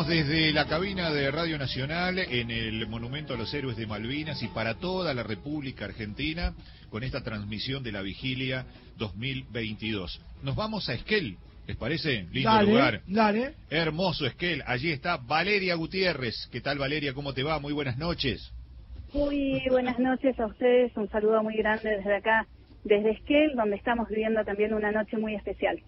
Desde la cabina de Radio Nacional en el Monumento a los Héroes de Malvinas y para toda la República Argentina con esta transmisión de la vigilia 2022. Nos vamos a Esquel, ¿les parece? Lindo Dale, lugar. dale. Hermoso Esquel. Allí está Valeria Gutiérrez. ¿Qué tal Valeria? ¿Cómo te va? Muy buenas noches. Muy buenas noches a ustedes, un saludo muy grande desde acá, desde Esquel, donde estamos viviendo también una noche muy especial.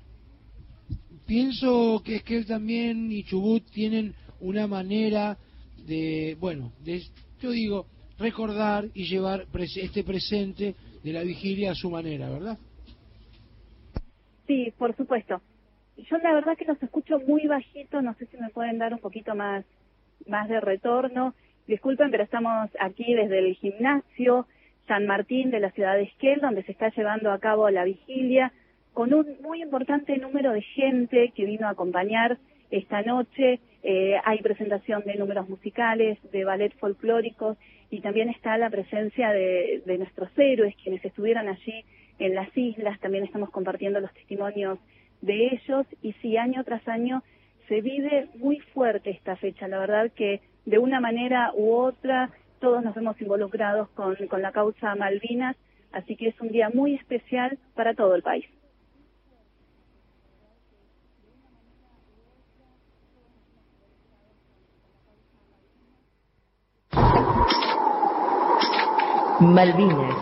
Pienso que Esquel también y Chubut tienen una manera de, bueno, de, yo digo, recordar y llevar este presente de la vigilia a su manera, ¿verdad? Sí, por supuesto. Yo la verdad que los escucho muy bajito, no sé si me pueden dar un poquito más, más de retorno. Disculpen, pero estamos aquí desde el gimnasio San Martín de la ciudad de Esquel, donde se está llevando a cabo la vigilia, con un muy importante número de gente que vino a acompañar esta noche. Eh, hay presentación de números musicales, de ballet folclóricos y también está la presencia de, nuestros héroes, quienes estuvieron allí en las islas. También estamos compartiendo los testimonios de ellos y sí, año tras año se vive muy fuerte esta fecha. La verdad que de una manera u otra todos nos vemos involucrados con la causa Malvinas, así que es un día muy especial para todo el país. Malvinas,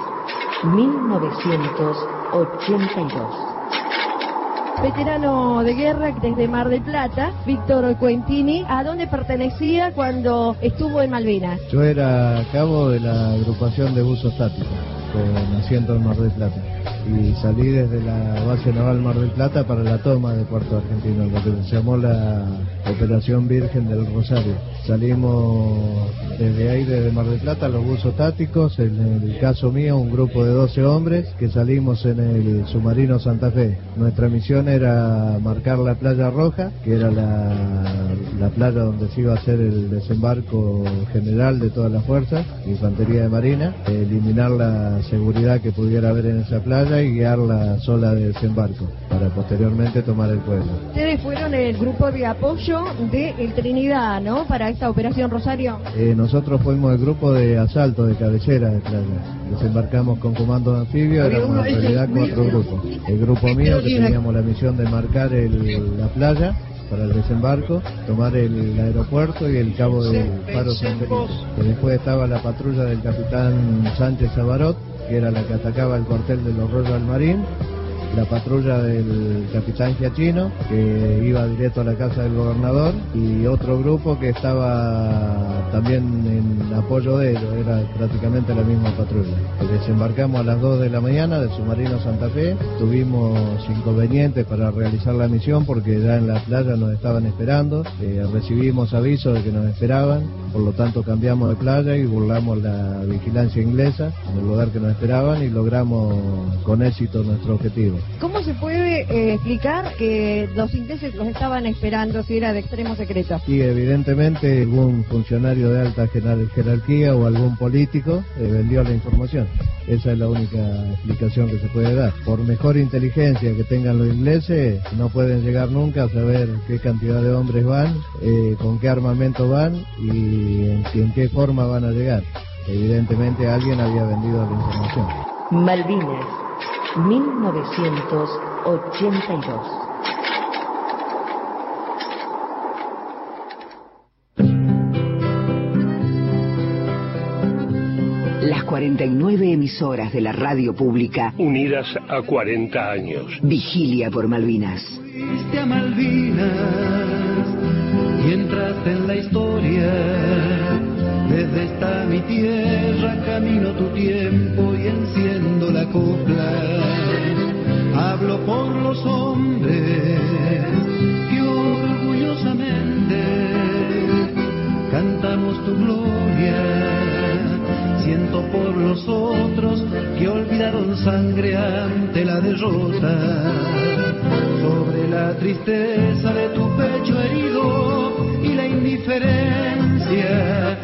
1982. Veterano de guerra desde Mar del Plata, Víctor Cuentini, ¿a dónde pertenecía cuando estuvo en Malvinas? Yo era cabo de la agrupación de buzos tácticos, con asiento en Mar del Plata. Y salí desde la base naval Mar del Plata para la toma de Puerto Argentino, lo que se llamó la Operación Virgen del Rosario. Salimos desde ahí, desde Mar del Plata, los buzos tácticos, en el caso mío un grupo de 12 hombres que salimos en el submarino Santa Fe. Nuestra misión era marcar la playa roja, que era la, la playa donde se iba a hacer el desembarco general de todas las fuerzas, infantería de marina, eliminar la seguridad que pudiera haber en esa playa y guiar la sola de desembarco para posteriormente tomar el pueblo. Ustedes fueron el grupo de apoyo de el Trinidad, ¿no? Para esta operación Rosario. Eh, nosotros fuimos el grupo de asalto de cabecera de playa. Desembarcamos con comando de anfibio, éramos en de realidad cuatro grupos. El grupo mío que teníamos la misión de marcar el- la playa para el desembarco, tomar el aeropuerto y el cabo del Faro San. Y después estaba la patrulla del capitán Sánchez Abarot, que era la que atacaba el cuartel de los Royal Marine, la patrulla del capitán Giachino, que iba directo a la casa del gobernador, y otro grupo que estaba también en apoyo de ellos, era prácticamente la misma patrulla. Desembarcamos a las 2 de la mañana del submarino Santa Fe, tuvimos inconvenientes para realizar la misión porque ya en la playa nos estaban esperando, eh, recibimos aviso de que nos esperaban, por lo tanto cambiamos de playa y burlamos la vigilancia inglesa en el lugar que nos esperaban y logramos con éxito nuestro objetivo. ¿Cómo se puede eh, explicar que los ingleses los estaban esperando si era de extremo secreto? Y evidentemente algún funcionario de alta jerar- jerarquía o algún político eh, vendió la información. Esa es la única explicación que se puede dar. Por mejor inteligencia que tengan los ingleses, no pueden llegar nunca a saber qué cantidad de hombres van, eh, con qué armamento van y en, en qué forma van a llegar. Evidentemente alguien había vendido la información. Malvinas, 1982. Las 49 emisoras de la radio pública Unidas a 40 años. Vigilia por Malvinas. Fuiste a Malvinas y entraste en la historia. Desde esta mi tierra camino tu tiempo y enciendo la copla. Hablo por los hombres que orgullosamente cantamos tu gloria. Siento por los otros que olvidaron sangre ante la derrota. Sobre la tristeza de tu pecho herido y la indiferencia,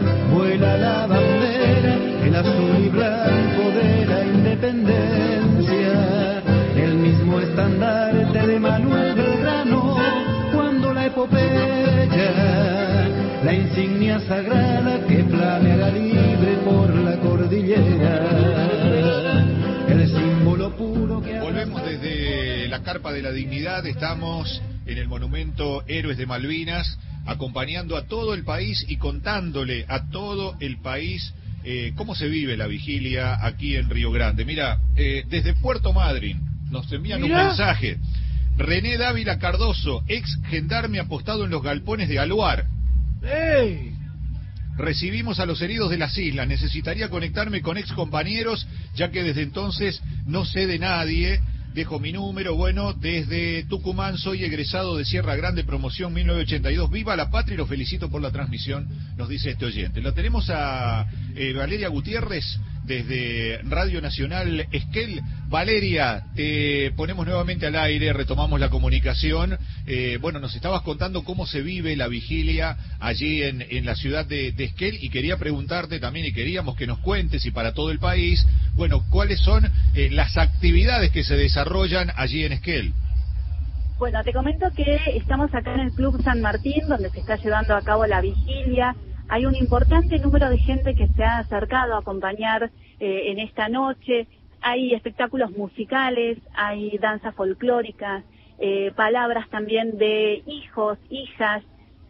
vuela la bandera, el azul y blanco de la independencia. El estandarte de Manuel Belgrano cuando la epopeya insignia sagrada que flameará libre por la cordillera. El símbolo puro que Volvemos desde la Carpa de la Dignidad, estamos en el monumento Héroes de Malvinas, acompañando a todo el país y contándole a todo el país eh, cómo se vive la vigilia aquí en Río Grande. Mira, eh, desde Puerto Madryn nos envían un mensaje. René Dávila Cardoso, ex gendarme apostado en los galpones de Aluar. ¡Ey! Recibimos a los heridos de las islas. Necesitaría conectarme con ex compañeros, ya que desde entonces no sé de nadie. Dejo mi número. Bueno, desde Tucumán soy egresado de Sierra Grande, promoción 1982. Viva la patria y lo felicito por la transmisión, nos dice este oyente. Lo tenemos a eh, Valeria Gutiérrez desde Radio Nacional Esquel. Valeria, te ponemos nuevamente al aire, retomamos la comunicación. Eh, bueno, nos estabas contando cómo se vive la vigilia allí en, la ciudad de, de Esquel y quería preguntarte también y queríamos que nos cuentes y para todo el país, bueno, cuáles son eh, las actividades que se desarrollan allí en Esquel. Bueno, te comento que estamos acá en el Club San Martín, donde se está llevando a cabo la vigilia. Hay un importante número de gente que se ha acercado a acompañar eh, en esta noche. Hay espectáculos musicales, hay danzas folclóricas, eh, palabras también de hijos, hijas,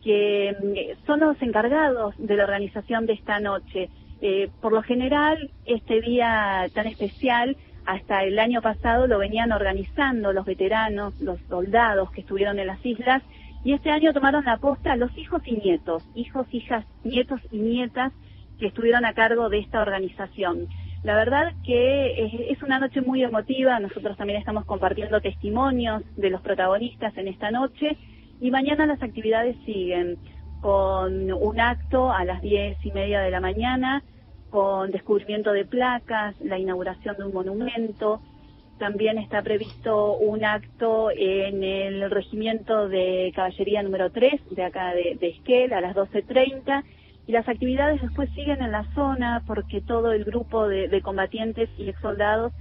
que mm, son los encargados de la organización de esta noche. Eh, por lo general, este día tan especial, hasta el año pasado lo venían organizando los veteranos, los soldados que estuvieron en las islas, y este año tomaron la posta los hijos y nietos, hijos, hijas, nietos y nietas que estuvieron a cargo de esta organización. La verdad que es, una noche muy emotiva, nosotros también estamos compartiendo testimonios de los protagonistas en esta noche y mañana las actividades siguen con un acto a las diez y media de la mañana, con descubrimiento de placas, la inauguración de un monumento. También está previsto un acto en el regimiento de caballería número 3 de acá de, Esquel a las 12.30 y las actividades después siguen en la zona porque todo el grupo de, de combatientes y ex soldados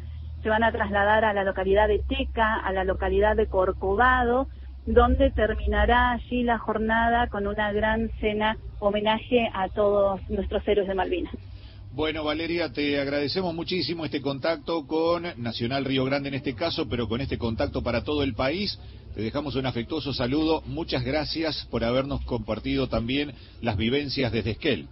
se van a trasladar a la localidad de Teca, a la localidad de Corcovado, donde terminará allí la jornada con una gran cena homenaje a todos nuestros héroes de Malvinas. Bueno, Valeria, te agradecemos muchísimo este contacto con Nacional Río Grande en este caso, pero con este contacto para todo el país. Te dejamos un afectuoso saludo. Muchas gracias por habernos compartido también las vivencias desde Esquel.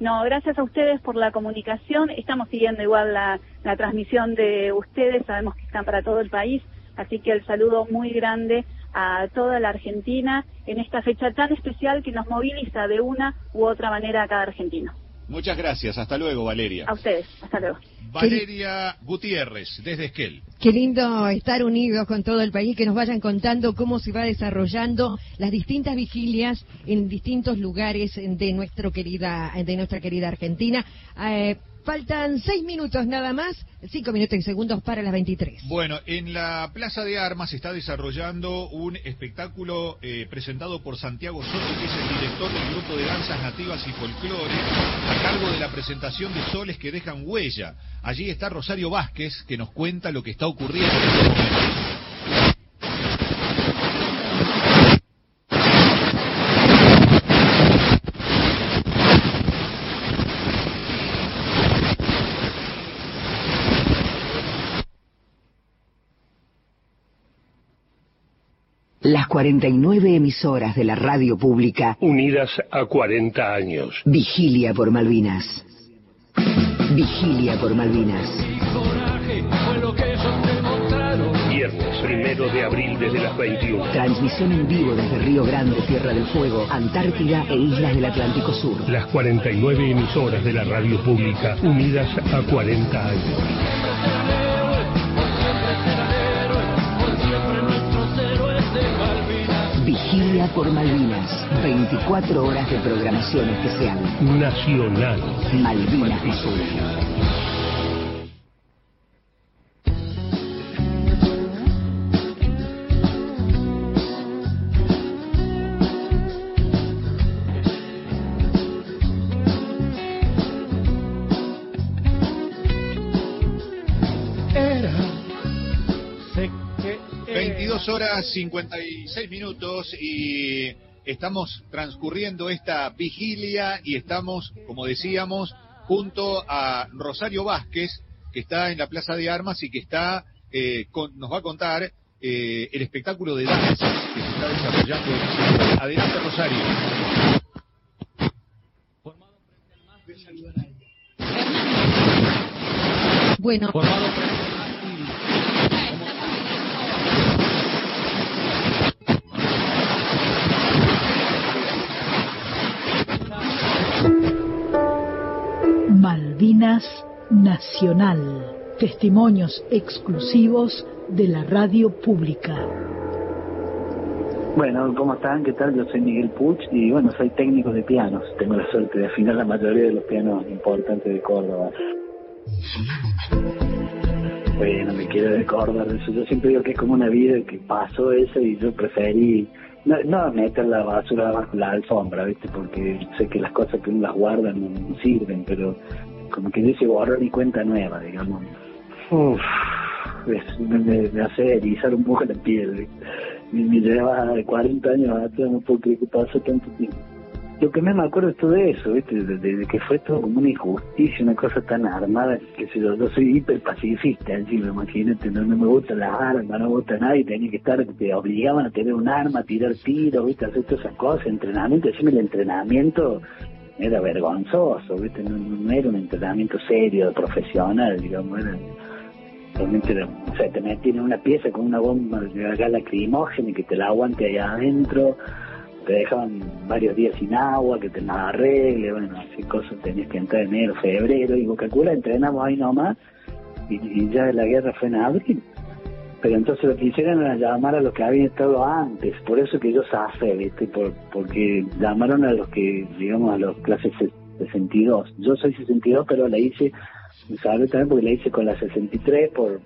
No, gracias a ustedes por la comunicación. Estamos siguiendo igual la, la transmisión de ustedes, sabemos que están para todo el país, así que el saludo muy grande a toda la Argentina en esta fecha tan especial que nos moviliza de una u otra manera a cada argentino. Muchas gracias. Hasta luego, Valeria. A ustedes, hasta luego. Valeria Gutiérrez, desde Esquel. Qué lindo estar unidos con todo el país, que nos vayan contando cómo se va desarrollando las distintas vigilias en distintos lugares de nuestro querida, de nuestra querida Argentina. Eh, faltan seis minutos nada más, cinco minutos y segundos para las 23. Bueno, en la Plaza de Armas se está desarrollando un espectáculo eh, presentado por Santiago Soto, que es el director del grupo de danzas nativas y folclore, a cargo de la presentación de soles que dejan huella. Allí está Rosario Vázquez, que nos cuenta lo que está ocurriendo. Las 49 emisoras de la radio pública Unidas a 40 años. Vigilia por Malvinas. Vigilia por Malvinas. Viernes, primero de abril desde las 21. Transmisión en vivo desde Río Grande, Tierra del Fuego, Antártida e Islas del Atlántico Sur. Las 49 emisoras de la radio pública unidas a 40 años. Vigilia por Malvinas. 24 horas de programación especial. Nacional. Malvinas de 22 horas 56 minutos y estamos transcurriendo esta vigilia y estamos, como decíamos, junto a Rosario Vázquez, que está en la Plaza de Armas y que está eh, con- nos va a contar eh, el espectáculo de danza que se está desarrollando. Adelante, Rosario. Bueno, Malvinas Nacional. Testimonios exclusivos de la radio pública. Bueno, ¿cómo están? ¿Qué tal? Yo soy Miguel Puch y bueno, soy técnico de pianos. Tengo la suerte de afinar la mayoría de los pianos importantes de Córdoba. Bueno, me quiero de Córdoba. eso Yo siempre digo que es como una vida que pasó eso y yo preferí no, no meter la basura bajo la alfombra, ¿viste? Porque sé que las cosas que uno las guarda no, no sirven, pero como que dice borrón y cuenta nueva, digamos. Uf, es- me, me- hace erizar un poco la piel. Me, me lleva de 40 años atrás, no puedo creer que pasó tanto tiempo. Lo que más me acuerdo es todo eso, ¿viste? De, de- de que fue todo como una injusticia, una cosa tan armada, que sé yo, yo soy hiper pacifista, encima, imagínate, no, no me gustan las armas, no me gusta nada, y tenía que estar, te obligaban a tener un arma, a tirar tiros, ¿viste? Hacer todas esas cosas, entrenamiento, encima el entrenamiento era vergonzoso, ¿viste? No, era un entrenamiento serio, profesional, digamos, era realmente o sea, te metían en una pieza con una bomba de gas lacrimógena y que te la aguante ahí adentro, te dejaban varios días sin agua, que te la arregle, bueno, así cosas tenías que entrar en enero, febrero, y calcula, entrenamos ahí nomás, y, y ya la guerra fue en abril. Pero entonces lo que hicieron era llamar a los que habían estado antes, por eso que yo zafé, ¿viste? Por, porque llamaron a los que, digamos, a los clases 62. Yo soy 62, pero la hice, ¿sabes? También porque la hice con la 63 por,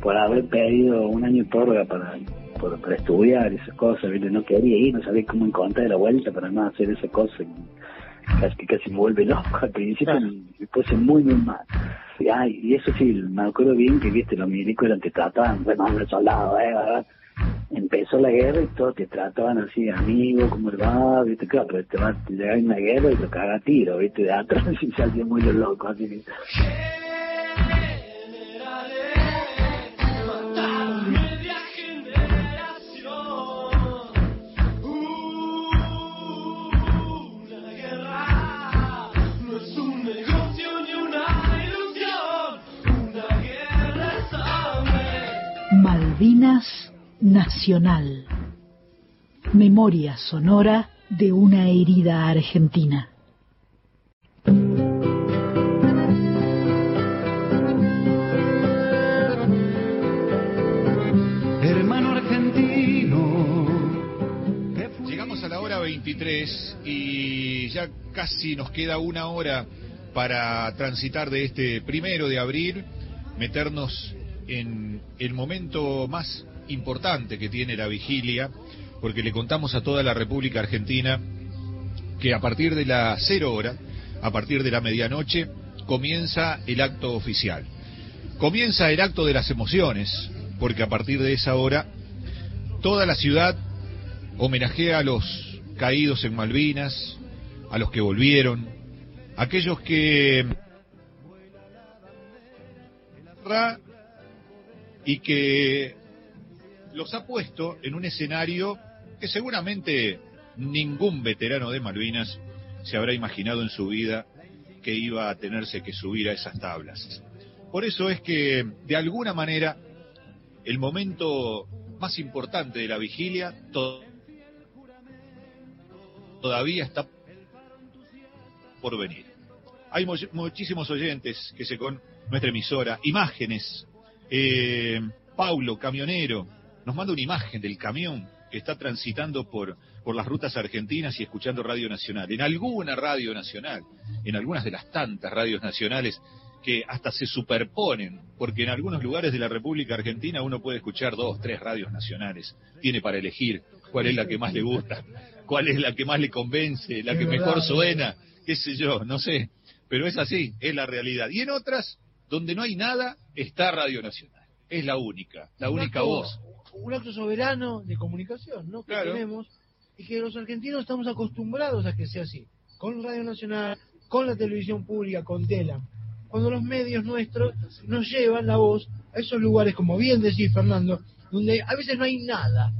por haber pedido un año de prórroga para, por- para estudiar esas cosas, ¿viste? No quería ir, no sabía cómo encontrar la vuelta para no hacer esas cosas. Casi casi me vuelve loco al principio y me puse muy, muy mal. Y, eso sí, me acuerdo bien que, viste, los milicos eran, te trataban, bueno, los soldados, ¿eh? ¿verdad? Empezó la guerra y todos te trataban así, amigo, ¿cómo le va? ¿Viste? Claro, pero te va a llegar en la guerra y lo caga a tiro, ¿viste? De atrás y se muy loco, así Malvinas Nacional. Memoria sonora de una herida argentina. Hermano argentino. Llegamos a la hora 23 y ya casi nos queda una hora para transitar de este primero de abril, meternos en el momento más importante que tiene la vigilia, porque le contamos a toda la República Argentina que a partir de la cero hora, a partir de la medianoche, comienza el acto oficial. Comienza el acto de las emociones, porque a partir de esa hora toda la ciudad homenajea a los caídos en Malvinas, a los que volvieron, aquellos que y que los ha puesto en un escenario que seguramente ningún veterano de Malvinas se habrá imaginado en su vida que iba a tenerse que subir a esas tablas. Por eso es que, de alguna manera, el momento más importante de la vigilia to- todavía está por venir. Hay mu- muchísimos oyentes que se con nuestra emisora, imágenes. Eh, Paulo, camionero, nos manda una imagen del camión que está transitando por, por las rutas argentinas y escuchando Radio Nacional. En alguna radio nacional, en algunas de las tantas radios nacionales que hasta se superponen, porque en algunos lugares de la República Argentina uno puede escuchar dos, tres radios nacionales. Tiene para elegir cuál es la que más le gusta, cuál es la que más le convence, la que mejor suena, qué sé yo, no sé. Pero es así, es la realidad. Y en otras, donde no hay nada, está Radio Nacional. Es la única, la Un única acto- voz. Un acto soberano de comunicación, ¿no? Que Claro. tenemos. y que los argentinos estamos acostumbrados a que sea así, con Radio Nacional, con la televisión pública, con Tela. Cuando los medios nuestros nos llevan la voz a esos lugares, como bien decís Fernando, donde a veces no hay nada,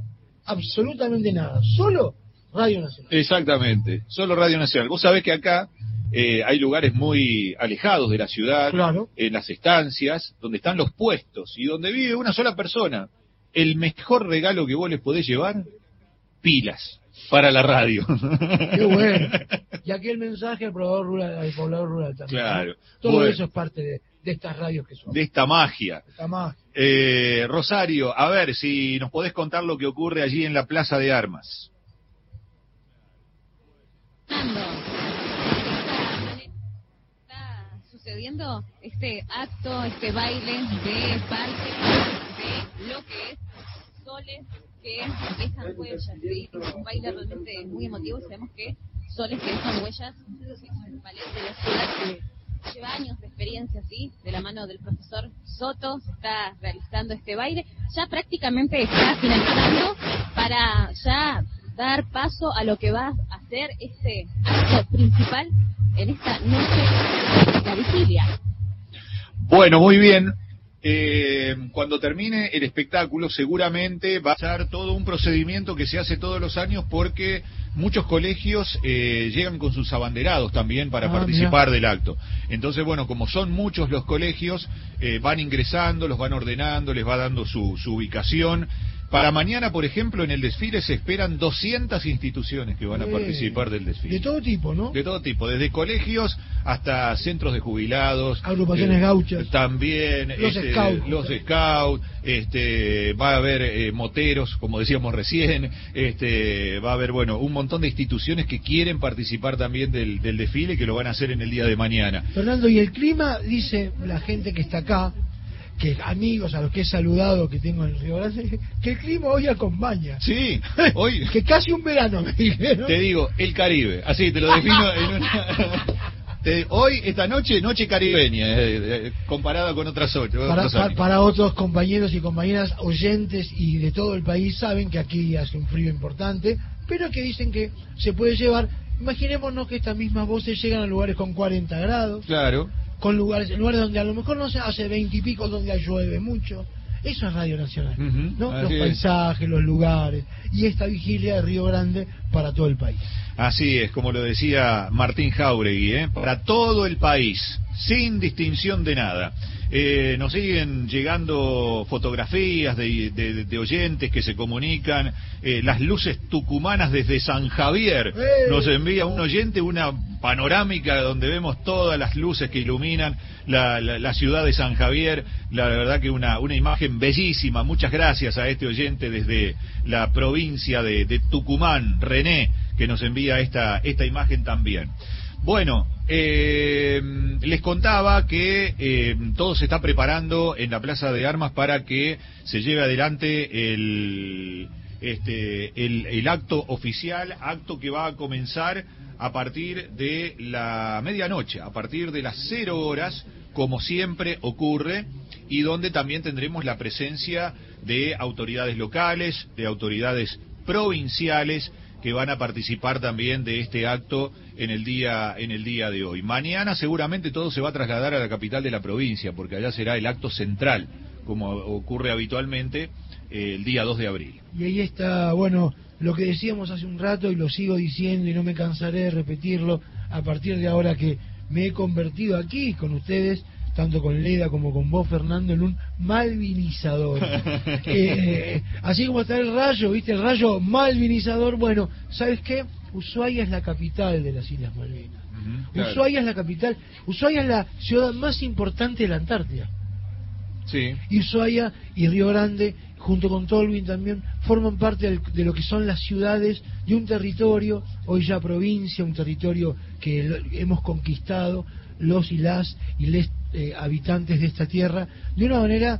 absolutamente nada, solo Radio Nacional. Exactamente, solo Radio Nacional. Vos sabés que acá eh, hay lugares muy alejados de la ciudad, en las estancias, donde están los puestos y donde vive una sola persona. El mejor regalo que vos les podés llevar, pilas para la radio. Qué bueno. Y aquí el mensaje al poblador rural, al poblador rural también. Claro. Todo Bueno. eso es parte de, de estas radios que son. de esta magia. Esta magia. Eh, Rosario, a ver si nos podés contar lo que ocurre allí en la Plaza de Armas. Sucediendo este acto, este baile de parte de lo que es soles que dejan huellas. ¿sí? Es un baile realmente muy emotivo. Sabemos que soles que dejan huellas es un de la ciudad que lleva años de experiencia, ¿sí? De la mano del profesor Soto está realizando este baile. Ya prácticamente está finalizando para ya dar paso a lo que va a ser este acto principal en esta noche, la vigilia. Bueno, muy bien. Eh, cuando termine el espectáculo seguramente va a ser todo un procedimiento que se hace todos los años porque muchos colegios eh, llegan con sus abanderados también para Ah, participar del acto. Entonces, bueno, como son muchos los colegios, eh, van ingresando, los van ordenando, les va dando su, su ubicación. Para mañana, por ejemplo, en el desfile se esperan 200 instituciones que van a Eh, participar del desfile. De todo tipo, ¿no? De todo tipo, desde colegios hasta centros de jubilados. Agrupaciones gauchas. También Los este, scouts. los scouts, este, va a haber eh, moteros, como decíamos recién, este, va a haber, bueno, un montón de instituciones que quieren participar también del, del desfile que lo van a hacer en el día de mañana. Fernando, y el clima, dice la gente que está acá, que amigos a los que he saludado que tengo en Río Grande, que el clima hoy acompaña. Sí, hoy. que casi un verano, me dijeron. Te digo, el Caribe, así te lo defino en una... te- hoy, esta noche, noche caribeña, eh, eh, comparada con otras ocho. Para, otros para otros compañeros y compañeras oyentes y de todo el país saben que aquí hace un frío importante, pero que dicen que se puede llevar. Imaginémonos que estas mismas voces llegan a lugares con 40 grados, Claro. Con lugares, lugares donde a lo mejor no se hace 20 y pico, donde llueve mucho. Eso es Radio Nacional, ¿no? Los es. paisajes, los lugares y esta vigilia de Río Grande para todo el país. Así es, como lo decía Martín Jauregui, ¿eh? para todo el país, sin distinción de nada. Eh, nos siguen llegando fotografías de, de- de oyentes que se comunican, eh, las luces tucumanas desde San Javier. Nos envía un oyente una panorámica donde vemos todas las luces que iluminan la, la- la ciudad de San Javier. La verdad que una, una imagen bellísima. Muchas gracias a este oyente desde la provincia de, de Tucumán, René, que nos envía esta, esta imagen también. Bueno, eh, les contaba que eh, todo se está preparando en la Plaza de Armas para que se lleve adelante el, este, el, el acto oficial, acto que va a comenzar a partir de la medianoche, a partir de las cero horas, como siempre ocurre, y donde también tendremos la presencia de autoridades locales, de autoridades provinciales, que van a participar también de este acto en el día en el día de hoy. Mañana seguramente todo se va a trasladar a la capital de la provincia, porque allá será el acto central, como ocurre habitualmente eh, el día 2 de abril. Y ahí está, bueno, lo que decíamos hace un rato y lo sigo diciendo y no me cansaré de repetirlo a partir de ahora que me he convertido aquí con ustedes, tanto con Leda como con vos, Fernando, en un malvinizador. Eh, así como está el rayo, ¿viste? El rayo malvinizador. Bueno, ¿sabes qué? Ushuaia es la capital de las Islas Malvinas. Ushuaia es la capital. Ushuaia es la ciudad más importante de la Antártida. Sí. Y Ushuaia y Río Grande, junto con Tolwyn también, forman parte del- de lo que son las ciudades de un territorio, hoy ya provincia, un territorio que lo- hemos conquistado los y las y les eh, habitantes de esta tierra de una manera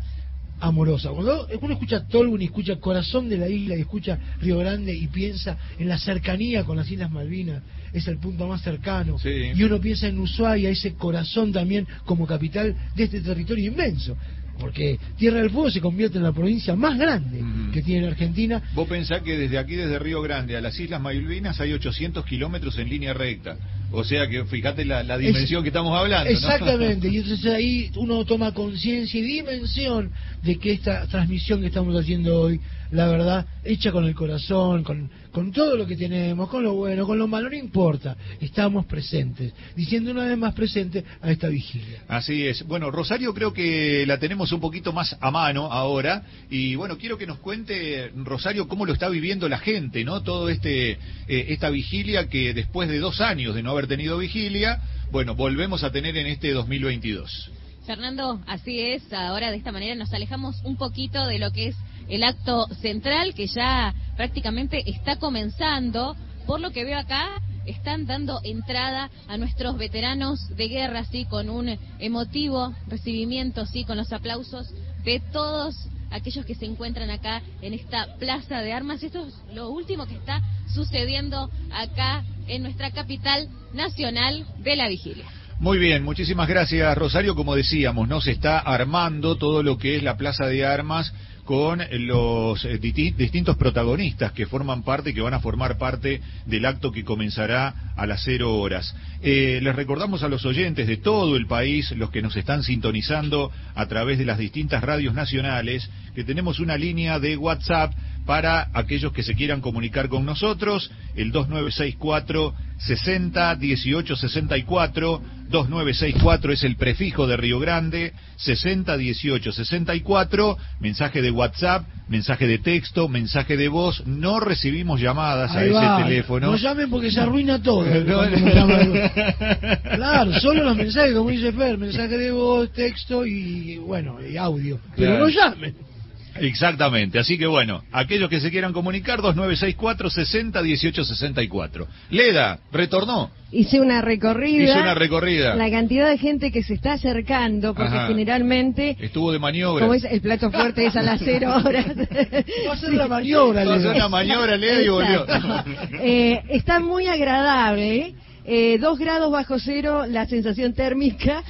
amorosa. Cuando uno escucha Tolwyn y escucha Corazón de la Isla y escucha Río Grande y piensa en la cercanía con las Islas Malvinas, es el punto más cercano. Y uno piensa en Ushuaia, ese corazón también como capital de este territorio inmenso. Porque Tierra del Fuego se convierte en la provincia más grande que tiene la Argentina. Vos pensás que desde aquí, desde Río Grande a las Islas Malvinas, hay 800 kilómetros en línea recta. O sea que fíjate la, la dimensión Es- que estamos hablando. ¿no? Exactamente, y entonces ahí uno toma conciencia y dimensión de que esta transmisión que estamos haciendo hoy, la verdad, hecha con el corazón, con, con todo lo que tenemos, con lo bueno, con lo malo, no importa, estamos presentes, diciendo una vez más presente a esta vigilia. Así es. Bueno, Rosario creo que la tenemos un poquito más a mano ahora y bueno, quiero que nos cuente Rosario cómo lo está viviendo la gente, ¿no? Todo este eh, esta vigilia que después de dos años de no haber tenido vigilia, bueno, volvemos a tener en este 2022. Fernando, así es. Ahora de esta manera nos alejamos un poquito de lo que es el acto central que ya prácticamente está comenzando. Por lo que veo acá, están dando entrada a nuestros veteranos de guerra, sí, con un emotivo recibimiento, sí, con los aplausos de todos aquellos que se encuentran acá en esta plaza de armas. Esto es lo último que está sucediendo acá en nuestra capital nacional de la vigilia. Muy bien, muchísimas gracias Rosario. Como decíamos, ¿no? Se está armando todo lo que es la Plaza de Armas con los eh, distintos protagonistas que forman parte que van a formar parte del acto que comenzará a las cero horas. Eh, les recordamos a los oyentes de todo el país, los que nos están sintonizando a través de las distintas radios nacionales, que tenemos una línea de WhatsApp para aquellos que se quieran comunicar con nosotros, el 2964 60 18 64, 2964 es el prefijo de Río Grande, 60 18 64, mensaje de WhatsApp, mensaje de texto, mensaje de voz, no recibimos llamadas a Ahí ese va, teléfono. No llamen porque se arruina todo. No. llaman. claro, solo los mensajes, como dice Fer, mensaje de voz, texto y bueno, y audio. Pero Claro. no llamen. Exactamente, así que bueno, aquellos que se quieran comunicar, 2964 60 18 64. Leda, retornó. Hice una recorrida. Hizo una recorrida. La cantidad de gente que se está acercando, porque Ajá. generalmente, Estuvo de maniobra. como es el plato fuerte es a las cero horas. Va a ser la maniobra, Va a ser Leda. una maniobra, Leda, y volvió. Eh, está muy agradable. Eh, dos grados bajo cero la sensación térmica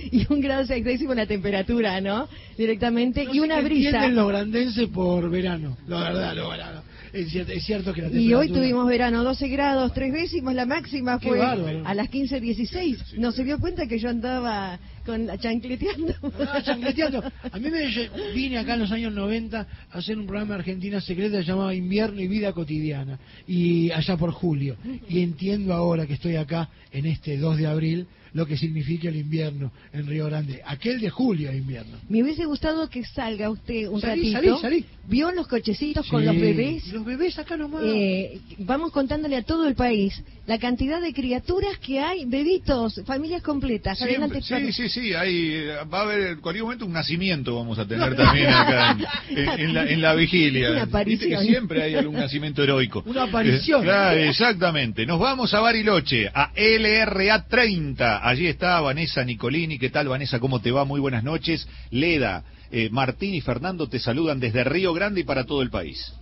y un grado sexésimo la temperatura, ¿no? Directamente. No y una brisa. los grandenses por verano. La verdad, lo verano. Es cierto, es cierto que la Y hoy temperatura- tuvimos verano 12 grados, tres décimos, la máxima fue bárbaro. a las 15.16. No se dio cuenta que yo andaba con la chancleteando. Ah, chancleteando. A mí me vine acá en los años 90 a hacer un programa de Argentina secreta llamado Invierno y Vida Cotidiana, y allá por julio. Y entiendo ahora que estoy acá en este 2 de abril lo que significa el invierno en Río Grande. Aquel de julio invierno. Me hubiese gustado que salga usted un Salí, ratito. salí, salí. ¿Vio los cochecitos con los bebés? Los bebés acá nomás. Eh, vamos contándole a todo el país la cantidad de criaturas que hay, bebitos, familias completas. Siempre- Adelante, sí, sí, sí, hay, eh, va a haber en cualquier momento un nacimiento vamos a tener también acá en, en- en la, en la vigilia. Una aparición. Que siempre hay algún nacimiento heroico. Una aparición. Eh, claro, exactamente. Nos vamos a Bariloche, a LRA 30. Allí está Vanessa Nicolini. ¿Qué tal, Vanessa? ¿Cómo te va? Muy buenas noches. Leda, eh, Martín y Fernando te saludan desde Río Grande y para todo el país.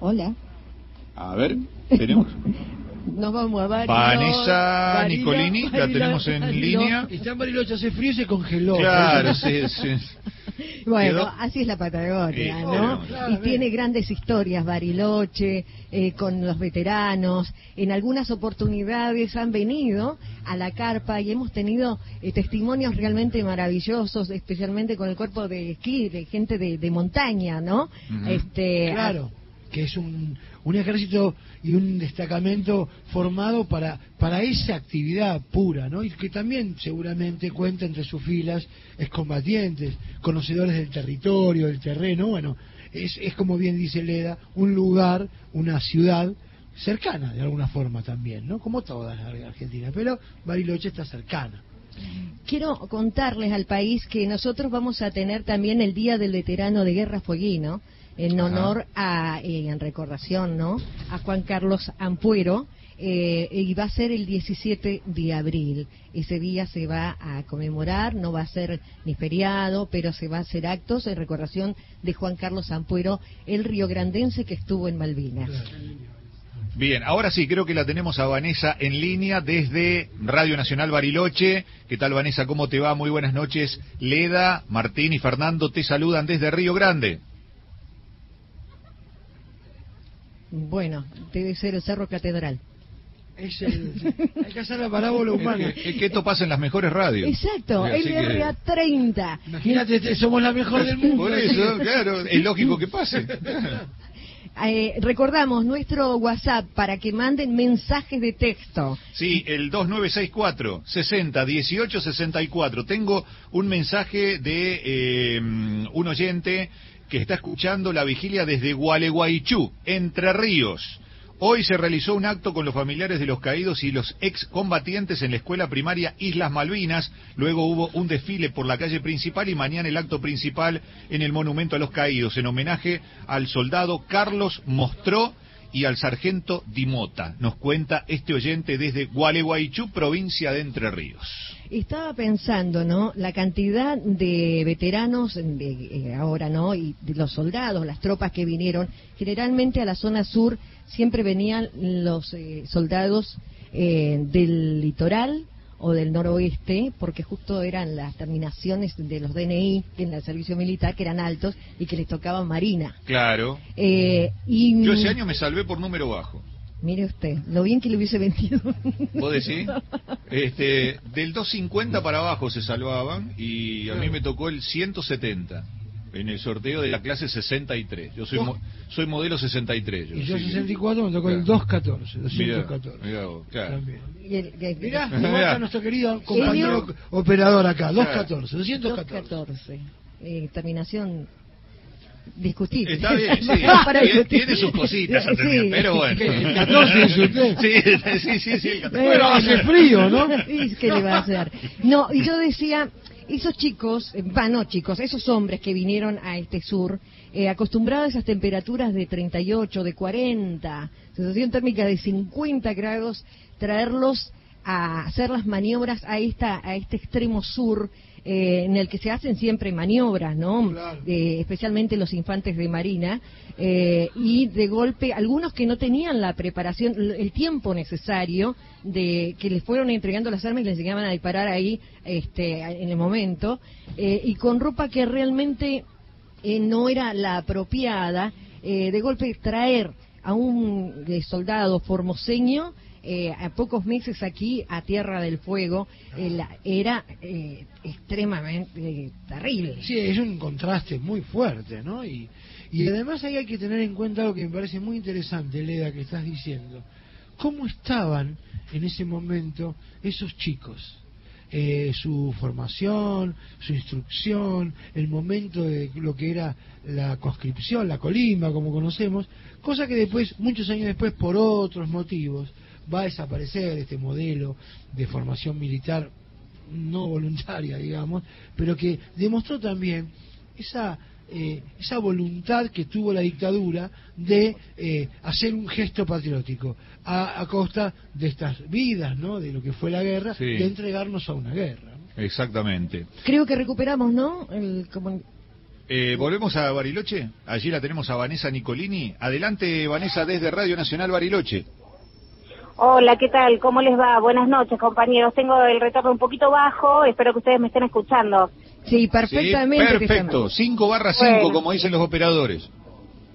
Hola. A ver, tenemos. Nos vamos a Bariloche. Vanessa Bariloche, Nicolini, la tenemos en línea. Está en Bariloche, hace frío y se congeló. Claro, sí, sí. Bueno, Quedó- así es la Patagonia, Sí, ¿no? claro. Y tiene grandes historias, Bariloche, eh, con los veteranos. En algunas oportunidades han venido a la carpa y hemos tenido eh, testimonios realmente maravillosos, especialmente con el cuerpo de esquí, de gente de, de montaña, ¿no? Este, Claro, que es un, un ejército y un destacamento formado para, para esa actividad pura, ¿no? Y que también seguramente cuenta entre sus filas excombatientes, conocedores del territorio, del terreno, bueno, es, es como bien dice Leda, un lugar, una ciudad cercana de alguna forma también, ¿no? Como todas las Argentina, pero Bariloche está cercana. Quiero contarles al país que nosotros vamos a tener también el Día del Veterano de Guerra Fueguino, en Ajá. honor a, eh, en recordación, ¿no? A Juan Carlos Ampuero, eh, y va a ser el 17 de abril. Ese día se va a conmemorar, no va a ser ni feriado, pero se va a hacer actos en recordación de Juan Carlos Ampuero, el riograndense que estuvo en Malvinas. Bien, ahora sí, creo que la tenemos a Vanessa en línea desde Radio Nacional Bariloche. ¿Qué tal Vanessa? ¿Cómo te va? Muy buenas noches. Leda, Martín y Fernando te saludan desde Río Grande. Bueno, debe ser el Cerro Catedral. Es el, hay que hacer la parábola humana. Es que esto pasa en las mejores radios. Exacto, Sí, así que- LRA 30. Imagínate, te- somos la mejor del mundo. Por eso, claro, es lógico que pase. Eh, recordamos nuestro WhatsApp para que manden mensajes de texto. Sí, el 2964 60 18 64. Tengo un mensaje de eh, un oyente que está escuchando la vigilia desde Gualeguaychú, Entre Ríos. Hoy se realizó un acto con los familiares de los caídos y los excombatientes en la escuela primaria Islas Malvinas. Luego hubo un desfile por la calle principal y mañana el acto principal en el Monumento a los Caídos, en homenaje al soldado Carlos Mostró y al sargento Dimota. Nos cuenta este oyente desde Gualeguaychú, provincia de Entre Ríos. Estaba pensando, ¿no? La cantidad de veteranos de, eh, ahora, ¿no? Y de los soldados, las tropas que vinieron. Generalmente a la zona sur siempre venían los eh, soldados eh, del litoral o del noroeste, porque justo eran las terminaciones de los DNI en el servicio militar que eran altos y que les tocaba Marina. Claro. Eh, y Yo ese año me salvé por número bajo. Mire usted, lo bien que le hubiese vendido. ¿Vos decís? Este, del 250 para abajo se salvaban y a mí me tocó el 170 en el sorteo de la clase 63. Yo soy mo- soy modelo 63. Y yo sí que- 64 me tocó el 214, Mirá, 214. mirá vos, claro. Y el- Mirá, Mirá. nuestro querido compañero operador acá, Claro. 214, 214. 214. Eh, terminación discutible. Está bien, sí. Tiene- discutir. tiene sus cositas, Sí. Pero bueno. El 14 es usted. Sí, sí, sí, sí, el 14. Pero hace frío, ¿no? ¿Y qué le va a hacer? No, y yo decía, esos chicos, eh, va, no chicos, esos hombres que vinieron a este sur, eh, acostumbrados a esas temperaturas de 38, de 40, sensación térmica de 50 grados, traerlos a hacer las maniobras a esta a este extremo sur eh, en el que se hacen siempre maniobras, ¿no? Eh, especialmente los infantes de marina eh, y de golpe algunos que no tenían la preparación, el tiempo necesario de que les fueron entregando las armas y les llegaban a disparar ahí, este, en el momento eh, y con ropa que realmente eh, no era la apropiada, eh, de golpe traer a un soldado formoseño eh, a pocos meses aquí a Tierra del Fuego eh, la- era eh, extremadamente eh, terrible. Sí, es un contraste muy fuerte, ¿no? Y, y además ahí hay que tener en cuenta algo que me parece muy interesante, Leda, que estás diciendo. ¿Cómo estaban en ese momento esos chicos? Eh, su formación, su instrucción, el momento de lo que era la conscripción, la colimba, como conocemos, cosa que después, muchos años después, por otros motivos, va a desaparecer este modelo de formación militar no voluntaria, digamos, pero que demostró también esa eh, esa voluntad que tuvo la dictadura de eh, hacer un gesto patriótico a, a costa de estas vidas, ¿no? De lo que fue la guerra, Sí. de entregarnos a una guerra. Exactamente. Creo que recuperamos, ¿no? El, como- Eh, Volvemos a Bariloche. Allí la tenemos a Vanessa Nicolini. Adelante, Vanessa, desde Radio Nacional Bariloche. Hola, ¿qué tal? ¿Cómo les va? Buenas noches, compañeros. Tengo el retorno un poquito bajo, espero que ustedes me estén escuchando. Sí, perfectamente. Sí, perfecto. estamos- 5 barra 5, Bueno. como dicen los operadores.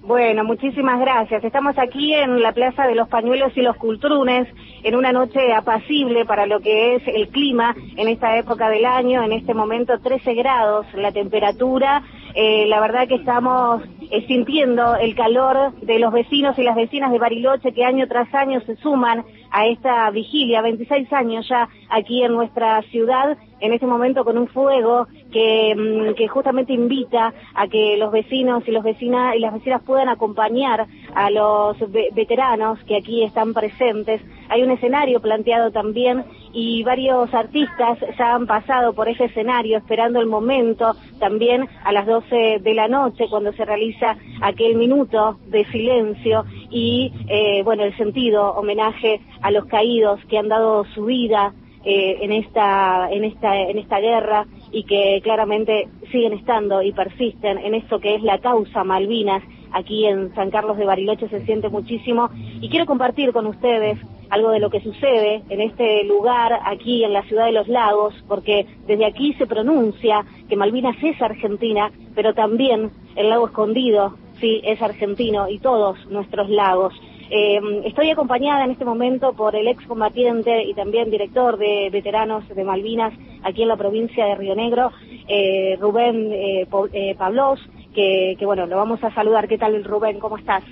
Bueno, muchísimas gracias. Estamos aquí en la Plaza de los Pañuelos y los Cultrunes, en una noche apacible para lo que es el clima en esta época del año. En este momento 13 grados la temperatura. Eh, la verdad que estamos eh, sintiendo el calor de los vecinos y las vecinas de Bariloche que año tras año se suman a esta vigilia, 26 años ya aquí en nuestra ciudad, en este momento con un fuego que, mm, justamente invita a que los vecinos y los vecinas y las vecinas puedan acompañar a los ve- veteranos que aquí están presentes. Hay un escenario planteado también y varios artistas ya han pasado por ese escenario esperando el momento también a las 12 de la noche cuando se realiza aquel minuto de silencio y eh, bueno el sentido homenaje a los caídos que han dado su vida eh, en esta en esta en esta guerra y que claramente siguen estando y persisten en esto que es la causa Malvinas aquí en San Carlos de Bariloche se siente muchísimo y quiero compartir con ustedes algo de lo que sucede en este lugar aquí en la ciudad de los lagos, porque desde aquí se pronuncia que Malvinas es Argentina, pero también el lago escondido, sí, es argentino y todos nuestros lagos. Eh, estoy acompañada en este momento por el excombatiente y también director de veteranos de Malvinas aquí en la provincia de Río Negro, eh, Rubén eh, eh, Pablos, que, que bueno, lo vamos a saludar. ¿Qué tal Rubén? ¿Cómo estás?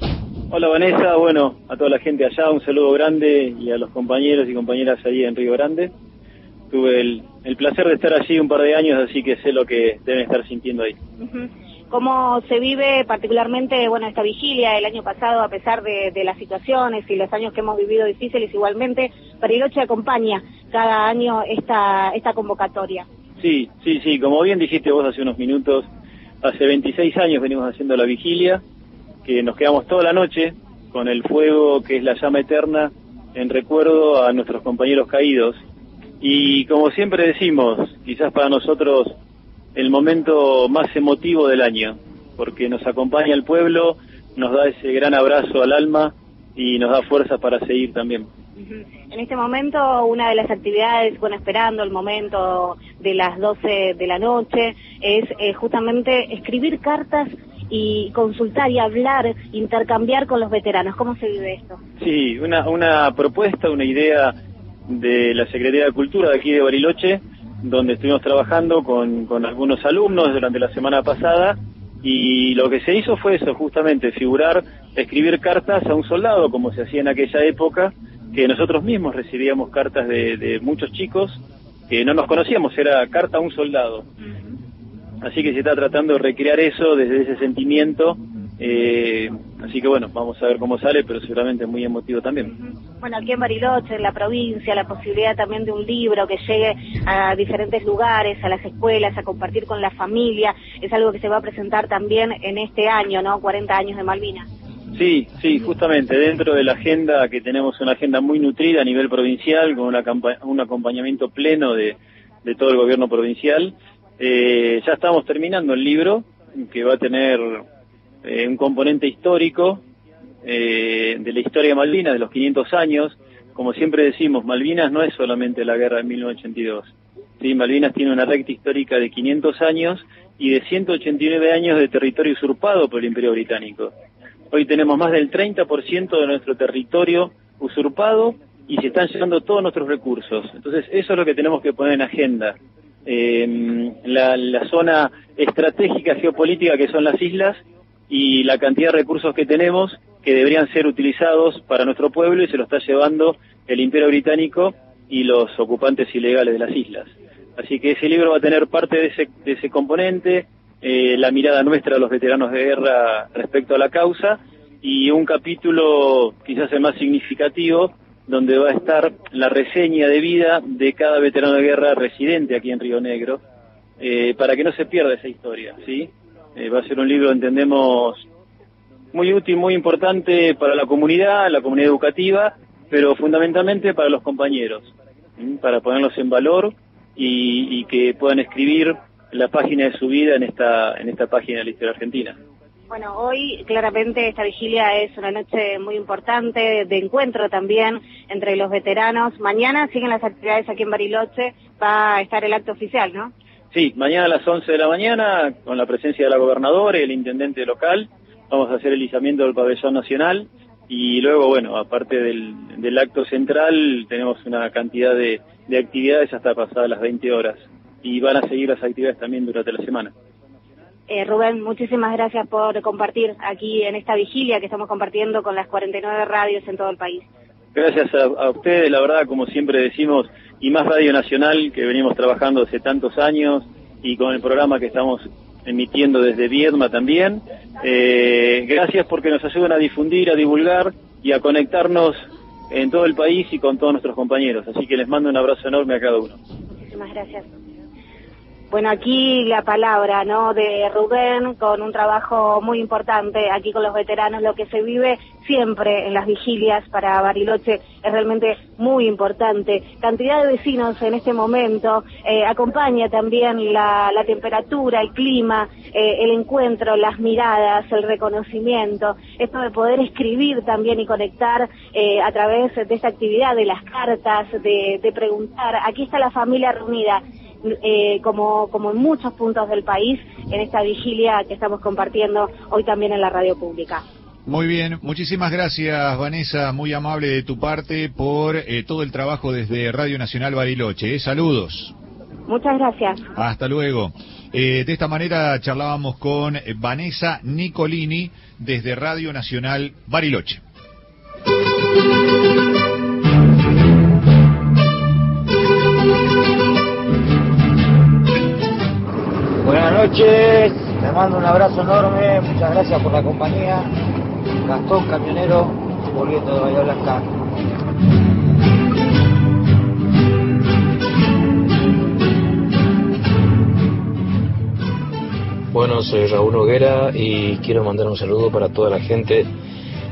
Hola Vanessa, bueno, a toda la gente allá un saludo grande y a los compañeros y compañeras allí en Río Grande. Tuve el, el placer de estar allí un par de años, así que sé lo que deben estar sintiendo ahí. ¿Cómo se vive particularmente, bueno, esta vigilia el año pasado, a pesar de, las situaciones y los años que hemos vivido difíciles igualmente? Bariloche acompaña cada año esta, esta convocatoria. Sí, sí, sí, como bien dijiste vos hace unos minutos, hace 26 años venimos haciendo la vigilia, que nos quedamos toda la noche con el fuego que es la llama eterna en recuerdo a nuestros compañeros caídos. Y como siempre decimos, quizás para nosotros el momento más emotivo del año, porque nos acompaña el pueblo, nos da ese gran abrazo al alma y nos da fuerza para seguir también. En este momento, una de las actividades, bueno, esperando el momento de las 12 de la noche, es eh, justamente escribir cartas y consultar y hablar, intercambiar con los veteranos. ¿Cómo se vive esto? Sí, una, una propuesta, una idea de la Secretaría de Cultura de aquí de Bariloche, donde estuvimos trabajando con, con algunos alumnos durante la semana pasada y lo que se hizo fue eso, justamente figurar, escribir cartas a un soldado, como se hacía en aquella época, que nosotros mismos recibíamos cartas de, de muchos chicos que no nos conocíamos, era carta a un soldado. Así que se está tratando de recrear eso desde ese sentimiento. Eh, así que bueno, vamos a ver cómo sale, pero seguramente muy emotivo también. Bueno, aquí en Bariloche, en la provincia, la posibilidad también de un libro que llegue a diferentes lugares, a las escuelas, a compartir con la familia, es algo que se va a presentar también en este año, ¿no? 40 años de Malvinas. Sí, sí, justamente dentro de la agenda que tenemos una agenda muy nutrida a nivel provincial, con una campa- un acompañamiento pleno de, de todo el gobierno provincial. Eh, ya estamos terminando el libro, que va a tener eh, un componente histórico eh, de la historia de Malvinas, de los 500 años. Como siempre decimos, Malvinas no es solamente la guerra de 1982. Sí, Malvinas tiene una recta histórica de 500 años y de 189 años de territorio usurpado por el Imperio Británico. Hoy tenemos más del 30% de nuestro territorio usurpado y se están llevando todos nuestros recursos. Entonces, eso es lo que tenemos que poner en agenda. Eh, la, la zona estratégica geopolítica que son las islas y la cantidad de recursos que tenemos que deberían ser utilizados para nuestro pueblo y se lo está llevando el Imperio Británico y los ocupantes ilegales de las islas. Así que ese libro va a tener parte de ese, de ese componente, eh, la mirada nuestra a los veteranos de guerra respecto a la causa y un capítulo quizás el más significativo donde va a estar la reseña de vida de cada veterano de guerra residente aquí en Río Negro eh, para que no se pierda esa historia, ¿sí? Eh, va a ser un libro, entendemos, muy útil, muy importante para la comunidad, la comunidad educativa, pero fundamentalmente para los compañeros, para ponerlos en valor y, y que puedan escribir la página de su vida en esta, en esta página de la historia argentina. Bueno, hoy claramente esta vigilia es una noche muy importante de encuentro también entre los veteranos. Mañana siguen las actividades aquí en Bariloche, va a estar el acto oficial, ¿no? Sí, mañana a las 11 de la mañana, con la presencia de la gobernadora y el intendente local, vamos a hacer el izamiento del pabellón nacional y luego, bueno, aparte del, del acto central, tenemos una cantidad de, de actividades hasta pasadas las 20 horas y van a seguir las actividades también durante la semana. Eh, Rubén, muchísimas gracias por compartir aquí en esta vigilia que estamos compartiendo con las 49 radios en todo el país. Gracias a, a ustedes, la verdad, como siempre decimos, y más Radio Nacional, que venimos trabajando hace tantos años, y con el programa que estamos emitiendo desde Viedma también. Eh, gracias porque nos ayudan a difundir, a divulgar y a conectarnos en todo el país y con todos nuestros compañeros. Así que les mando un abrazo enorme a cada uno. Muchísimas gracias. Bueno, aquí la palabra, ¿no? De Rubén con un trabajo muy importante aquí con los veteranos, lo que se vive siempre en las vigilias para Bariloche es realmente muy importante. Cantidad de vecinos en este momento, eh, acompaña también la, la, temperatura, el clima, eh, el encuentro, las miradas, el reconocimiento, esto de poder escribir también y conectar eh, a través de esta actividad, de las cartas, de, de preguntar. Aquí está la familia reunida eh, como, como en muchos puntos del país, en esta vigilia que estamos compartiendo hoy también en la radio pública. Muy bien, muchísimas gracias Vanessa, muy amable de tu parte por eh, todo el trabajo desde Radio Nacional Bariloche. ¿eh? Saludos. Muchas gracias. Hasta luego. Eh, de esta manera charlábamos con Vanessa Nicolini desde Radio Nacional Bariloche. Buenas noches, te mando un abrazo enorme, muchas gracias por la compañía. Gastón Camionero, volviendo de Bahía Blanca. Bueno, soy Raúl Noguera y quiero mandar un saludo para toda la gente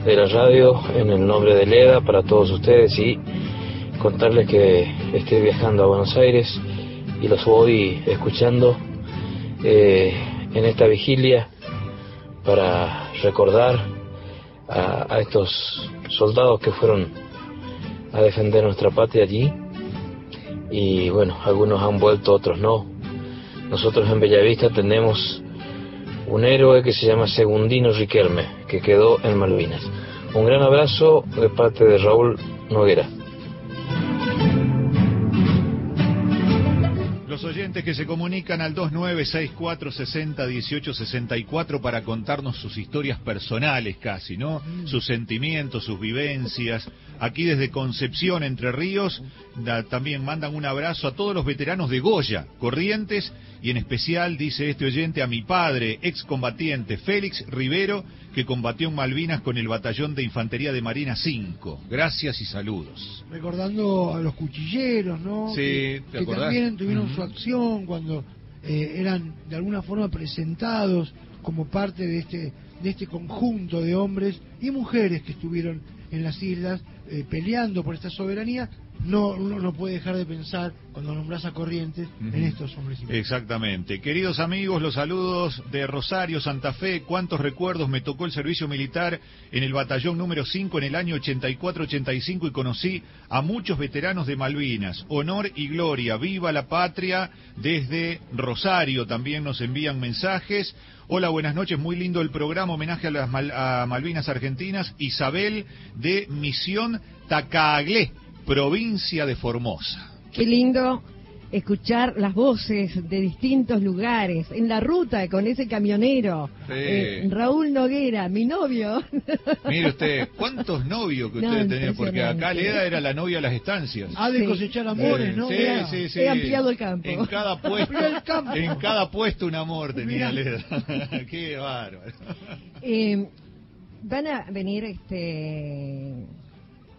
de la radio en el nombre de Leda, para todos ustedes y contarles que estoy viajando a Buenos Aires y los voy escuchando eh, en esta vigilia para recordar a, a, estos soldados que fueron a defender nuestra patria allí y bueno, algunos han vuelto, otros no. Nosotros en Bellavista tenemos un héroe que se llama Segundino Riquelme, que quedó en Malvinas. Un gran abrazo de parte de Raúl Noguera. Oyentes que se comunican al 2964601864 para contarnos sus historias personales casi, ¿no? Sus sentimientos, sus vivencias. Aquí desde Concepción, Entre Ríos, da, también mandan un abrazo a todos los veteranos de Goya, Corrientes, y en especial, dice este oyente, a mi padre, excombatiente Félix Rivero, que combatió en Malvinas con el batallón de infantería de Marina 5. Gracias y saludos. Recordando a los cuchilleros, ¿no? Sí, que, ¿te que también tuvieron su acción cuando eh, eran de alguna forma presentados como parte de este de este conjunto de hombres y mujeres que estuvieron en las islas eh, peleando por esta soberanía. No, uno no puede dejar de pensar cuando nombras a Corrientes en estos hombres. Exactamente. Queridos amigos, los saludos de Rosario, Santa Fe. Cuántos recuerdos me tocó el servicio militar en el batallón número 5 en el año 84-85 y conocí a muchos veteranos de Malvinas. Honor y gloria. Viva la patria. Desde Rosario también nos envían mensajes. Hola, buenas noches. Muy lindo el programa. Homenaje a las Mal- a Malvinas Argentinas. Isabel de Misión Tacaglé, provincia de Formosa. Qué lindo escuchar las voces de distintos lugares, en la ruta con ese camionero, Sí. Eh, Raúl Noguera, mi novio. Mire usted, ¿cuántos novios que No, ustedes tenían? Porque acá. Leda era la novia de las estancias. Ha de Sí. cosechar amores, ¿no? Sí, Mira. sí, sí. He ampliado el campo. En cada puesto, Amplió el campo. en cada puesto un amor tenía Mira. Leda. Qué bárbaro. Eh, van a venir este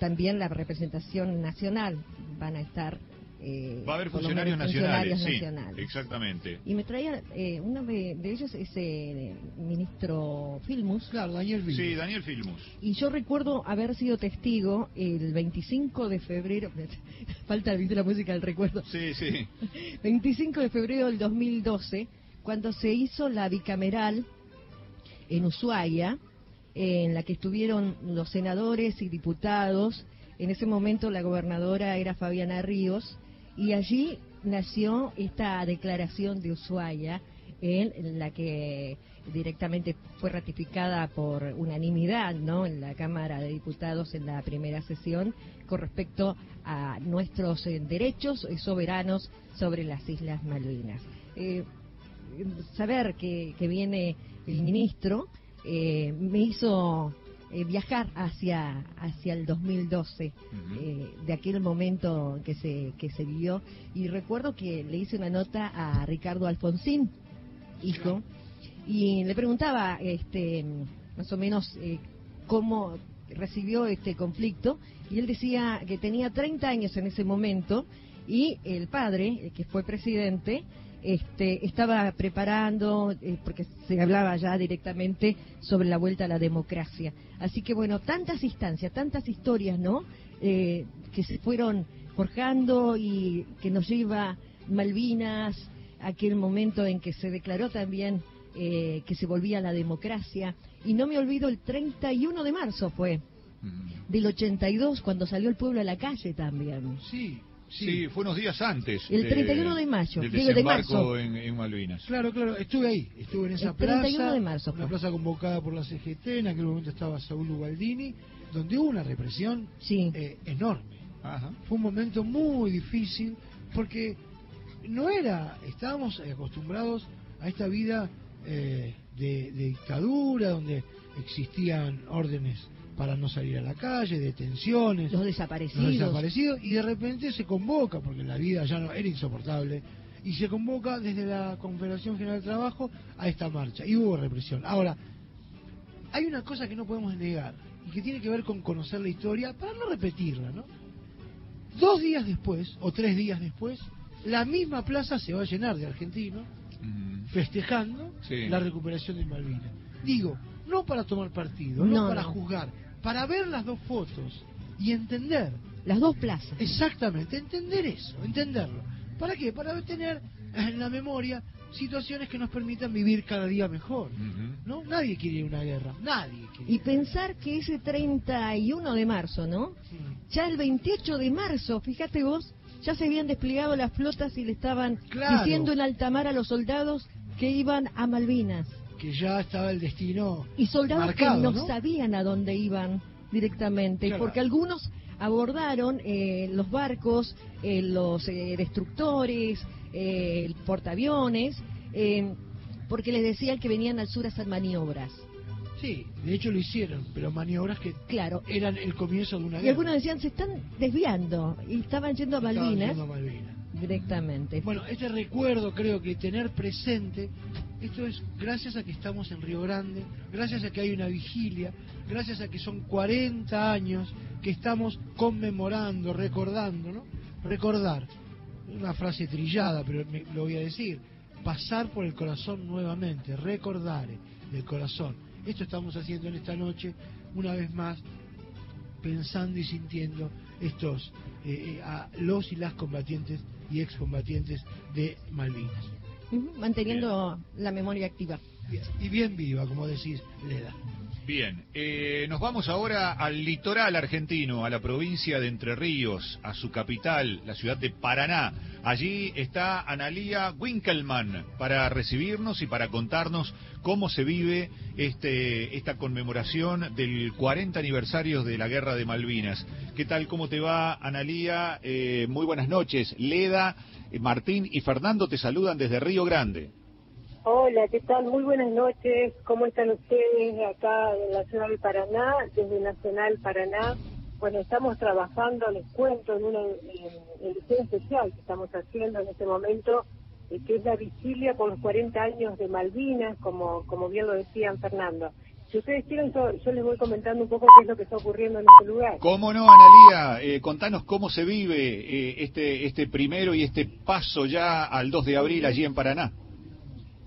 también la representación nacional, van a estar eh, Va a haber funcionarios nacionales, funcionarios sí, nacionales. exactamente. Y me traía, eh, uno de, de ellos es eh, ministro Filmus. Claro, Daniel Vilmus. Sí, Daniel Filmus. Y yo recuerdo haber sido testigo el 25 de febrero, falta ¿viste, la música del recuerdo, Sí, sí. 25 de febrero del 2012, cuando se hizo la bicameral en Ushuaia, en la que estuvieron los senadores y diputados. En ese momento la gobernadora era Fabiana Ríos y allí nació esta declaración de Ushuaia en la que directamente fue ratificada por unanimidad ¿no? en la Cámara de Diputados en la primera sesión con respecto a nuestros eh, derechos soberanos sobre las Islas Malvinas. Eh, saber que viene el ministro eh, me hizo eh, viajar hacia hacia el 2012 eh, de aquel momento que se que se vivió. Y recuerdo que le hice una nota a Ricardo Alfonsín hijo y le preguntaba este más o menos eh, cómo recibió este conflicto. Y él decía que tenía 30 años en ese momento y el padre, que fue presidente, este, estaba preparando, eh, porque se hablaba ya directamente sobre la vuelta a la democracia. Así que bueno, tantas instancias, tantas historias, ¿no? Eh, que se fueron forjando y que nos lleva Malvinas, aquel momento en que se declaró también eh, que se volvía a la democracia. Y no me olvido, el 31 de marzo fue, del 82, cuando salió el pueblo a la calle también. Sí, sí, fue unos días antes. El 31 de mayo, del digo, de marzo. en, en Malvinas. Claro, claro, estuve ahí, estuve en esa El 31 plaza, de marzo una fue. plaza convocada por la CGT, en aquel momento estaba Saúl Ubaldini, donde hubo una represión eh, enorme. Fue un momento muy difícil porque no era, estábamos acostumbrados a esta vida eh, de, de dictadura, donde existían órdenes para no salir a la calle, detenciones, Los desaparecidos. los desaparecidos, y de repente se convoca, porque la vida ya no era insoportable, y se convoca desde la Confederación General del Trabajo a esta marcha, y hubo represión. Ahora, hay una cosa que no podemos negar, y que tiene que ver con conocer la historia, para no repetirla, ¿no? Dos días después, o tres días después, la misma plaza se va a llenar de argentinos festejando Sí. la recuperación de Malvinas. Digo, no para tomar partido, no, No, para no. juzgar, para ver las dos fotos y entender. Las dos plazas. Exactamente, entender eso, entenderlo. ¿Para qué? Para tener en la memoria situaciones que nos permitan vivir cada día mejor. ¿No? Nadie quiere ir a una guerra, nadie quiere. Y pensar que ese 31 de marzo, ¿no? Ya el 28 de marzo, fíjate vos, ya se habían desplegado las flotas y le estaban Claro. diciendo en alta mar a los soldados que iban a Malvinas. Que ya estaba el destino Y soldados marcado, que no, ¿no? sabían a dónde iban directamente, Claro. porque algunos abordaron eh, los barcos, eh, los eh, destructores, eh, el portaaviones, eh, porque les decían que venían al sur a hacer maniobras. Sí, de hecho lo hicieron, pero maniobras que claro. eran el comienzo de una Y guerra. algunos decían, se están desviando, y estaban yendo a Estaban yendo a Malvinas. Directamente. Bueno, este recuerdo creo que tener presente, esto es gracias a que estamos en Río Grande, gracias a que hay una vigilia, gracias a que son 40 años que estamos conmemorando, recordando, ¿no? Recordar, una frase trillada, pero me- lo voy a decir, pasar por el corazón nuevamente, recordar del corazón. Esto estamos haciendo en esta noche, una vez más, pensando y sintiendo estos eh, eh, a los y las combatientes y excombatientes de Malvinas. Ujú, Manteniendo la memoria activa. Y bien viva, como decís, Leda. Bien, eh, nos vamos ahora al litoral argentino, a la provincia de Entre Ríos, a su capital, la ciudad de Paraná. Allí está Analía Winkelmann para recibirnos y para contarnos cómo se vive este, esta conmemoración del 40 aniversario de la Guerra de Malvinas. ¿Qué tal? ¿Cómo te va, Analía? Eh, muy buenas noches. Leda, eh, Martín y Fernando te saludan desde Río Grande. Hola, ¿qué tal? Muy buenas noches. ¿Cómo están ustedes acá en la ciudad de Paraná, desde Nacional Paraná? Bueno, estamos trabajando, les cuento, en una edición especial que estamos haciendo en este momento, eh, que es la vigilia por los 40 años de Malvinas, como, como bien lo decían Fernando. Si ustedes quieren, yo, yo les voy comentando un poco qué es lo que está ocurriendo en este lugar. ¿Cómo no, Analía? Eh, contanos cómo se vive eh, este, este primero y este paso ya al 2 de abril allí en Paraná.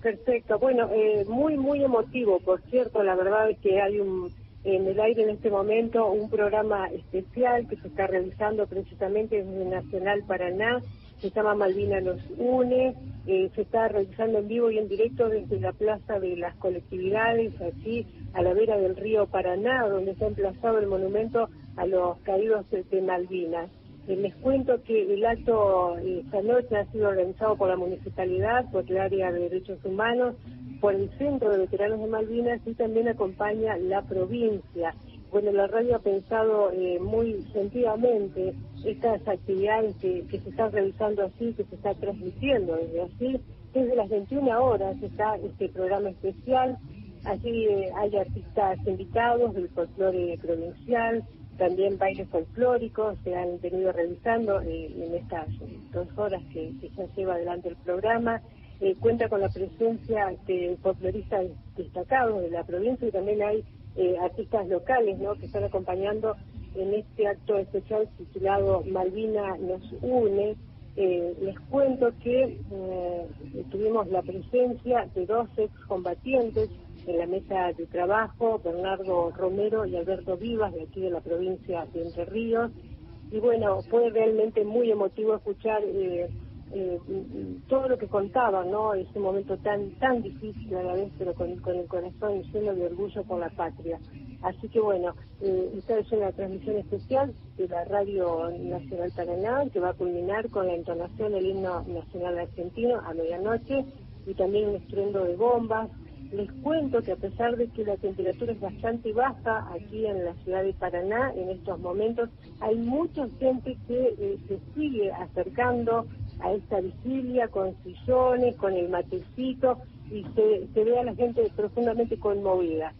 Perfecto, bueno, eh, muy, muy emotivo, por cierto, la verdad es que hay un, en el aire en este momento un programa especial que se está realizando precisamente desde Nacional Paraná, se llama Malvina nos une, eh, se está realizando en vivo y en directo desde la Plaza de las Colectividades, allí a la vera del río Paraná, donde ha emplazado el monumento a los caídos de, de Malvinas. Eh, les cuento que el acto eh, esta noche ha sido organizado por la municipalidad, por el área de derechos humanos, por el Centro de Veteranos de Malvinas y también acompaña la provincia. Bueno, la radio ha pensado eh, muy sentidamente estas actividades que, se están realizando así, que se está transmitiendo desde así. Desde las 21 horas está este programa especial. Allí eh, hay artistas invitados del folclore provincial, también bailes folclóricos se han venido realizando eh, en estas dos horas que, que se lleva adelante el programa. Eh, cuenta con la presencia de folcloristas destacados de la provincia y también hay eh, artistas locales ¿no? que están acompañando en este acto especial titulado Malvina nos une. Eh, les cuento que eh, tuvimos la presencia de dos excombatientes en la mesa de trabajo, Bernardo Romero y Alberto Vivas, de aquí de la provincia de Entre Ríos. Y bueno, fue realmente muy emotivo escuchar eh, eh, todo lo que contaban, ¿no? Ese momento tan tan difícil a la vez, pero con, con el corazón lleno de orgullo por la patria. Así que bueno, eh, esta es una transmisión especial de la Radio Nacional Paraná, que va a culminar con la entonación del himno nacional argentino a medianoche y también un estruendo de bombas. Les cuento que a pesar de que la temperatura es bastante baja aquí en la ciudad de Paraná en estos momentos, hay mucha gente que eh, se sigue acercando a esta vigilia con sillones, con el matecito y se, ve a la gente profundamente conmovida.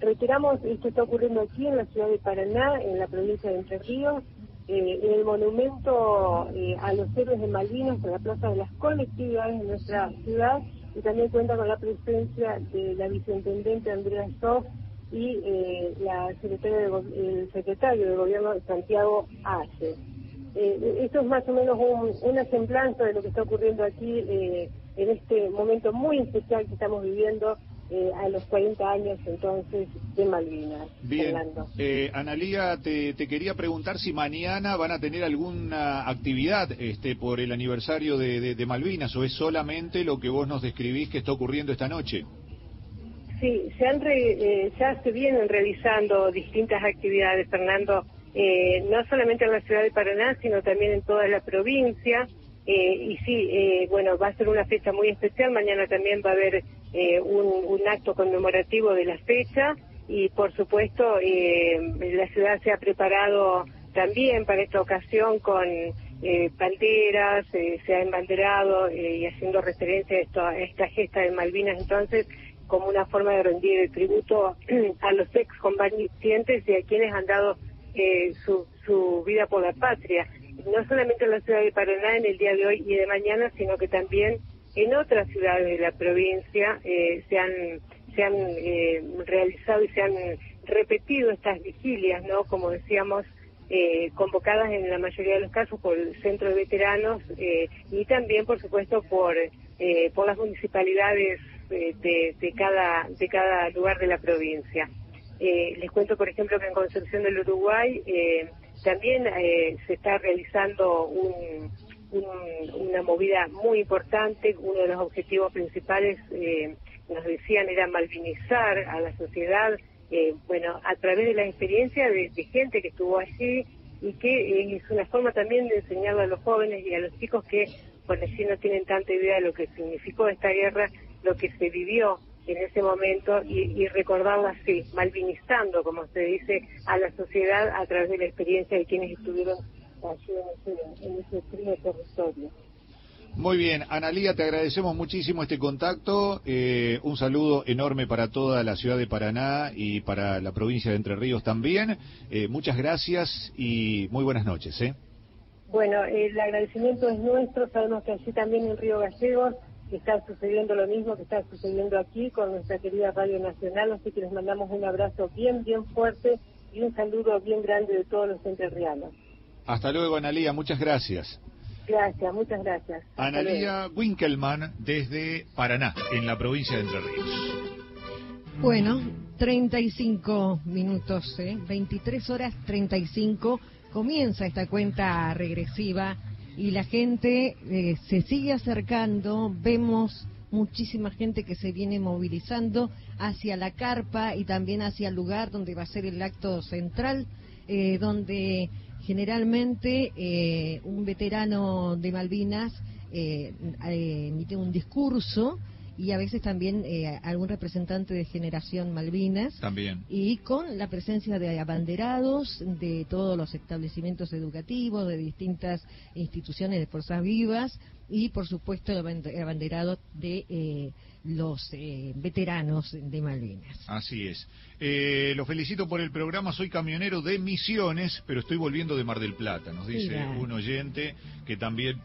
Reiteramos, esto está ocurriendo aquí en la ciudad de Paraná, en la provincia de Entre Ríos, eh, en el monumento eh, a los héroes de Malvinas, en la plaza de las colectividades de nuestra ciudad, y también cuenta con la presencia de la viceintendente Andrea Sof y eh, la secretaria de el secretario de gobierno Santiago Ace. Eh, esto es más o menos un- una semblanza de lo que está ocurriendo aquí eh, en este momento muy especial que estamos viviendo eh, a los 40 años entonces de Malvinas. Bien, eh, Analía, te, te quería preguntar si mañana van a tener alguna actividad este, por el aniversario de, de- de Malvinas o es solamente lo que vos nos describís que está ocurriendo esta noche. Sí, se han re- eh, ya se vienen realizando distintas actividades, Fernando, eh, no solamente en la ciudad de Paraná, sino también en toda la provincia. Eh, y sí, eh, bueno, va a ser una fecha muy especial. Mañana también va a haber eh, un, un acto conmemorativo de la fecha y, por supuesto, eh, la ciudad se ha preparado también para esta ocasión con eh, banderas, eh, se ha embanderado eh, y haciendo referencia a, esto, a esta gesta de Malvinas. Entonces, como una forma de rendir el tributo a los excombatientes y a quienes han dado eh, su, su vida por la patria, no solamente en la ciudad de Paraná en el día de hoy y de mañana, sino que también en otras ciudades de la provincia eh, se han, se han eh, realizado y se han repetido estas vigilias, ¿no? Como decíamos, eh, convocadas en la mayoría de los casos por el Centro de Veteranos eh, y también, por supuesto, por, eh, por las municipalidades eh, de, de, cada, de cada lugar de la provincia. Les cuento, por ejemplo, que en Concepción del Uruguay también se está realizando un, un- una movida muy importante. Uno de los objetivos principales, eh, nos decían, era malvinizar a la sociedad, eh, bueno, a través de la experiencia de, gente que estuvo allí y que eh, es una forma también de enseñarle a los jóvenes y a los chicos que por allí no tienen tanta idea de lo que significó esta guerra, lo que se vivió en ese momento y, y recordarlo así, malvinizando, como se dice, a la sociedad a través de la experiencia de quienes estuvieron allí en ese, en ese frío territorio. Muy bien, Analía, te agradecemos muchísimo este contacto. eh, un saludo enorme para toda la ciudad de Paraná y para la provincia de Entre Ríos también. Eh, muchas gracias y muy buenas noches. ¿eh? Bueno, el agradecimiento es nuestro, sabemos que allí también en Río Gallegos está sucediendo lo mismo que está sucediendo aquí con nuestra querida Radio Nacional, así que les mandamos un abrazo bien, bien fuerte y un saludo bien grande de todos los entrerrianos. Hasta luego, Analía, muchas gracias. Gracias, muchas gracias. Hasta luego. Analía Winkelmann desde Paraná, en la provincia de Entre Ríos. Bueno, 35 minutos, ¿eh? 23 horas 35. Comienza esta cuenta regresiva y la gente eh, se sigue acercando. Vemos muchísima gente que se viene movilizando hacia la carpa y también hacia el lugar donde va a ser el acto central, eh, donde generalmente eh, un veterano de Malvinas eh, eh, emite un discurso y a veces también eh, algún representante de Generación Malvinas También. y con la presencia de abanderados de todos los establecimientos educativos, de distintas instituciones de fuerzas vivas y por supuesto el aband- abanderado de eh, los eh, veteranos de Malvinas. Así es. Eh, lo felicito por el programa. Soy camionero de Misiones, pero estoy volviendo de Mar del Plata. Nos dice Mira. un oyente que también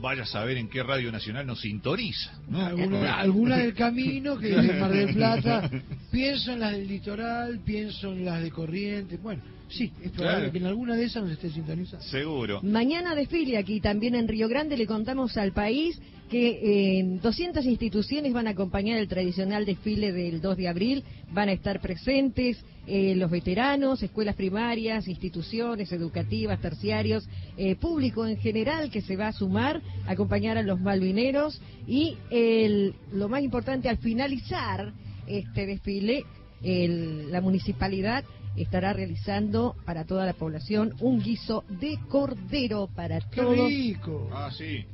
vaya a saber en qué radio nacional nos sintoniza. ¿no? Alguna, alguna del camino que es de Mar del Plata. Pienso en las del litoral, pienso en las de Corrientes. Bueno, sí, es probable Claro. que en alguna de esas nos esté sintonizando. Seguro. Mañana desfile aquí también en Río Grande. Le contamos al país que eh, 200 instituciones van a acompañar el tradicional desfile del 2 de abril. Van a estar presentes eh, los veteranos, escuelas primarias, instituciones educativas, terciarios, eh, público en general que se va a sumar, a acompañar a los malvineros. Y el, lo más importante, al finalizar este desfile, el- la municipalidad estará realizando para toda la población un guiso de cordero para ¡Qué todos. rico! Ah, sí.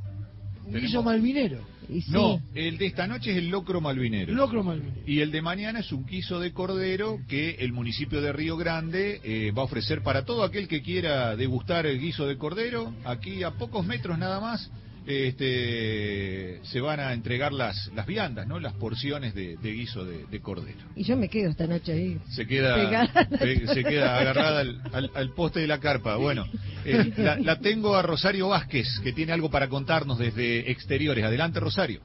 Guiso malvinero. Y sí, No, el de esta noche es el locro malvinero. Locro malvinero. Y el de mañana es un quiso de cordero que el municipio de Río Grande eh, va a ofrecer para todo aquel que quiera degustar el guiso de cordero. Aquí a pocos metros nada más este, se van a entregar las, las viandas, ¿no? las porciones de, de guiso de, de cordero. y yo me quedo esta noche ahí. Se queda, se queda agarrada al, al- al poste de la carpa. Bueno, eh, la, la tengo a Rosario Vázquez, que tiene algo para contarnos desde exteriores. Adelante, Rosario.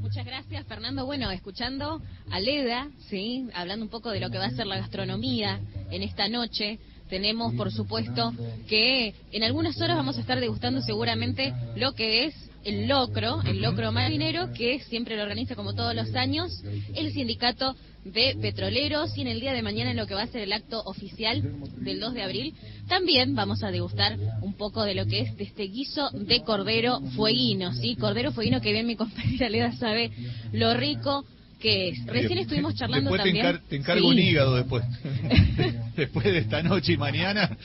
Muchas gracias, Fernando. Bueno, escuchando a Leda, sí, hablando un poco de lo que va a ser la gastronomía en esta noche. Tenemos, por supuesto, que en algunas horas vamos a estar degustando seguramente lo que es el locro, el locro marinero, que siempre lo organiza como todos los años el sindicato de petroleros. Y en el día de mañana en lo que va a ser el acto oficial del 2 de abril también vamos a degustar un poco de lo que es de este guiso de cordero fueguino, ¿sí? Cordero fueguino que bien mi compañera Leda sabe lo rico que es. Recién estuvimos charlando Después te, también. encar- te encargo Sí. un hígado después. después de esta noche y mañana.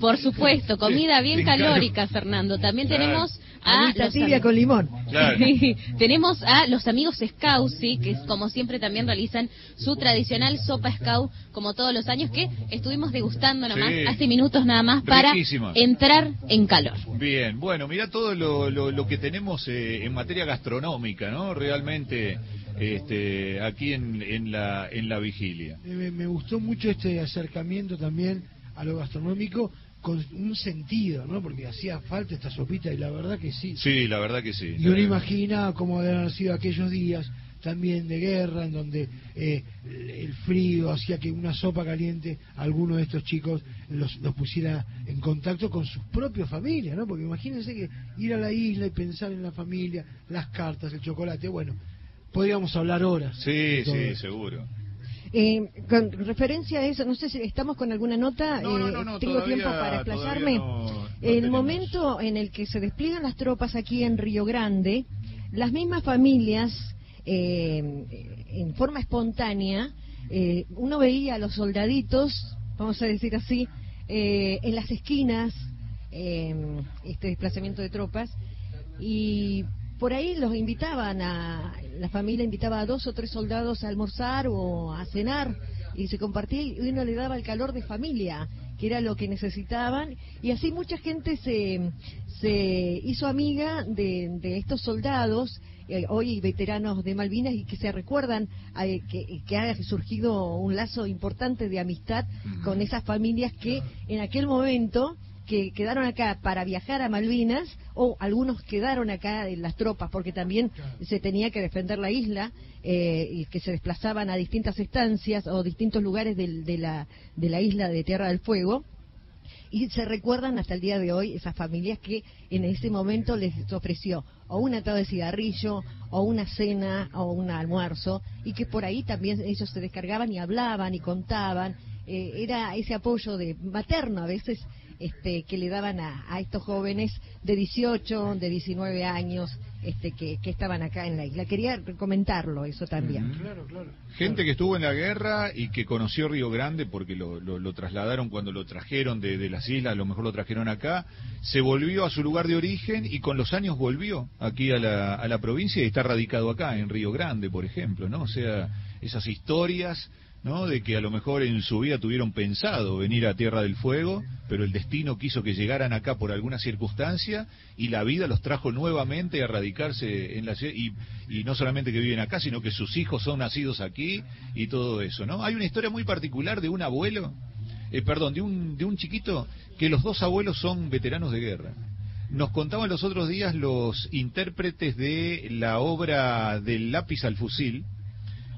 Por supuesto, comida bien Te calórica, Fernando. También Claro. tenemos a los tibia con limón. Claro. Sí, tenemos a los amigos Scout, sí, que como siempre también realizan su tradicional sopa Scout, como todos los años, que estuvimos degustando nomás Sí. hace minutos nada más para Riquísima. entrar en calor. Bien, bueno, mira todo lo, lo, lo que tenemos eh, en materia gastronómica, ¿no? Realmente este, aquí en, en, la, en la vigilia. Eh, Me, me gustó mucho este acercamiento también a lo gastronómico con un sentido, ¿no? Porque hacía falta esta sopita y la verdad que sí. Sí, la verdad que sí. Y uno imagina cómo haber sido aquellos días también de guerra, en donde eh, el frío hacía que una sopa caliente a alguno de estos chicos los, los pusiera en contacto con sus propias familias, ¿no? Porque imagínense que ir a la isla y pensar en la familia, las cartas, el chocolate, bueno, podríamos hablar horas. Sí, sí, eso. seguro. Eh, con referencia a eso, no sé si estamos con alguna nota. No, no, eh, no, no, tengo todavía- tiempo para explayarme. todavía no- no el tenemos. momento en el que se despliegan las tropas aquí en Río Grande, las mismas familias, eh, en forma espontánea, eh, uno veía a los soldaditos, vamos a decir así, eh, en las esquinas, eh, este desplazamiento de tropas, y por ahí los invitaban a, la familia invitaba a dos o tres soldados a almorzar o a cenar y se compartía y uno le daba el calor de familia, que era lo que necesitaban, y así mucha gente se, se hizo amiga de, de estos soldados, eh, hoy veteranos de Malvinas, y que se recuerdan eh, que, que ha surgido un lazo importante de amistad con esas familias que en aquel momento que quedaron acá para viajar a Malvinas o algunos quedaron acá en las tropas porque también se tenía que defender la isla eh, y que se desplazaban a distintas estancias o distintos lugares del- de, la, de la isla de Tierra del Fuego. Y se recuerdan hasta el día de hoy esas familias que en ese momento les ofreció o un atado de cigarrillo o una cena o un almuerzo y que por ahí también ellos se descargaban y hablaban y contaban. Eh, era ese apoyo de materno a veces este, que le daban a, a estos jóvenes de 18, de 19 años este, que, que estaban acá en la isla. Quería comentarlo eso también. Claro, claro. Gente que estuvo en la guerra y que conoció Río Grande porque lo, lo- lo trasladaron cuando lo trajeron de, de las islas, a lo mejor lo trajeron acá, se volvió a su lugar de origen y con los años volvió aquí a la, a la provincia y está radicado acá, en Río Grande, por ejemplo, ¿no? O sea, esas historias, ¿no? De que a lo mejor en su vida tuvieron pensado venir a Tierra del Fuego, pero el destino quiso que llegaran acá por alguna circunstancia y la vida los trajo nuevamente a radicarse en la ciudad y, y no solamente que viven acá, sino que sus hijos son nacidos aquí y todo eso, ¿no? Hay una historia muy particular de un abuelo, eh, perdón, de un, de un chiquito que los dos abuelos son veteranos de guerra. Nos contaban los otros días los intérpretes de la obra del lápiz al fusil,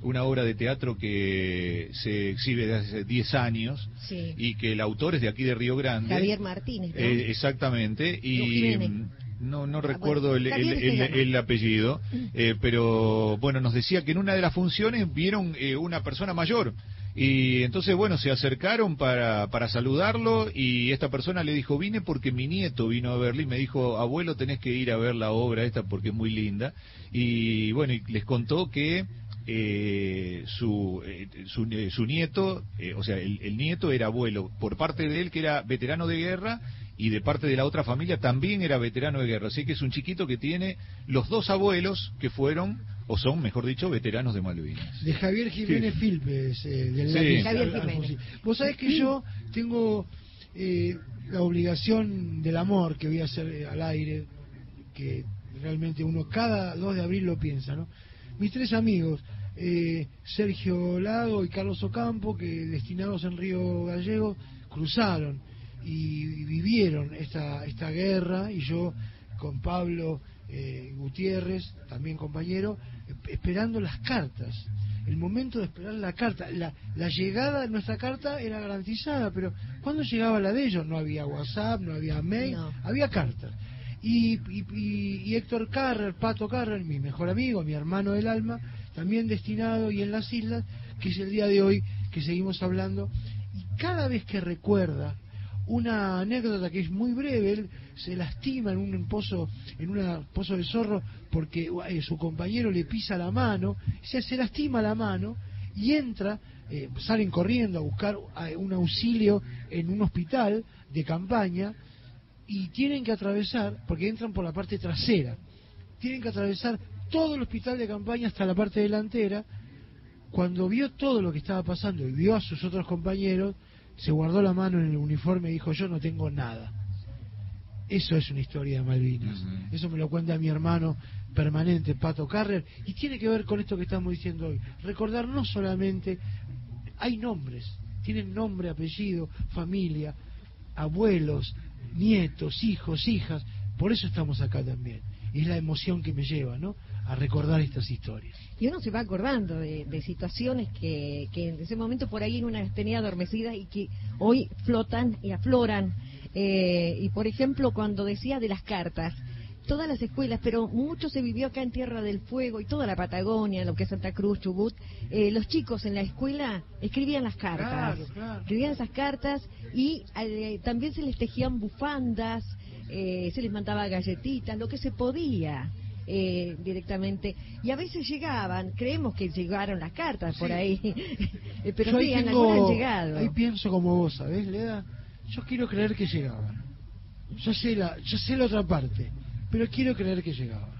una obra de teatro que se exhibe desde hace 10 años Sí. y que el autor es de aquí de Río Grande. Javier Martínez, ¿no? Eh, exactamente, y mm, no, no Ah, recuerdo bueno, el, apellido, Mm. eh, pero bueno, nos decía que en una de las funciones vieron eh, una persona mayor. Y entonces, bueno, se acercaron para, para saludarlo y esta persona le dijo, vine porque mi nieto vino a verla y me dijo, abuelo, tenés que ir a ver la obra esta porque es muy linda. Y bueno, y les contó que eh, su, eh, su, eh, su nieto, eh, o sea, el, el nieto era abuelo por parte de él que era veterano de guerra y de parte de la otra familia también era veterano de guerra. Así que es un chiquito que tiene los dos abuelos que fueron, o son, mejor dicho, veteranos de Malvinas. De Javier Jiménez Filpes, eh, del Sí. lápiz Javier al- al Jiménez. Vos sabés que yo tengo eh, la obligación del amor que voy a hacer eh, al aire, que realmente uno cada 2 de abril lo piensa, ¿no? Mis tres amigos, eh, Sergio Lago y Carlos Ocampo, que destinados en Río Gallego, cruzaron y, vivieron esta, esta guerra y yo con Pablo eh, Gutiérrez, también compañero, esperando las cartas. El momento de esperar la carta, la, la llegada de nuestra carta era garantizada, pero cuando llegaba la de ellos no había WhatsApp, no había mail, No. había cartas. Y, y, y- y Héctor Carrer, Pato Carrer, mi mejor amigo, mi hermano del alma, también destinado y en las islas, que es el día de hoy que seguimos hablando, y cada vez que recuerda una anécdota que es muy breve, él se lastima en un pozo, en un pozo de zorro porque eh, su compañero le pisa la mano, se, se lastima la mano y entra, eh, salen corriendo a buscar eh, un auxilio en un hospital de campaña y tienen que atravesar, porque entran por la parte trasera, tienen que atravesar todo el hospital de campaña hasta la parte delantera. Cuando vio todo lo que estaba pasando y vio a sus otros compañeros, se guardó la mano en el uniforme y dijo, yo no tengo nada. Eso es una historia de Malvinas. Eso me lo cuenta mi hermano permanente, Pato Carrer, y tiene que ver con esto que estamos diciendo hoy. Recordar no solamente, hay nombres, tienen nombre, apellido, familia, abuelos, nietos, hijos, hijas. Por eso estamos acá también. Y es la emoción que me lleva, ¿no? A recordar estas historias. Y uno se va acordando de, de situaciones que, que en ese momento por ahí en una tenía adormecidas y que hoy flotan y afloran. Eh, y por ejemplo, cuando decía de las cartas, todas las escuelas, pero mucho se vivió acá en Tierra del Fuego y toda la Patagonia, lo que es Santa Cruz, Chubut, eh, los chicos en la escuela escribían las cartas. Claro, claro. Escribían esas cartas y eh, también se les tejían bufandas, eh, se les mandaba galletitas, lo que se podía. Eh, directamente y a veces llegaban creemos que llegaron las cartas por ahí eh, pero Yo sí, ahí han- tengo- algunas han llegado Ahí pienso como vos, ¿sabés, Leda? Yo quiero creer que llegaban. Yo sé la, yo sé la otra parte, pero quiero creer que llegaba.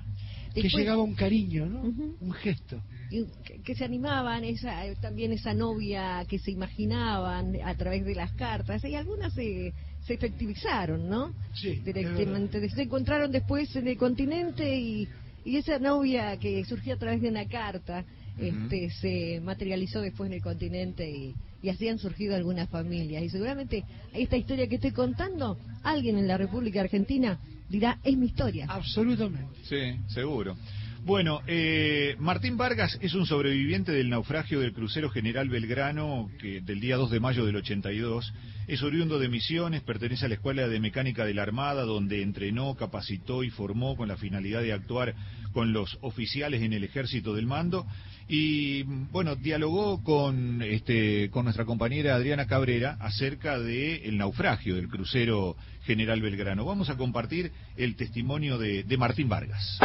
que llegaba un cariño, ¿no? Un gesto. y que, que se animaban esa eh, también esa novia que se imaginaban a través de las cartas y algunas se se efectivizaron no Sí, directamente se encontraron después en el continente y y esa novia que surgió a través de una carta este se materializó después en el continente y y así han surgido algunas familias. Y seguramente esta historia que estoy contando alguien en la República Argentina dirá es mi historia absolutamente. Sí, seguro. Bueno, eh, Martín Vargas es un sobreviviente del naufragio del crucero General Belgrano que del día 2 de mayo del 82. Es oriundo de Misiones, pertenece a la Escuela de Mecánica de la Armada, donde entrenó, capacitó y formó con la finalidad de actuar con los oficiales en el ejército del mando. Y bueno, dialogó con, este, con nuestra compañera Adriana Cabrera acerca del naufragio del crucero General Belgrano. Vamos a compartir el testimonio de, de Martín Vargas.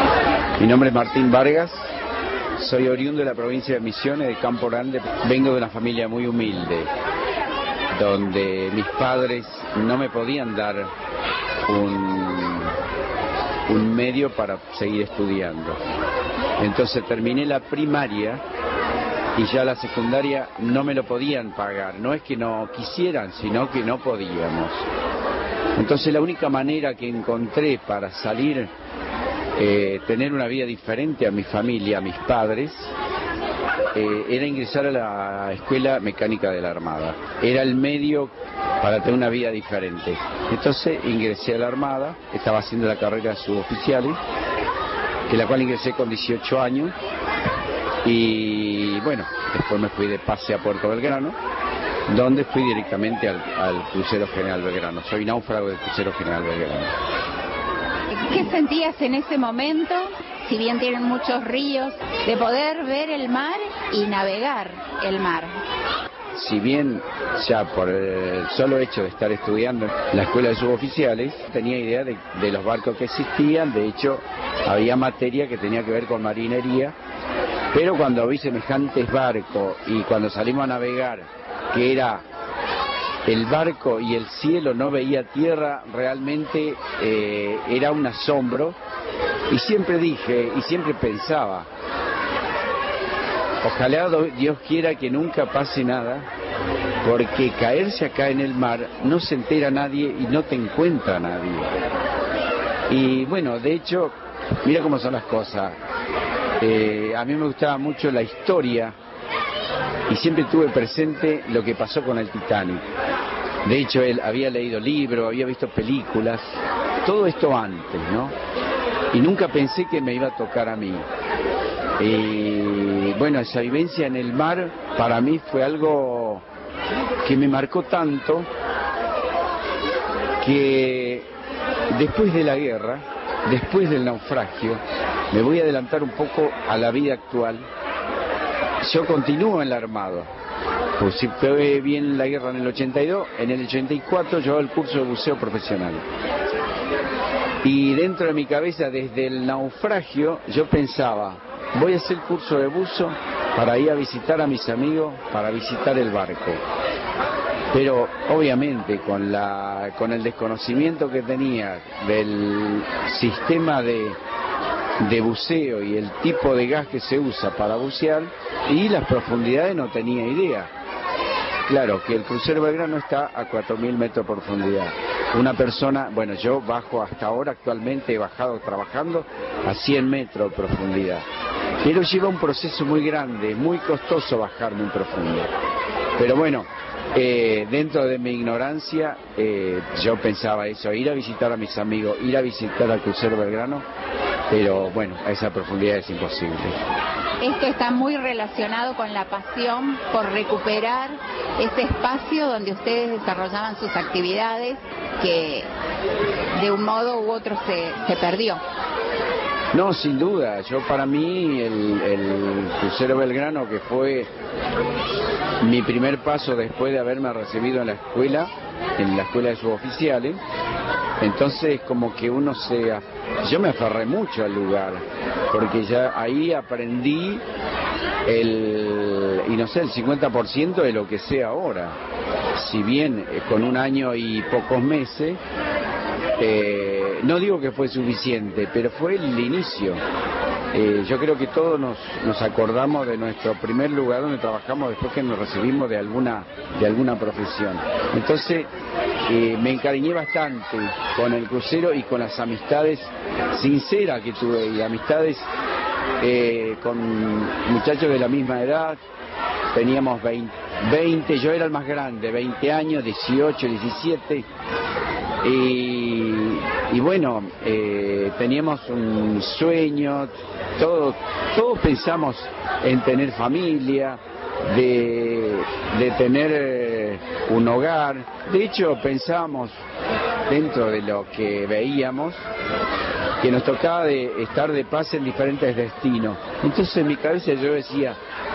Mi nombre es Martín Vargas, soy oriundo de la provincia de Misiones, de Campo Grande. Vengo de una familia muy humilde, donde mis padres no me podían dar un, medio para seguir estudiando. Entonces terminé la primaria y ya la secundaria no me lo podían pagar. No es que no quisieran, sino que no podíamos. Entonces la única manera que encontré para salir, eh, tener una vida diferente a mi familia, a mis padres, eh, era ingresar a la Escuela Mecánica de la Armada. Era el medio para tener una vida diferente. Entonces ingresé a la Armada, estaba haciendo la carrera de suboficiales, en la cual ingresé con 18 años y bueno, después me fui de pase a Puerto Belgrano, donde fui directamente al, al crucero General Belgrano. Soy náufrago del crucero General Belgrano. ¿Qué sentías en ese momento, si bien tienen muchos ríos, de poder ver el mar y navegar el mar? si bien ya por el solo hecho de estar estudiando la escuela de suboficiales, tenía idea de, de los barcos que existían, de hecho había materia que tenía que ver con marinería, pero cuando vi semejantes barcos y cuando salimos a navegar, que era el barco y el cielo, no veía tierra, realmente eh, era un asombro. Y siempre dije, y siempre pensaba, Ojalá Dios quiera que nunca pase nada, porque caerse acá en el mar no se entera nadie y no te encuentra nadie. Y bueno, de hecho, mira cómo son las cosas. Eh, a mí me gustaba mucho la historia y siempre tuve presente lo que pasó con el Titanic. De hecho, él había leído libros, había visto películas, todo esto antes, ¿no? Y nunca pensé que me iba a tocar a mí. Y bueno, esa vivencia en el mar para mí fue algo que me marcó tanto que después de la guerra, después del naufragio, me voy a adelantar un poco a la vida actual. Yo continúo en la Armada. Pues si fue bien la guerra en el 82, en el 84 yo el curso de buceo profesional. Y dentro de mi cabeza, desde el naufragio, yo pensaba, voy a hacer curso de buzo para ir a visitar a mis amigos, para visitar el barco. Pero obviamente con, la, con el desconocimiento que tenía del sistema de, de buceo y el tipo de gas que se usa para bucear y las profundidades no tenía idea. Claro, que el crucero Belgrano está a 4.000 metros de profundidad. Una persona, bueno, yo bajo hasta ahora, actualmente he bajado trabajando a 100 metros de profundidad. Pero lleva un proceso muy grande, muy costoso bajar muy profundo. Pero bueno, eh, dentro de mi ignorancia, eh, yo pensaba eso, ir a visitar a mis amigos, ir a visitar al crucero Belgrano, pero bueno, a esa profundidad es imposible. Esto está muy relacionado con la pasión por recuperar ese espacio donde ustedes desarrollaban sus actividades que de un modo u otro se, se perdió. No, sin duda. Yo para mí el, el, crucero Belgrano, que fue mi primer paso después de haberme recibido en la escuela, en la escuela de suboficiales, entonces como que uno se... Yo me aferré mucho al lugar, porque ya ahí aprendí el, y no sé, el 50% de lo que sé ahora. Si bien eh, con un año y pocos meses, eh, no digo que fue suficiente, pero fue el inicio. Eh, yo creo que todos nos, nos, acordamos de nuestro primer lugar donde trabajamos después que nos recibimos de alguna, de alguna profesión. Entonces, eh, me encariñé bastante con el crucero y con las amistades sinceras que tuve, y amistades eh, con muchachos de la misma edad. Teníamos 20, 20, yo era el más grande, 20 años, 18, 17. Y, y bueno, eh, teníamos un sueño, todos todo pensamos en tener familia, de, de tener eh, un hogar. De hecho, pensamos dentro de lo que veíamos que nos tocaba de estar de paz en diferentes destinos. Entonces en mi cabeza yo decía,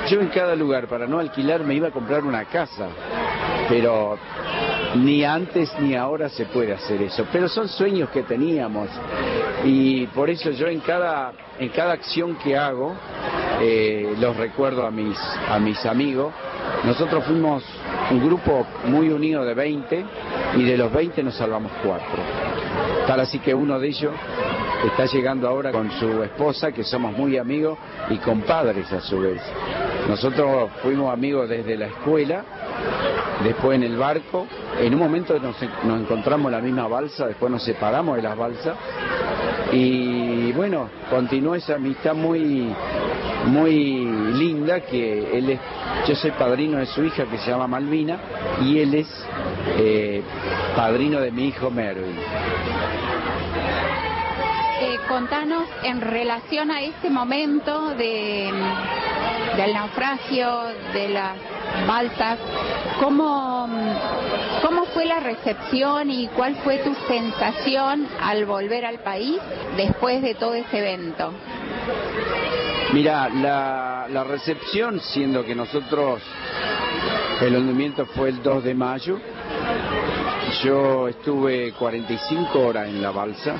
yo en cada lugar para no alquilar me iba a comprar una casa, pero ni antes ni ahora se puede hacer eso. Pero son sueños que teníamos y por eso yo en cada, en cada acción que hago eh, los recuerdo a mis, a mis amigos. Nosotros fuimos un grupo muy unido de 20 y de los 20 nos salvamos cuatro. Tal así que uno de ellos está llegando ahora con su esposa, que somos muy amigos y compadres a su vez. Nosotros fuimos amigos desde la escuela, después en el barco, en un momento nos, encontramos en la misma balsa, después nos separamos de las balsas y bueno, continuó esa amistad muy, muy linda que él es, yo soy padrino de su hija que se llama Malvina y él es eh, padrino de mi hijo Mervyn. Contanos en relación a este momento de, del naufragio, de las balsas, ¿cómo, ¿cómo fue la recepción y cuál fue tu sensación al volver al país después de todo ese evento? Mira, la, la recepción, siendo que nosotros el hundimiento fue el 2 de mayo, yo estuve 45 horas en la balsa,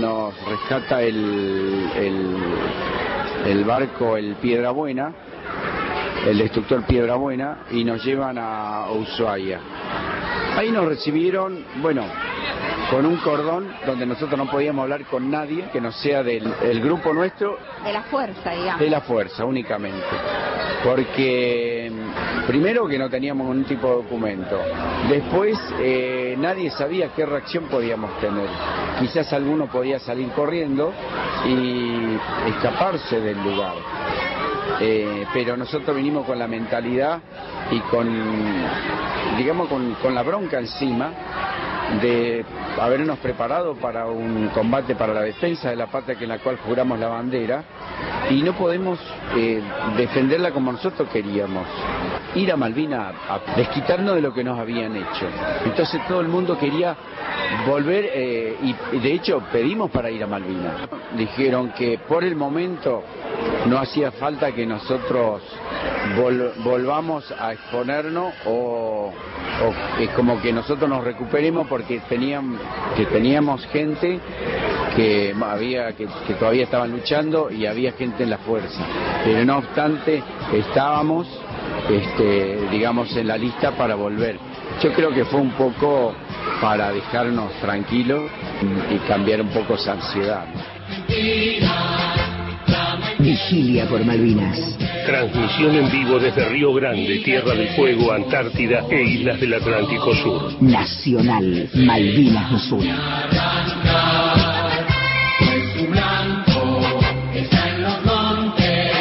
nos rescata el, el, el barco el Piedra Buena, el destructor Piedra Buena, y nos llevan a Ushuaia. Ahí nos recibieron, bueno, con un cordón donde nosotros no podíamos hablar con nadie que no sea del el grupo nuestro De la fuerza, digamos. de la fuerza únicamente. Porque mm, primero que no teníamos ningún tipo de documento. Después eh, nadie sabía qué reacción podíamos tener. Quizás alguno podía salir corriendo y escaparse del lugar. Eh, pero nosotros vinimos con la mentalidad y con, digamos, con, con la bronca encima de habernos preparado para un combate para la defensa de la patria en la cual juramos la bandera y no podemos eh, defenderla como nosotros queríamos. Ir a Malvina a, desquitarnos de lo que nos habían hecho. Entonces todo el mundo quería volver eh, y de hecho pedimos para ir a Malvina. Dijeron que por el momento no hacía falta que nosotros vol- volvamos a exponernos o, o que como que nosotros nos recuperemos porque tenían, que teníamos gente que había que, que todavía estaban luchando y había gente en la fuerza. Pero no obstante estábamos este, digamos en la lista para volver. Yo creo que fue un poco para dejarnos tranquilos y cambiar un poco esa ansiedad. Vigilia por Malvinas. Transmisión en vivo desde Río Grande, Tierra del Fuego, Antártida e Islas del Atlántico Sur. Nacional. Malvinas nos une. Su blanco está en los montes,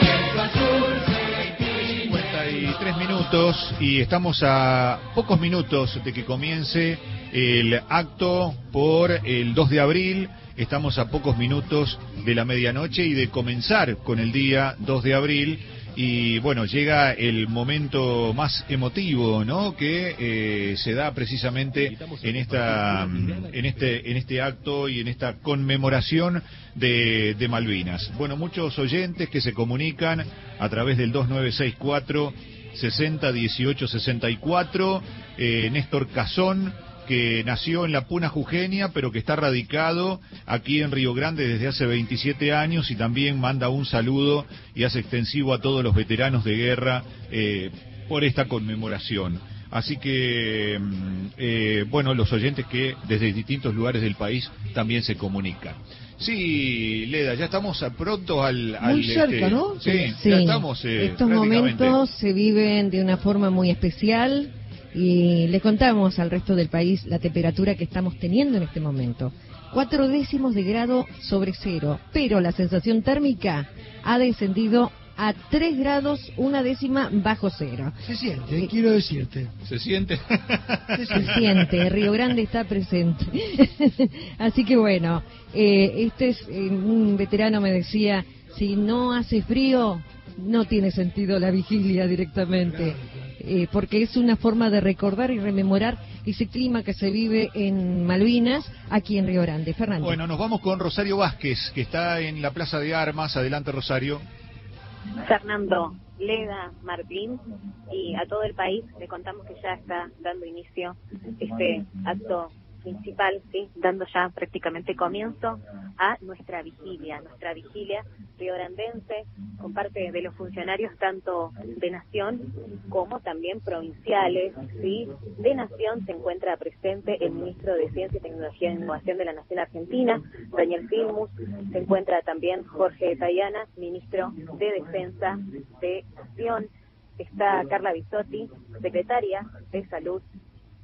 y su azul se 53 minutos y estamos a pocos minutos de que comience el acto por el 2 de abril. Estamos a pocos minutos de la medianoche y de comenzar con el día 2 de abril. Y bueno, llega el momento más emotivo, ¿no? Que eh, se da precisamente en esta, en este, en este acto y en esta conmemoración de, de Malvinas. Bueno, muchos oyentes que se comunican a través del 2964 60 18 64. Eh, Néstor Cazón, que nació en la Puna Jujeña, pero que está radicado aquí en Río Grande desde hace 27 años y también manda un saludo y hace extensivo a todos los veteranos de guerra eh, por esta conmemoración. Así que, mm, eh, bueno, los oyentes que desde distintos lugares del país también se comunican. Sí, Leda, ya estamos pronto al... al, Muy cerca, este, ¿no? Sí, Sí, ya estamos eh, estos momentos se viven de una forma muy especial y le contamos al resto del país la temperatura que estamos teniendo en este momento. Cuatro décimos de grado sobre cero, pero la sensación térmica ha descendido a tres grados una décima bajo cero. Se siente, quiero decirte. ¿Se siente? Se siente, Río Grande está presente. Así que bueno, eh, este es eh, un veterano me decía, si no hace frío, no tiene sentido la vigilia directamente. Eh, porque es una forma de recordar y rememorar ese clima que se vive en Malvinas, aquí en Río Grande. Fernando. Bueno, nos vamos con Rosario Vázquez, que está en la Plaza de Armas. Adelante, Rosario. Fernando, Leda, Martín y a todo el país le contamos que ya está dando inicio este acto principal, sí, dando ya prácticamente comienzo a nuestra vigilia, nuestra vigilia riograndense con parte de los funcionarios tanto de nación como también provinciales, sí. De nación se encuentra presente el ministro de Ciencia, Tecnología e Innovación de la Nación Argentina, Daniel Filmus, se encuentra también Jorge Tayana, ministro de Defensa de Nación, está Carla Bisotti, secretaria de Salud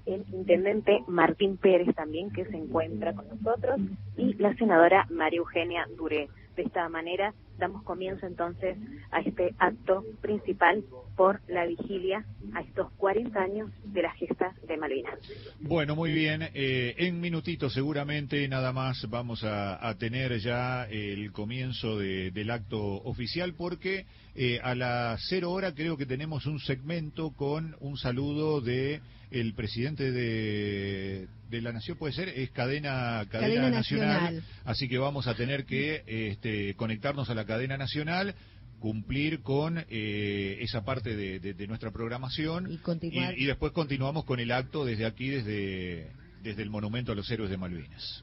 el intendente Martín Pérez también, que se encuentra con nosotros, y la senadora María Eugenia Duré. De esta manera damos comienzo entonces a este acto principal por la vigilia a estos 40 años de la gesta de Malvinas. Bueno, muy bien. Eh, en minutitos seguramente nada más vamos a, tener ya el comienzo del acto oficial porque eh, a las cero hora creo que tenemos un segmento con un saludo de el presidente de, de la Nación, puede ser, es cadena, cadena, nacional, así que vamos a tener que este, conectarnos a la cadena nacional cumplir con eh, esa parte de, nuestra programación y, después continuamos con el acto desde aquí, desde, desde el Monumento a los Héroes de Malvinas.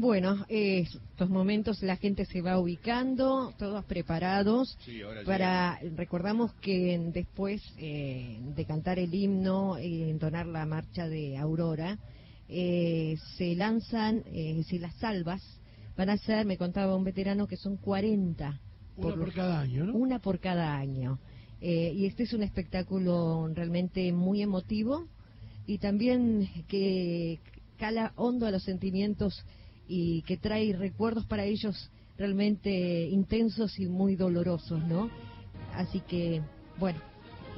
Bueno, eh, estos momentos la gente se va ubicando, todos preparados para. Recordamos que después eh, de cantar el himno y entonar la marcha de Aurora, eh, se lanzan, es decir, las salvas. Van a ser, me contaba un veterano, que son 40. Una por, cada año, ¿no? Una por cada año. y este es un espectáculo realmente muy emotivo y también que cala hondo a los sentimientos y que trae recuerdos para ellos realmente intensos y muy dolorosos, ¿no? Así que, bueno,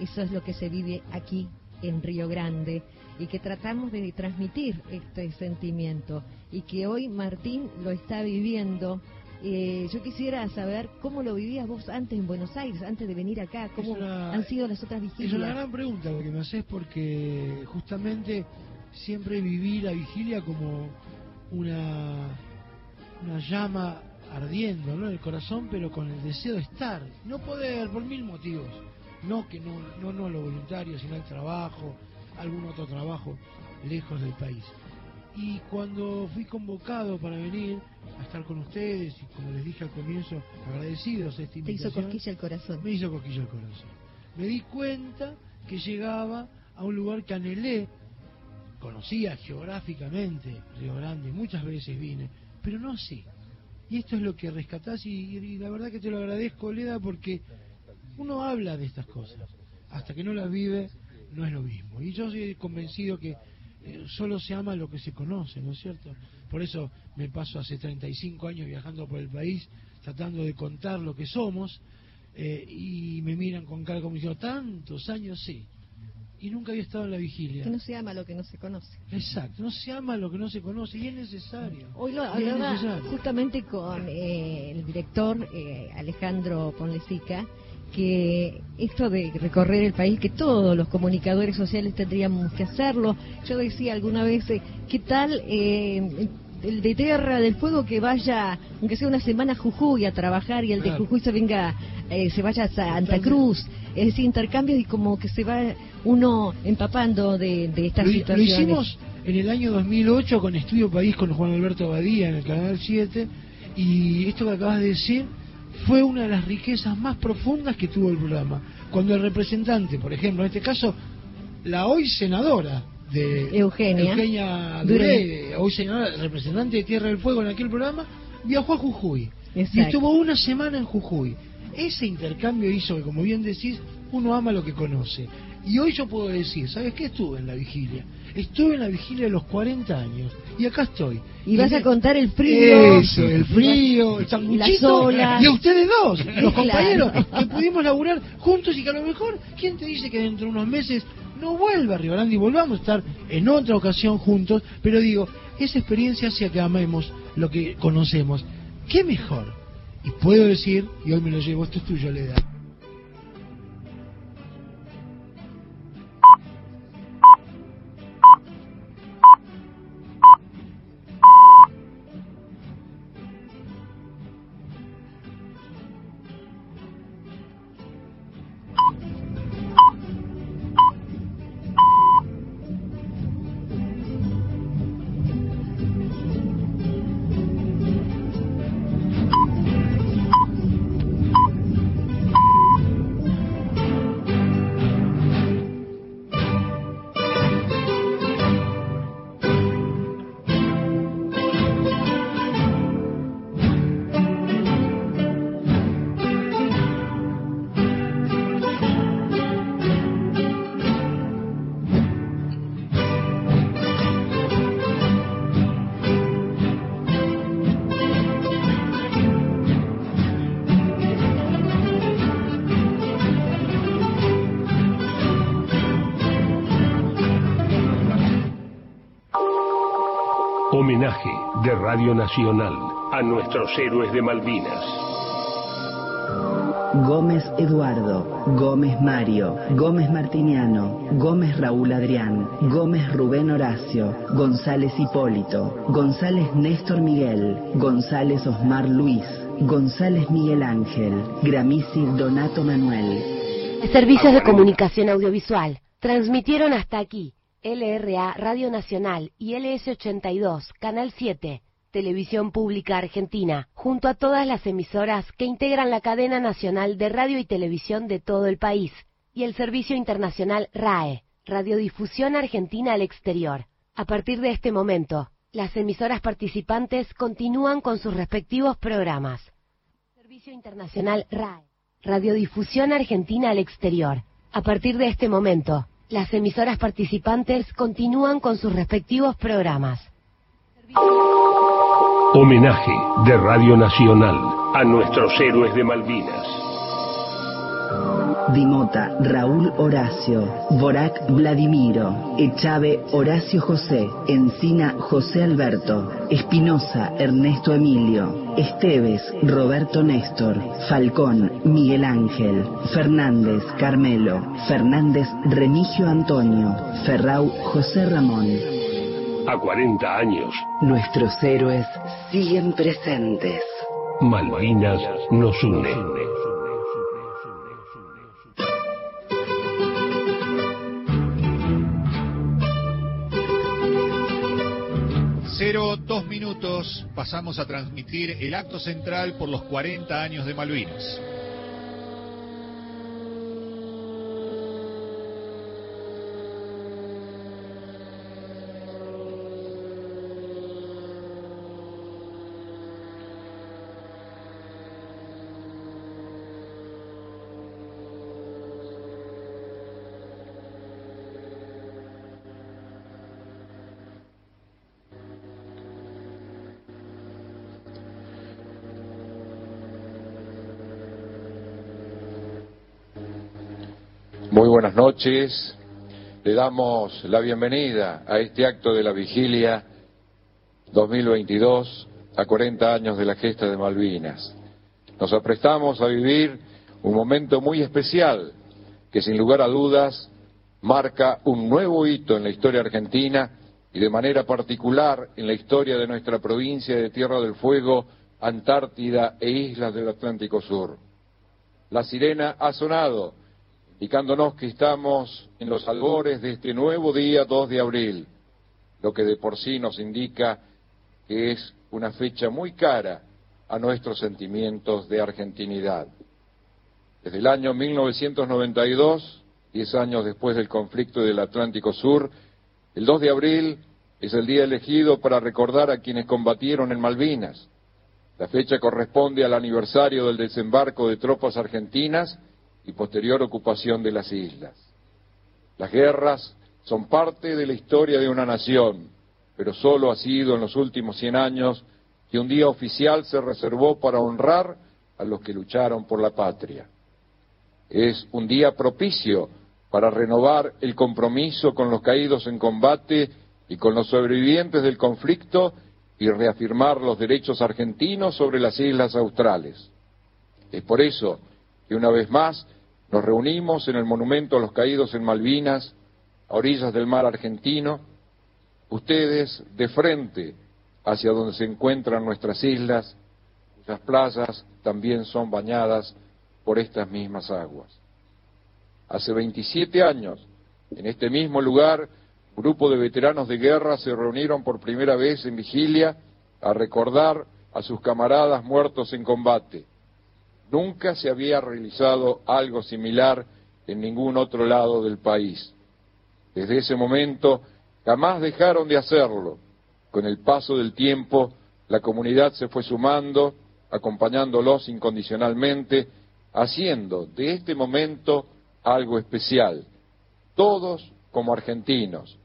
eso es lo que se vive aquí en Río Grande y que tratamos de transmitir este sentimiento y que hoy Martín lo está viviendo. Eh, yo quisiera saber cómo lo vivías vos antes en Buenos Aires, antes de venir acá, cómo han sido las otras vigilias. Es una gran pregunta lo que me haces porque justamente siempre viví la vigilia como una, una llama ardiendo ¿no? en el corazón, pero con el deseo de estar, no poder, por mil motivos. No que no, no, no lo voluntario, sino el trabajo, algún otro trabajo lejos del país. Y cuando fui convocado para venir a estar con ustedes, y como les dije al comienzo, agradecidos a esta invitación. Te hizo cosquilla el corazón. Me hizo cosquilla el corazón. Me di cuenta que llegaba a un lugar que anhelé conocía geográficamente Río Grande, muchas veces vine, pero no así. Y esto es lo que rescatás y, la verdad que te lo agradezco, Leda, porque uno habla de estas cosas. Hasta que no las vive, no es lo mismo. Y yo soy convencido que eh, solo se ama lo que se conoce, ¿no es cierto? Por eso me paso hace 35 años viajando por el país, tratando de contar lo que somos, eh, y me miran con cara como diciendo, tantos años, sí y nunca había estado en la vigilia. Que no se ama lo que no se conoce. Exacto, no se ama lo que no se conoce y es necesario. Hoy lo hablaba justamente con eh, el director eh, Alejandro Ponlesica que esto de recorrer el país, que todos los comunicadores sociales tendríamos que hacerlo. Yo decía alguna vez, eh, ¿qué tal el de Tierra del Fuego que vaya, aunque sea una semana a Jujuy a trabajar y el de Jujuy se venga, eh, se vaya a Santa Cruz, es decir, intercambios y como que se va uno empapando de, de estas situaciones. Lo hicimos en el año 2008 con Estudio País con Juan Alberto Badía en el Canal 7 y esto que acabas de decir fue una de las riquezas más profundas que tuvo el programa. Cuando el representante, por ejemplo, en este caso, la hoy senadora de Eugenia, Eugenia Duré, hoy senadora, representante de Tierra del Fuego en aquel programa, viajó a Jujuy y estuvo una semana en Jujuy. Ese intercambio hizo que, como bien decís, uno ama lo que conoce. Y hoy yo puedo decir, ¿sabes qué? Estuve en la vigilia. Estuve en la vigilia de los 40 años. Y acá estoy. Y, vas a contar el frío. Eso, el frío, el sanguchito. Y a ustedes dos, los compañeros, que pudimos laburar juntos y que a lo mejor, ¿quién te dice que dentro de unos meses no vuelva y volvamos a estar en otra ocasión juntos, pero digo, esa experiencia hace que amemos lo que conocemos. ¿Qué mejor? Y puedo decir, y hoy me lo llevo, esto es tuyo, Leda. Radio Nacional a nuestros héroes de Malvinas. Gómez Eduardo, Gómez Mario, Gómez Martiniano, Gómez Raúl Adrián, Gómez Rubén Horacio, González Hipólito, González Néstor Miguel, González Osmar Luis, González Miguel Ángel, Gramisi Donato Manuel. Servicios de comunicación audiovisual transmitieron hasta aquí LRA Radio Nacional y LS82, Canal 7. Televisión Pública Argentina, junto a todas las emisoras que integran la cadena nacional de radio y televisión de todo el país, y el servicio internacional RAE, Radiodifusión Argentina al Exterior. A partir de este momento, las emisoras participantes continúan con sus respectivos programas. Servicio Internacional RAE, Radiodifusión Argentina al Exterior. A partir de este momento, las emisoras participantes continúan con sus respectivos programas. Homenaje de Radio Nacional a nuestros héroes de Malvinas. Dimota, Raúl Horacio, Borac Vladimiro, Echave Horacio José, Encina José Alberto, Espinosa Ernesto Emilio, Esteves Roberto Néstor, Falcón Miguel Ángel, Fernández Carmelo, Fernández Remigio Antonio, Ferrau José Ramón. A 40 años, Nuestros héroes siguen presentes. Malvinas nos une. Cero, dos minutos, pasamos a transmitir el acto central por los 40 años de Malvinas. Muy buenas noches. Le damos la bienvenida a este acto de la vigilia 2022 a 40 años de la gesta de Malvinas. Nos aprestamos a vivir un momento muy especial que sin lugar a dudas marca un nuevo hito en la historia argentina y de manera particular en la historia de nuestra provincia de Tierra del Fuego, Antártida e Islas del Atlántico Sur. La sirena ha sonado indicándonos que estamos en los albores de este nuevo día 2 de abril, lo que de por sí nos indica que es una fecha muy cara a nuestros sentimientos de argentinidad. Desde el año 1992, diez años después del conflicto del Atlántico Sur, el 2 de abril es el día elegido para recordar a quienes combatieron en Malvinas. La fecha corresponde al aniversario del desembarco de tropas argentinas y posterior ocupación de las islas. Las guerras son parte de la historia de una nación, pero solo ha sido en los últimos 100 años que un día oficial se reservó para honrar a los que lucharon por la patria. Es un día propicio para renovar el compromiso con los caídos en combate y con los sobrevivientes del conflicto y reafirmar los derechos argentinos sobre las islas australes. Es por eso que una vez más nos reunimos en el monumento a los caídos en Malvinas, a orillas del mar argentino, ustedes de frente hacia donde se encuentran nuestras islas, cuyas playas también son bañadas por estas mismas aguas. Hace 27 años, en este mismo lugar, un grupo de veteranos de guerra se reunieron por primera vez en vigilia a recordar a sus camaradas muertos en combate. Nunca se había realizado algo similar en ningún otro lado del país. Desde ese momento jamás dejaron de hacerlo. Con el paso del tiempo, la comunidad se fue sumando, acompañándolos incondicionalmente, haciendo de este momento algo especial. Todos como argentinos,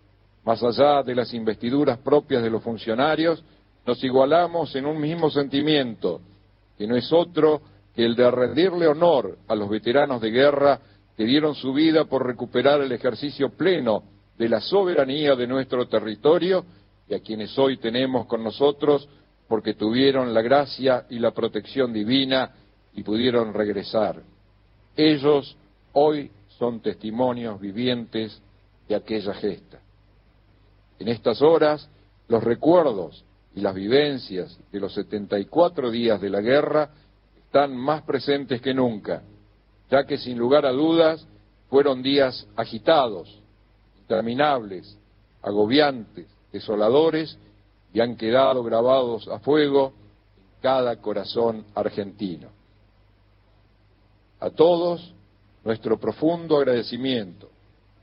más allá de las investiduras propias de los funcionarios, nos igualamos en un mismo sentimiento, que no es otro que el de rendirle honor a los veteranos de guerra que dieron su vida por recuperar el ejercicio pleno de la soberanía de nuestro territorio y a quienes hoy tenemos con nosotros porque tuvieron la gracia y la protección divina y pudieron regresar. Ellos hoy son testimonios vivientes de aquella gesta. En estas horas, los recuerdos y las vivencias de los 74 días de la guerra están más presentes que nunca, ya que sin lugar a dudas fueron días agitados, interminables, agobiantes, desoladores y han quedado grabados a fuego en cada corazón argentino. A todos nuestro profundo agradecimiento,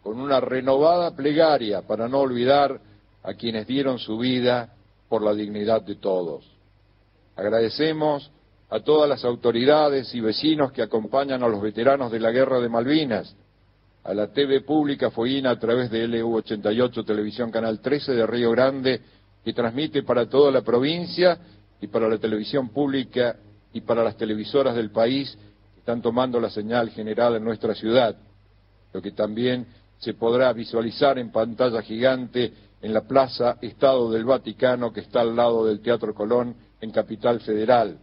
con una renovada plegaria para no olvidar a quienes dieron su vida por la dignidad de todos. Agradecemos a todas las autoridades y vecinos que acompañan a los veteranos de la Guerra de Malvinas, a la TV pública Foína a través de LU88 Televisión Canal 13 de Río Grande, que transmite para toda la provincia y para la televisión pública y para las televisoras del país que están tomando la señal generada en nuestra ciudad, lo que también se podrá visualizar en pantalla gigante en la Plaza Estado del Vaticano que está al lado del Teatro Colón en Capital Federal.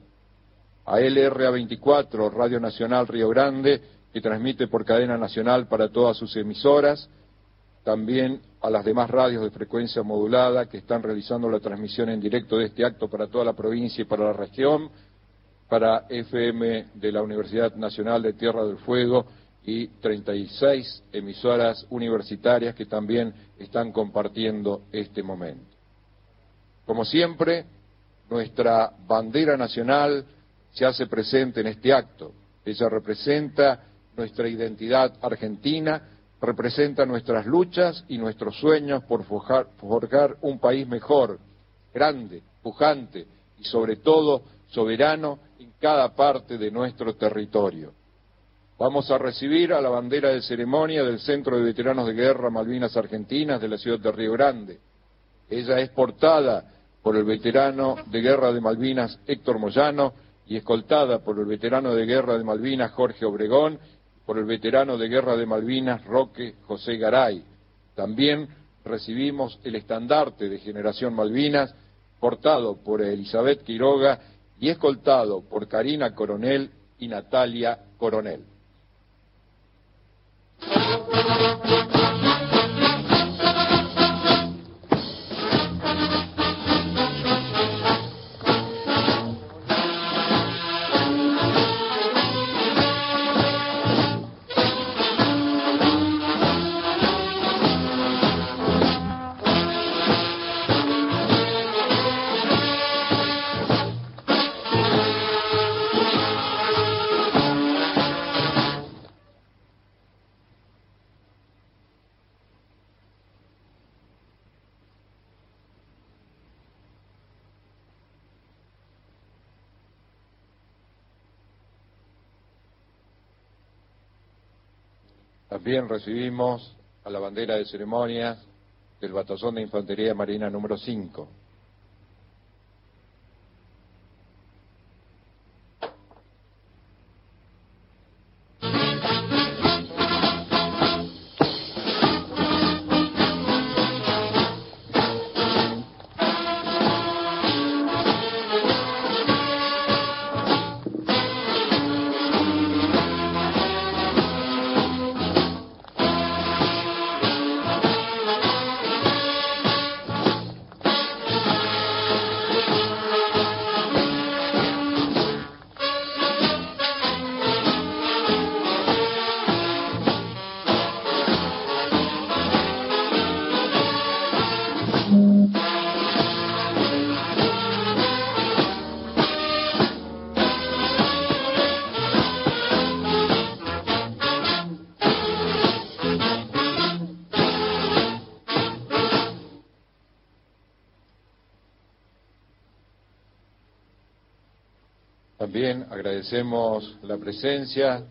A LRA 24, Radio Nacional Río Grande, que transmite por cadena nacional para todas sus emisoras, también a las demás radios de frecuencia modulada que están realizando la transmisión en directo de este acto para toda la provincia y para la región, para FM de la Universidad Nacional de Tierra del Fuego y 36 emisoras universitarias que también están compartiendo este momento. Como siempre, nuestra bandera nacional se hace presente en este acto. Ella representa nuestra identidad argentina, representa nuestras luchas y nuestros sueños por forjar, un país mejor, grande, pujante y sobre todo soberano en cada parte de nuestro territorio. Vamos a recibir a la bandera de ceremonia del Centro de Veteranos de Guerra Malvinas Argentinas de la ciudad de Río Grande. Ella es portada por el veterano de Guerra de Malvinas Héctor Moyano y escoltada por el veterano de Guerra de Malvinas Jorge Obregón por el veterano de guerra de Malvinas Roque José Garay. También recibimos el estandarte de Generación Malvinas, portado por Elizabeth Quiroga y escoltado por Karina Coronel y Natalia Coronel. También recibimos a la bandera de ceremonias del Batallón de Infantería Marina número 5. Agradecemos la presencia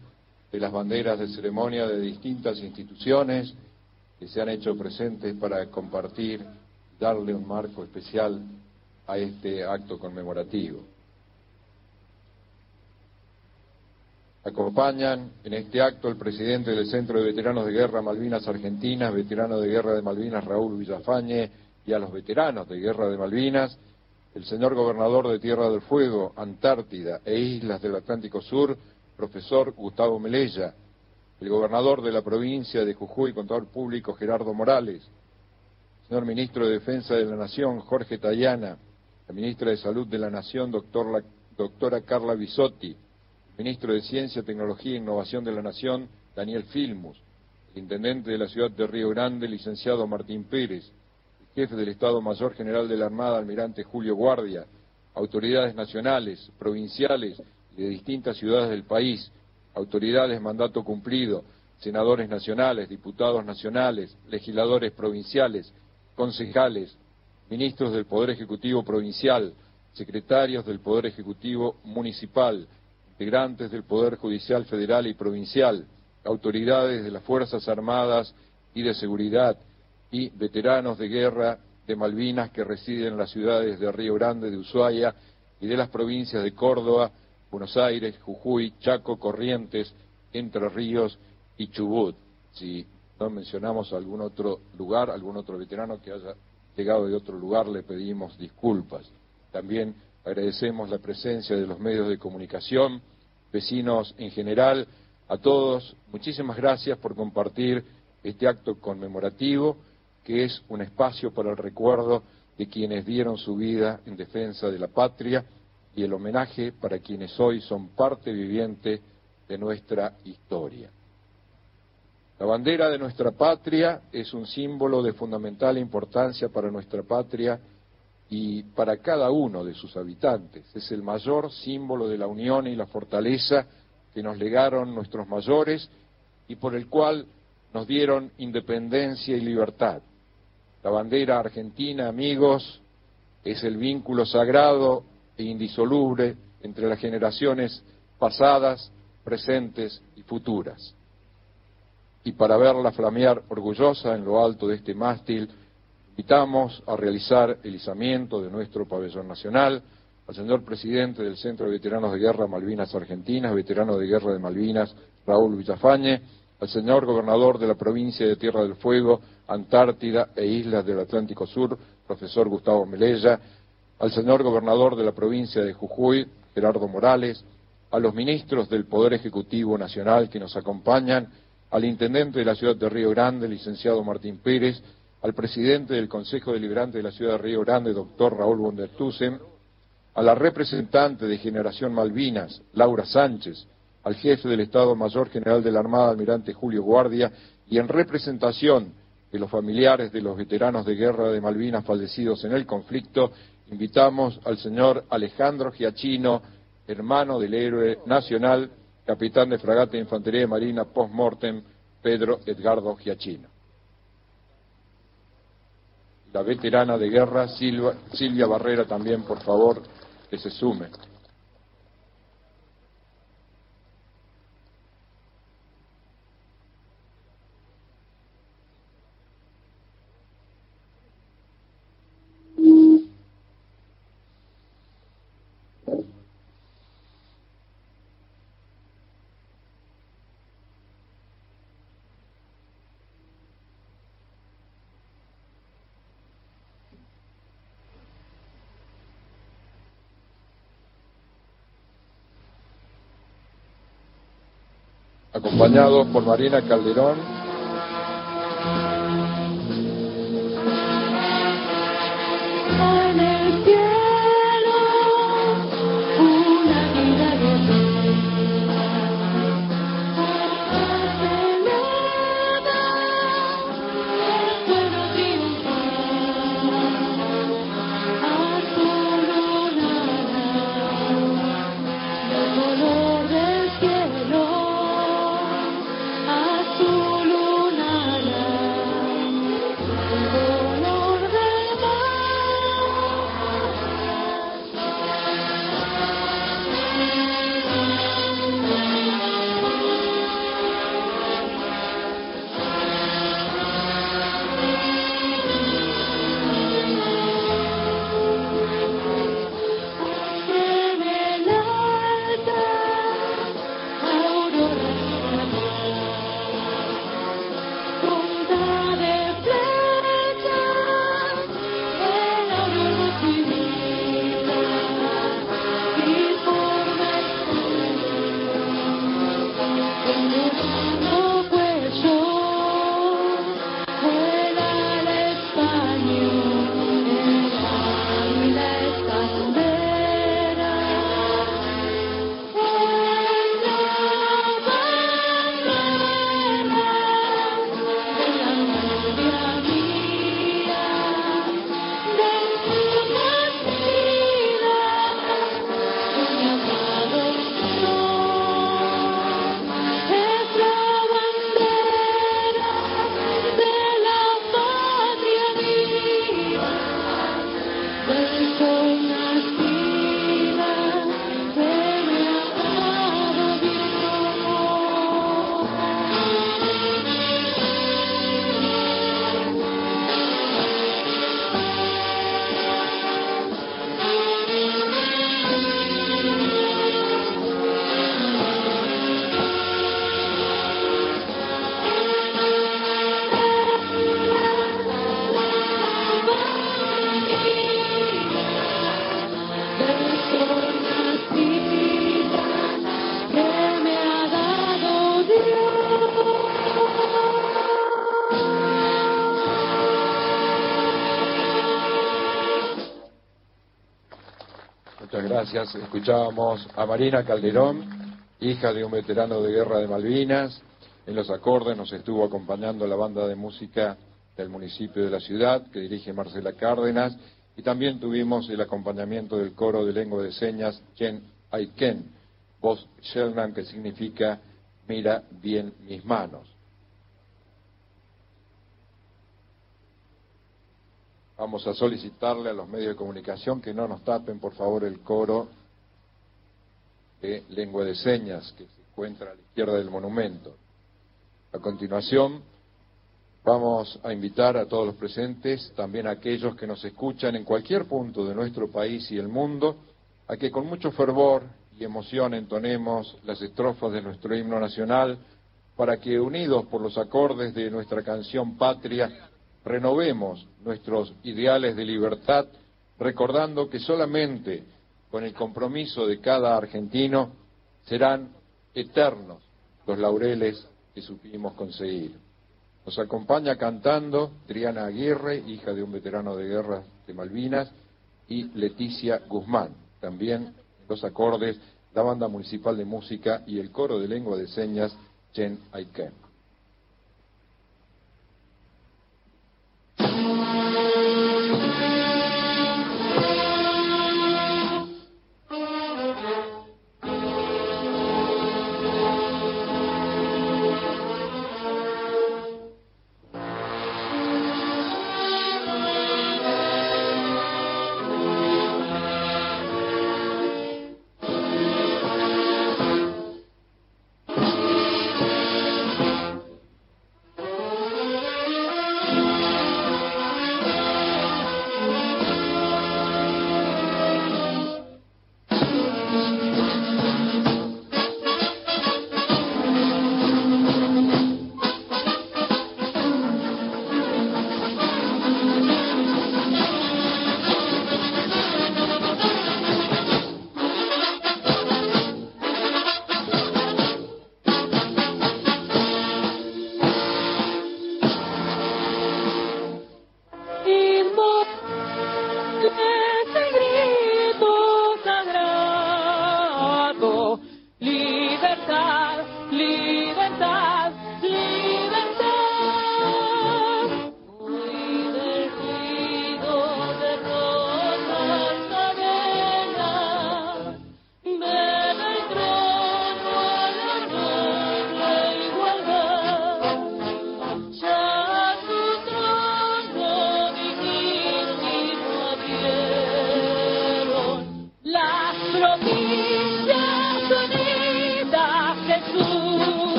de las banderas de ceremonia de distintas instituciones que se han hecho presentes para compartir, darle un marco especial a este acto conmemorativo. Acompañan en este acto el presidente del Centro de Veteranos de Guerra Malvinas Argentinas, veterano de Guerra de Malvinas Raúl Villafañe, y a los veteranos de Guerra de Malvinas, el señor gobernador de Tierra del Fuego, Antártida e Islas del Atlántico Sur, profesor Gustavo Melella, el gobernador de la provincia de Jujuy, contador público Gerardo Morales, señor ministro de Defensa de la Nación, Jorge Tayana, la ministra de Salud de la Nación, doctora Carla Bisotti, ministro de Ciencia, Tecnología e Innovación de la Nación, Daniel Filmus, el intendente de la ciudad de Río Grande, licenciado Martín Pérez, jefe del Estado Mayor General de la Armada, almirante Julio Guardia, autoridades nacionales, provinciales y de distintas ciudades del país, autoridades mandato cumplido, senadores nacionales, diputados nacionales, legisladores provinciales, concejales, ministros del Poder Ejecutivo Provincial, secretarios del Poder Ejecutivo Municipal, integrantes del Poder Judicial Federal y Provincial, autoridades de las Fuerzas Armadas y de Seguridad y veteranos de guerra de Malvinas que residen en las ciudades de Río Grande, de Ushuaia y de las provincias de Córdoba, Buenos Aires, Jujuy, Chaco, Corrientes, Entre Ríos y Chubut. Si no mencionamos algún otro lugar, algún otro veterano que haya llegado de otro lugar, le pedimos disculpas. También agradecemos la presencia de los medios de comunicación, vecinos en general, a todos, muchísimas gracias por compartir este acto conmemorativo, que es un espacio para el recuerdo de quienes dieron su vida en defensa de la patria y el homenaje para quienes hoy son parte viviente de nuestra historia. La bandera de nuestra patria es un símbolo de fundamental importancia para nuestra patria y para cada uno de sus habitantes. Es el mayor símbolo de la unión y la fortaleza que nos legaron nuestros mayores y por el cual nos dieron independencia y libertad. La bandera argentina, amigos, es el vínculo sagrado e indisoluble entre las generaciones pasadas, presentes y futuras. Y para verla flamear orgullosa en lo alto de este mástil, invitamos a realizar el izamiento de nuestro pabellón nacional al señor presidente del Centro de Veteranos de Guerra Malvinas Argentinas, veterano de Guerra de Malvinas, Raúl Villafañe, al señor gobernador de la provincia de Tierra del Fuego, Antártida e Islas del Atlántico Sur, profesor Gustavo Melella, al señor gobernador de la provincia de Jujuy, Gerardo Morales, a los ministros del Poder Ejecutivo Nacional que nos acompañan, al intendente de la ciudad de Río Grande, licenciado Martín Pérez, al presidente del Consejo Deliberante de la ciudad de Río Grande, doctor Raúl Bondertusen, a la representante de Generación Malvinas, Laura Sánchez, al jefe del Estado Mayor General de la Armada, almirante Julio Guardia, y en representación de los familiares de los veteranos de guerra de Malvinas fallecidos en el conflicto, invitamos al señor Alejandro Giachino, hermano del héroe nacional, capitán de fragata de infantería de marina post-mortem, Pedro Edgardo Giachino. La veterana de guerra, Silvia Barrera, también, por favor, que se sume. Acompañados por Marina Calderón, oh, gracias. Escuchábamos a Marina Calderón, hija de un veterano de guerra de Malvinas. En los acordes nos estuvo acompañando la banda de música del municipio de la ciudad, que dirige Marcela Cárdenas, y también tuvimos el acompañamiento del coro de lengua de señas Chen Aiken, voz Shelman, que significa mira bien mis manos. Vamos a solicitarle a los medios de comunicación que no nos tapen, por favor, el coro de lengua de señas que se encuentra a la izquierda del monumento. A continuación, vamos a invitar a todos los presentes, también a aquellos que nos escuchan en cualquier punto de nuestro país y el mundo, a que con mucho fervor y emoción entonemos las estrofas de nuestro himno nacional para que, unidos por los acordes de nuestra canción patria, renovemos nuestros ideales de libertad, recordando que solamente con el compromiso de cada argentino serán eternos los laureles que supimos conseguir. Nos acompaña cantando Triana Aguirre, hija de un veterano de guerra de Malvinas, y Leticia Guzmán, también los acordes, la banda municipal de música y el coro de lengua de señas Chen Aiken.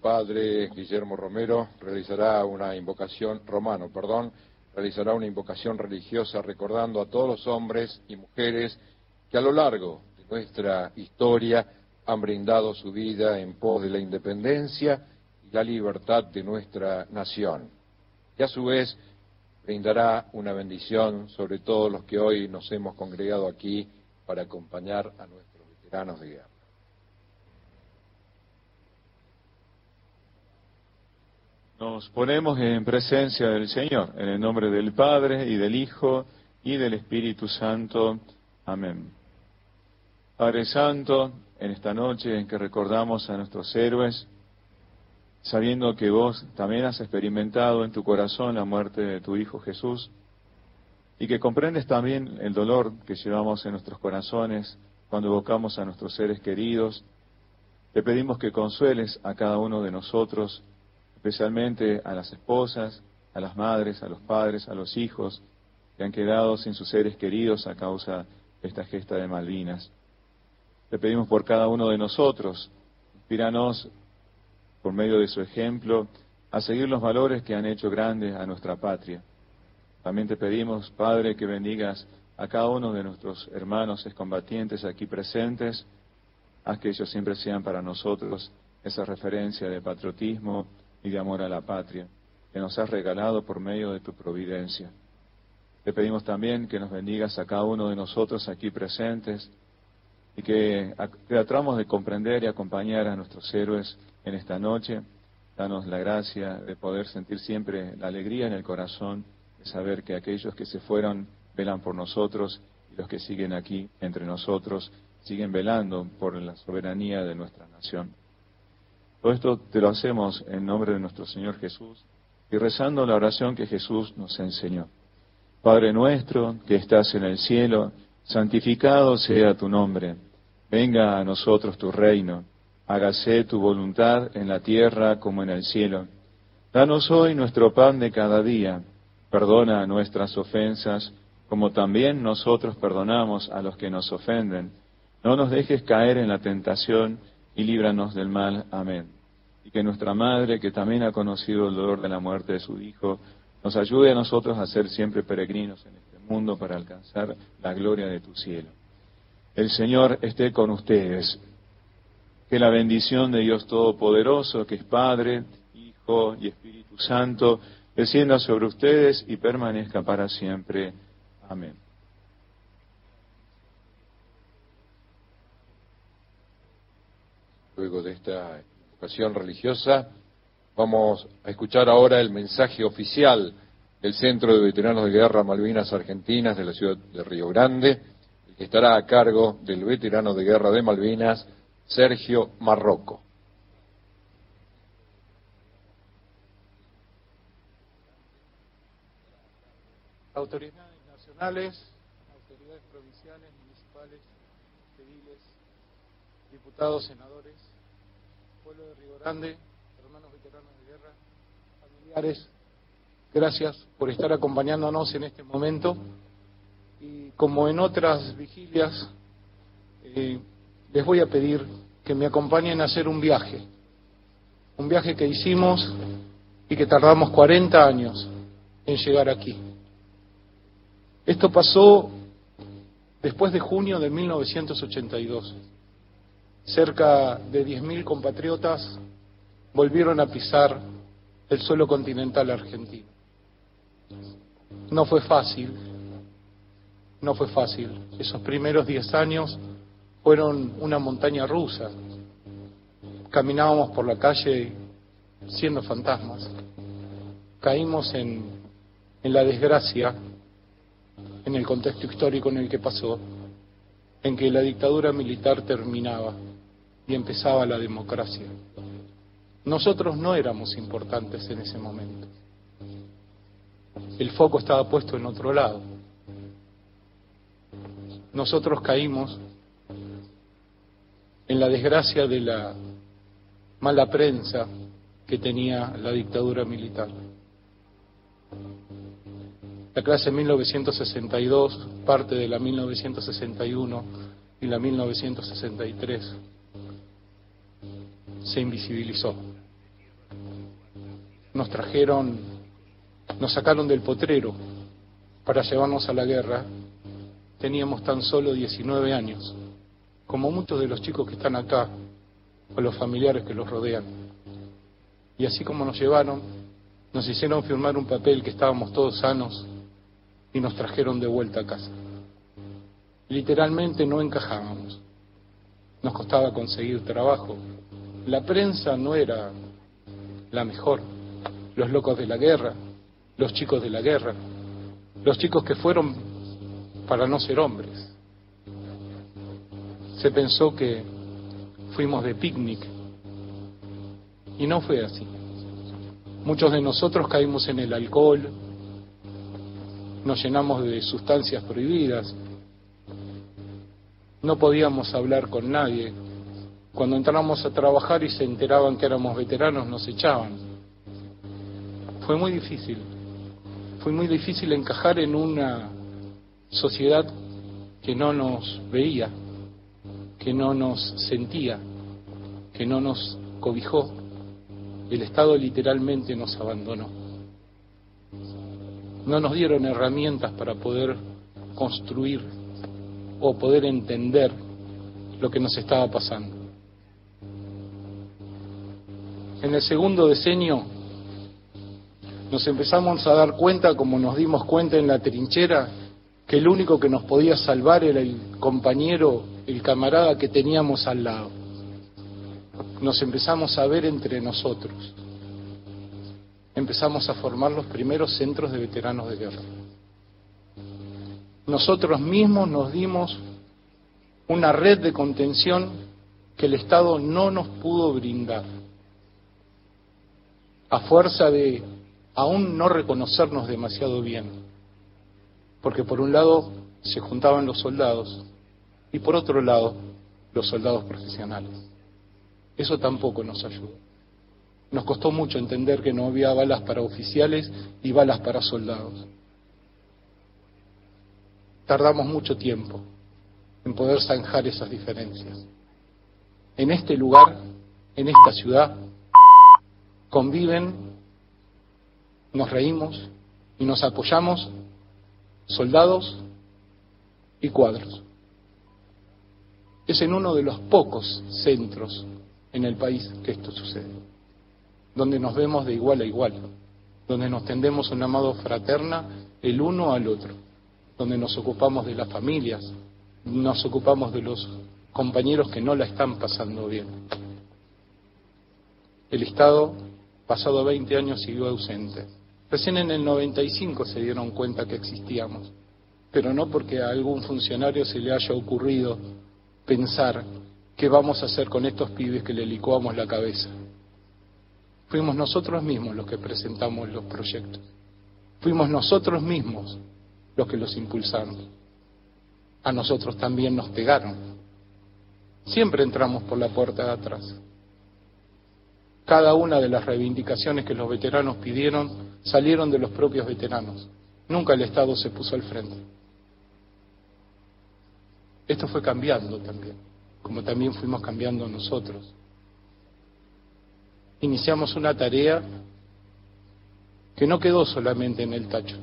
Padre Guillermo Romero realizará una invocación, romano, perdón, realizará una invocación religiosa recordando a todos los hombres y mujeres que a lo largo de nuestra historia han brindado su vida en pos de la independencia y la libertad de nuestra nación. Y a su vez brindará una bendición sobre todos los que hoy nos hemos congregado aquí para acompañar a nuestros veteranos de guerra. Nos ponemos en presencia del Señor, en el nombre del Padre y del Hijo y del Espíritu Santo. Amén. Padre Santo, en esta noche en que recordamos a nuestros héroes, sabiendo que vos también has experimentado en tu corazón la muerte de tu Hijo Jesús, y que comprendes también el dolor que llevamos en nuestros corazones cuando evocamos a nuestros seres queridos, te pedimos que consueles a cada uno de nosotros especialmente a las esposas, a las madres, a los padres, a los hijos que han quedado sin sus seres queridos a causa de esta gesta de Malvinas. Te pedimos por cada uno de nosotros, inspíranos por medio de su ejemplo a seguir los valores que han hecho grandes a nuestra patria. También te pedimos, Padre, que bendigas a cada uno de nuestros hermanos excombatientes aquí presentes, haz que ellos siempre sean para nosotros esa referencia de patriotismo, y de amor a la patria que nos has regalado por medio de tu providencia. Te pedimos también que nos bendigas a cada uno de nosotros aquí presentes y que tratamos de comprender y acompañar a nuestros héroes en esta noche. Danos la gracia de poder sentir siempre la alegría en el corazón de saber que aquellos que se fueron velan por nosotros y los que siguen aquí entre nosotros siguen velando por la soberanía de nuestra nación. Todo esto te lo hacemos en nombre de nuestro Señor Jesús y rezando la oración que Jesús nos enseñó. Padre nuestro que estás en el cielo, santificado sea tu nombre. Venga a nosotros tu reino. Hágase tu voluntad en la tierra como en el cielo. Danos hoy nuestro pan de cada día. Perdona nuestras ofensas, como también nosotros perdonamos a los que nos ofenden. No nos dejes caer en la tentación y líbranos del mal. Amén. Y que nuestra Madre, que también ha conocido el dolor de la muerte de su Hijo, nos ayude a nosotros a ser siempre peregrinos en este mundo para alcanzar la gloria de tu cielo. El Señor esté con ustedes. Que la bendición de Dios Todopoderoso, que es Padre, Hijo y Espíritu Santo, descienda sobre ustedes y permanezca para siempre. Amén. Luego de esta invocación religiosa. Vamos a escuchar ahora el mensaje oficial del Centro de Veteranos de Guerra Malvinas Argentinas de la ciudad de Río Grande, el que estará a cargo del veterano de guerra de Malvinas, Sergio Marroco. Autoridades nacionales, autoridades provinciales, municipales, civiles, diputados, senadores, Grande, hermanos veteranos de guerra, familiares, gracias por estar acompañándonos en este momento. Y como en otras vigilias, eh, les voy a pedir que me acompañen a hacer un viaje, un viaje que hicimos y que tardamos 40 años en llegar aquí. Esto pasó después de junio de 1982 cerca de 10.000 compatriotas volvieron a pisar el suelo continental argentino. No fue fácil, no fue fácil. Esos primeros 10 años fueron una montaña rusa. Caminábamos por la calle siendo fantasmas. Caímos en, en la desgracia, en el contexto histórico en el que pasó, en que la dictadura militar terminaba y empezaba la democracia. Nosotros no éramos importantes en ese momento. El foco estaba puesto en otro lado. Nosotros caímos en la desgracia de la mala prensa que tenía la dictadura militar. La clase 1962, parte de la 1961 y la 1963 se invisibilizó. Nos trajeron, nos sacaron del potrero para llevarnos a la guerra. Teníamos tan solo 19 años, como muchos de los chicos que están acá, o los familiares que los rodean. Y así como nos llevaron, nos hicieron firmar un papel que estábamos todos sanos y nos trajeron de vuelta a casa. Literalmente no encajábamos. Nos costaba conseguir trabajo. La prensa no era la mejor. Los locos de la guerra, los chicos de la guerra, los chicos que fueron para no ser hombres. Se pensó que fuimos de picnic y no fue así. Muchos de nosotros caímos en el alcohol, nos llenamos de sustancias prohibidas, no podíamos hablar con nadie. Cuando entramos a trabajar y se enteraban que éramos veteranos, nos echaban. Fue muy difícil. Fue muy difícil encajar en una sociedad que no nos veía, que no nos sentía, que no nos cobijó. El Estado literalmente nos abandonó. No nos dieron herramientas para poder construir o poder entender lo que nos estaba pasando. En el segundo decenio nos empezamos a dar cuenta, como nos dimos cuenta en la trinchera, que el único que nos podía salvar era el compañero, el camarada que teníamos al lado. Nos empezamos a ver entre nosotros. Empezamos a formar los primeros centros de veteranos de guerra nosotros mismos nos dimos una red de contención que el Estado no nos pudo brindar, a fuerza de aún no reconocernos demasiado bien, porque por un lado se juntaban los soldados y por otro lado los soldados profesionales. Eso tampoco nos ayudó. Nos costó mucho entender que no había balas para oficiales y balas para soldados tardamos mucho tiempo en poder zanjar esas diferencias. En este lugar, en esta ciudad, conviven, nos reímos y nos apoyamos soldados y cuadros. Es en uno de los pocos centros en el país que esto sucede, donde nos vemos de igual a igual, donde nos tendemos una mano fraterna el uno al otro donde nos ocupamos de las familias, nos ocupamos de los compañeros que no la están pasando bien. El Estado, pasado 20 años, siguió ausente. Recién en el 95 se dieron cuenta que existíamos, pero no porque a algún funcionario se le haya ocurrido pensar qué vamos a hacer con estos pibes que le licuamos la cabeza. Fuimos nosotros mismos los que presentamos los proyectos. Fuimos nosotros mismos los que los impulsaron. A nosotros también nos pegaron. Siempre entramos por la puerta de atrás. Cada una de las reivindicaciones que los veteranos pidieron salieron de los propios veteranos. Nunca el Estado se puso al frente. Esto fue cambiando también, como también fuimos cambiando nosotros. Iniciamos una tarea que no quedó solamente en el tacho,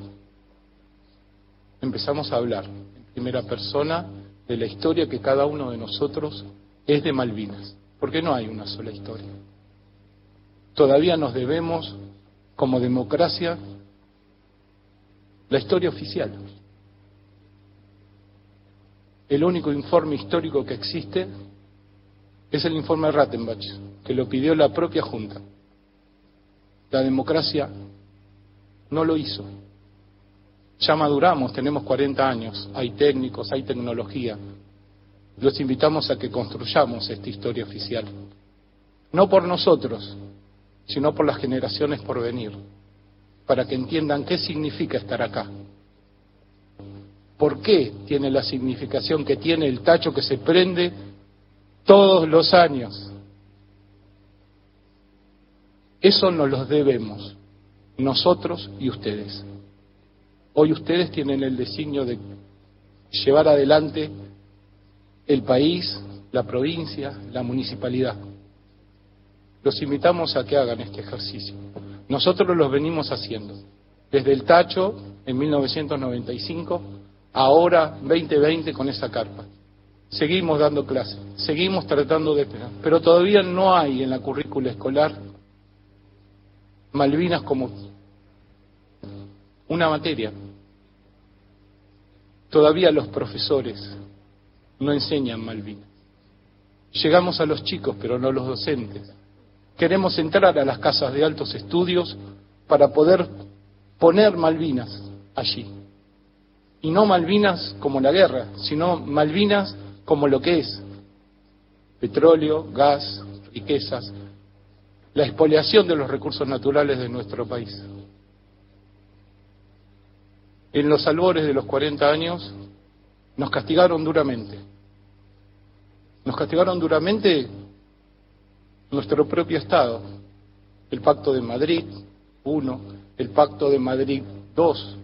empezamos a hablar en primera persona de la historia que cada uno de nosotros es de Malvinas, porque no hay una sola historia. Todavía nos debemos, como democracia, la historia oficial. El único informe histórico que existe es el informe Rattenbach, que lo pidió la propia Junta. La democracia no lo hizo. Ya maduramos, tenemos 40 años, hay técnicos, hay tecnología. Los invitamos a que construyamos esta historia oficial. No por nosotros, sino por las generaciones por venir, para que entiendan qué significa estar acá. ¿Por qué tiene la significación que tiene el tacho que se prende todos los años? Eso nos lo debemos, nosotros y ustedes. Hoy ustedes tienen el designio de llevar adelante el país, la provincia, la municipalidad. Los invitamos a que hagan este ejercicio. Nosotros lo venimos haciendo. Desde el Tacho, en 1995, ahora 2020 con esa carpa. Seguimos dando clases, seguimos tratando de... Pero todavía no hay en la currícula escolar Malvinas como una materia. Todavía los profesores no enseñan Malvinas. Llegamos a los chicos, pero no a los docentes. Queremos entrar a las casas de altos estudios para poder poner Malvinas allí. Y no Malvinas como la guerra, sino Malvinas como lo que es. Petróleo, gas, riquezas, la expoliación de los recursos naturales de nuestro país. En los albores de los 40 años nos castigaron duramente. Nos castigaron duramente nuestro propio Estado. El Pacto de Madrid, uno, el Pacto de Madrid, dos,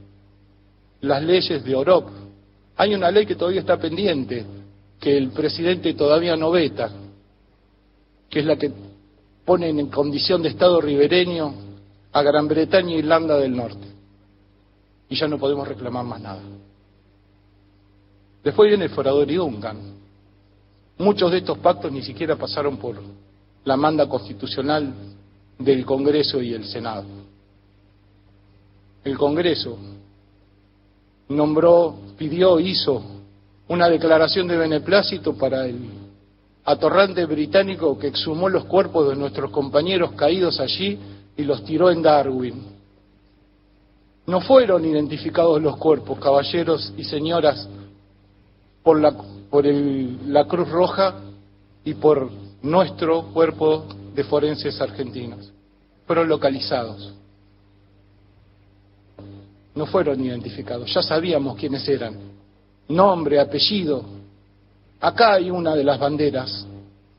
las leyes de Orop. Hay una ley que todavía está pendiente, que el presidente todavía no veta, que es la que pone en condición de Estado ribereño a Gran Bretaña e Irlanda del Norte. Y ya no podemos reclamar más nada. Después viene el Forador y Duncan. Muchos de estos pactos ni siquiera pasaron por la manda constitucional del Congreso y el Senado. El Congreso nombró, pidió, hizo una declaración de beneplácito para el atorrante británico que exhumó los cuerpos de nuestros compañeros caídos allí y los tiró en Darwin. No fueron identificados los cuerpos, caballeros y señoras, por la, por la Cruz Roja y por nuestro cuerpo de forenses argentinos. Fueron localizados. No fueron identificados. Ya sabíamos quiénes eran. Nombre, apellido. Acá hay una de las banderas,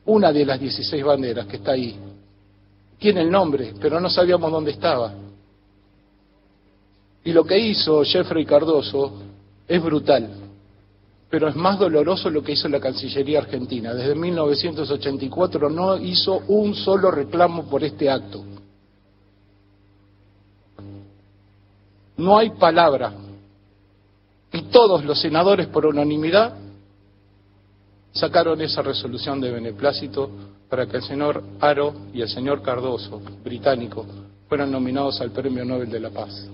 una de las 16 banderas que está ahí. Tiene el nombre, pero no sabíamos dónde estaba. Y lo que hizo Jeffrey Cardoso es brutal pero es más doloroso lo que hizo la Cancillería Argentina. Desde 1984 no hizo un solo reclamo por este acto. No hay palabra. Y todos los senadores por unanimidad sacaron esa resolución de beneplácito para que el señor Aro y el señor Cardoso, británico, fueran nominados al Premio Nobel de la Paz.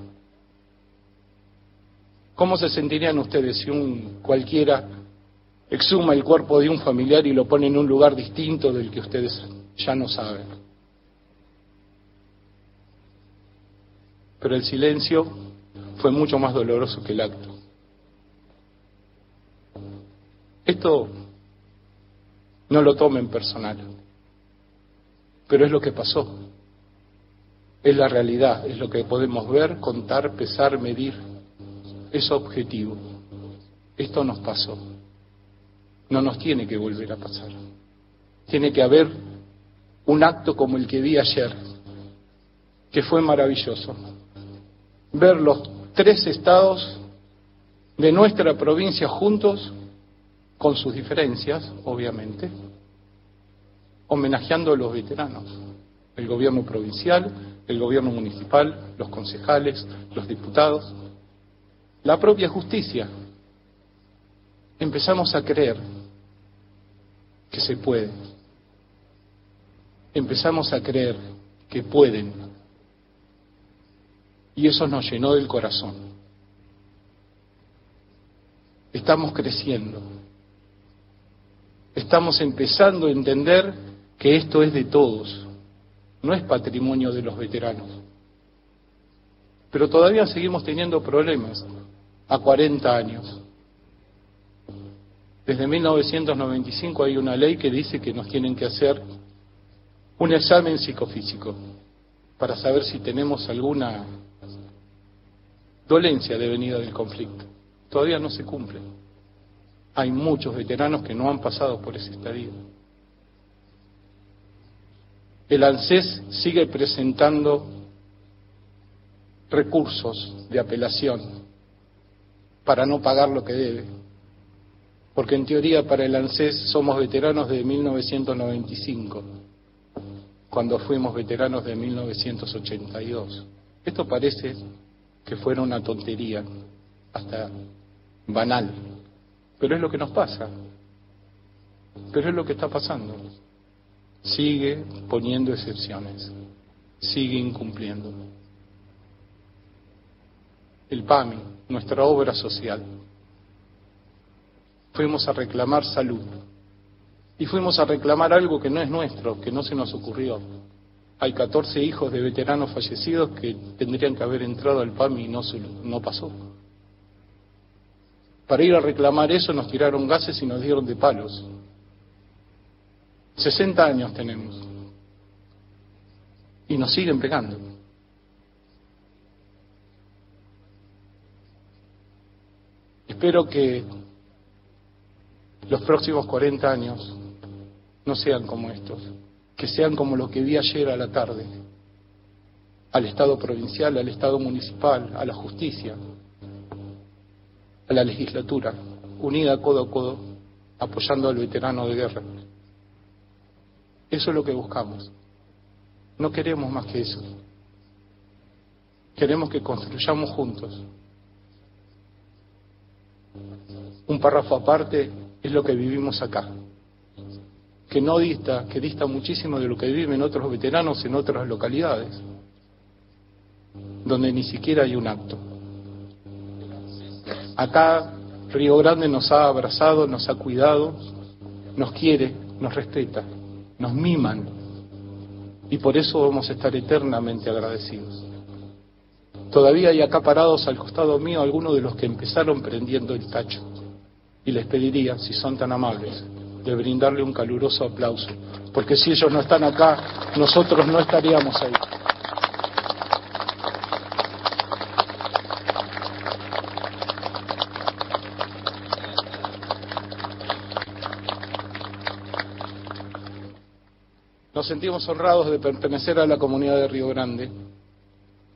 ¿Cómo se sentirían ustedes si un cualquiera exhuma el cuerpo de un familiar y lo pone en un lugar distinto del que ustedes ya no saben? Pero el silencio fue mucho más doloroso que el acto. Esto no lo tomen personal, pero es lo que pasó. Es la realidad, es lo que podemos ver, contar, pesar, medir es objetivo. Esto nos pasó. No nos tiene que volver a pasar. Tiene que haber un acto como el que vi ayer, que fue maravilloso. Ver los tres estados de nuestra provincia juntos, con sus diferencias, obviamente, homenajeando a los veteranos, el gobierno provincial, el gobierno municipal, los concejales, los diputados, la propia justicia. Empezamos a creer que se puede. Empezamos a creer que pueden. Y eso nos llenó del corazón. Estamos creciendo. Estamos empezando a entender que esto es de todos, no es patrimonio de los veteranos. Pero todavía seguimos teniendo problemas a 40 años. Desde 1995 hay una ley que dice que nos tienen que hacer un examen psicofísico para saber si tenemos alguna dolencia de venida del conflicto. Todavía no se cumple. Hay muchos veteranos que no han pasado por ese estadio. El ANSES sigue presentando recursos de apelación para no pagar lo que debe. Porque en teoría para el ANSES somos veteranos de 1995. cuando fuimos veteranos de 1982. Esto parece que fuera una tontería, hasta banal, pero es lo que nos pasa, pero es lo que está pasando. Sigue poniendo excepciones, sigue incumpliendo. El PAMI, nuestra obra social, fuimos a reclamar salud y fuimos a reclamar algo que no es nuestro, que no se nos ocurrió. Hay 14 hijos de veteranos fallecidos que tendrían que haber entrado al PAMI y no, se, no pasó. Para ir a reclamar eso nos tiraron gases y nos dieron de palos. 60 años tenemos. Y nos siguen pegando. Espero que los próximos 40 años no sean como estos, que sean como lo que vi ayer a la tarde, al Estado provincial, al Estado municipal, a la justicia, a la legislatura, unida codo a codo, apoyando al veterano de guerra. Eso es lo que buscamos. No queremos más que eso. Queremos que construyamos juntos. Un párrafo aparte es lo que vivimos acá, que no dista, que dista muchísimo de lo que viven otros veteranos en otras localidades, donde ni siquiera hay un acto. Acá Río Grande nos ha abrazado, nos ha cuidado, nos quiere, nos respeta, nos miman, y por eso vamos a estar eternamente agradecidos. Todavía hay acá parados al costado mío algunos de los que empezaron prendiendo el tacho y les pediría, si son tan amables, de brindarle un caluroso aplauso, porque si ellos no están acá, nosotros no estaríamos ahí. Nos sentimos honrados de pertenecer a la comunidad de Río Grande.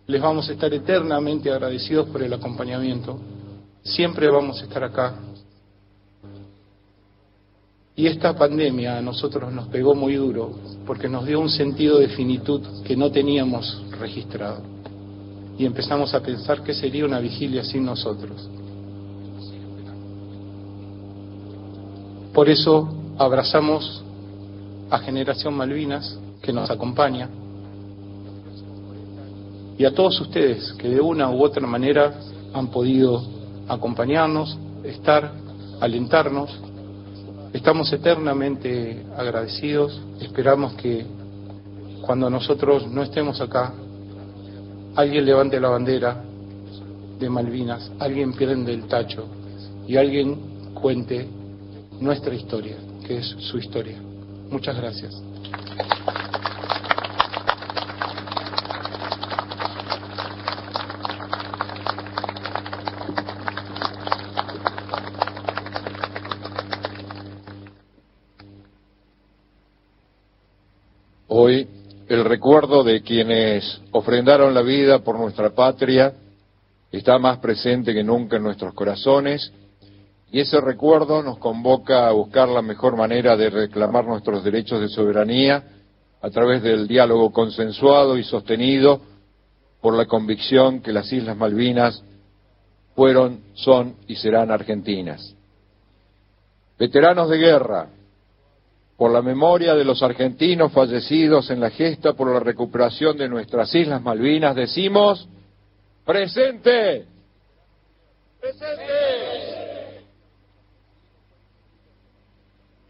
Les vamos a estar eternamente agradecidos por el acompañamiento. Siempre vamos a estar acá y esta pandemia a nosotros nos pegó muy duro porque nos dio un sentido de finitud que no teníamos registrado. Y empezamos a pensar que sería una vigilia sin nosotros. Por eso abrazamos a Generación Malvinas, que nos acompaña, y a todos ustedes que de una u otra manera han podido acompañarnos, estar, alentarnos Estamos eternamente agradecidos, esperamos que cuando nosotros no estemos acá, alguien levante la bandera de Malvinas, alguien prende el tacho y alguien cuente nuestra historia, que es su historia. Muchas gracias. Hoy el recuerdo de quienes ofrendaron la vida por nuestra patria está más presente que nunca en nuestros corazones y ese recuerdo nos convoca a buscar la mejor manera de reclamar nuestros derechos de soberanía a través del diálogo consensuado y sostenido por la convicción que las Islas Malvinas fueron, son y serán argentinas. Veteranos de guerra, por la memoria de los argentinos fallecidos en la gesta por la recuperación de nuestras Islas Malvinas, decimos, presente. Presente.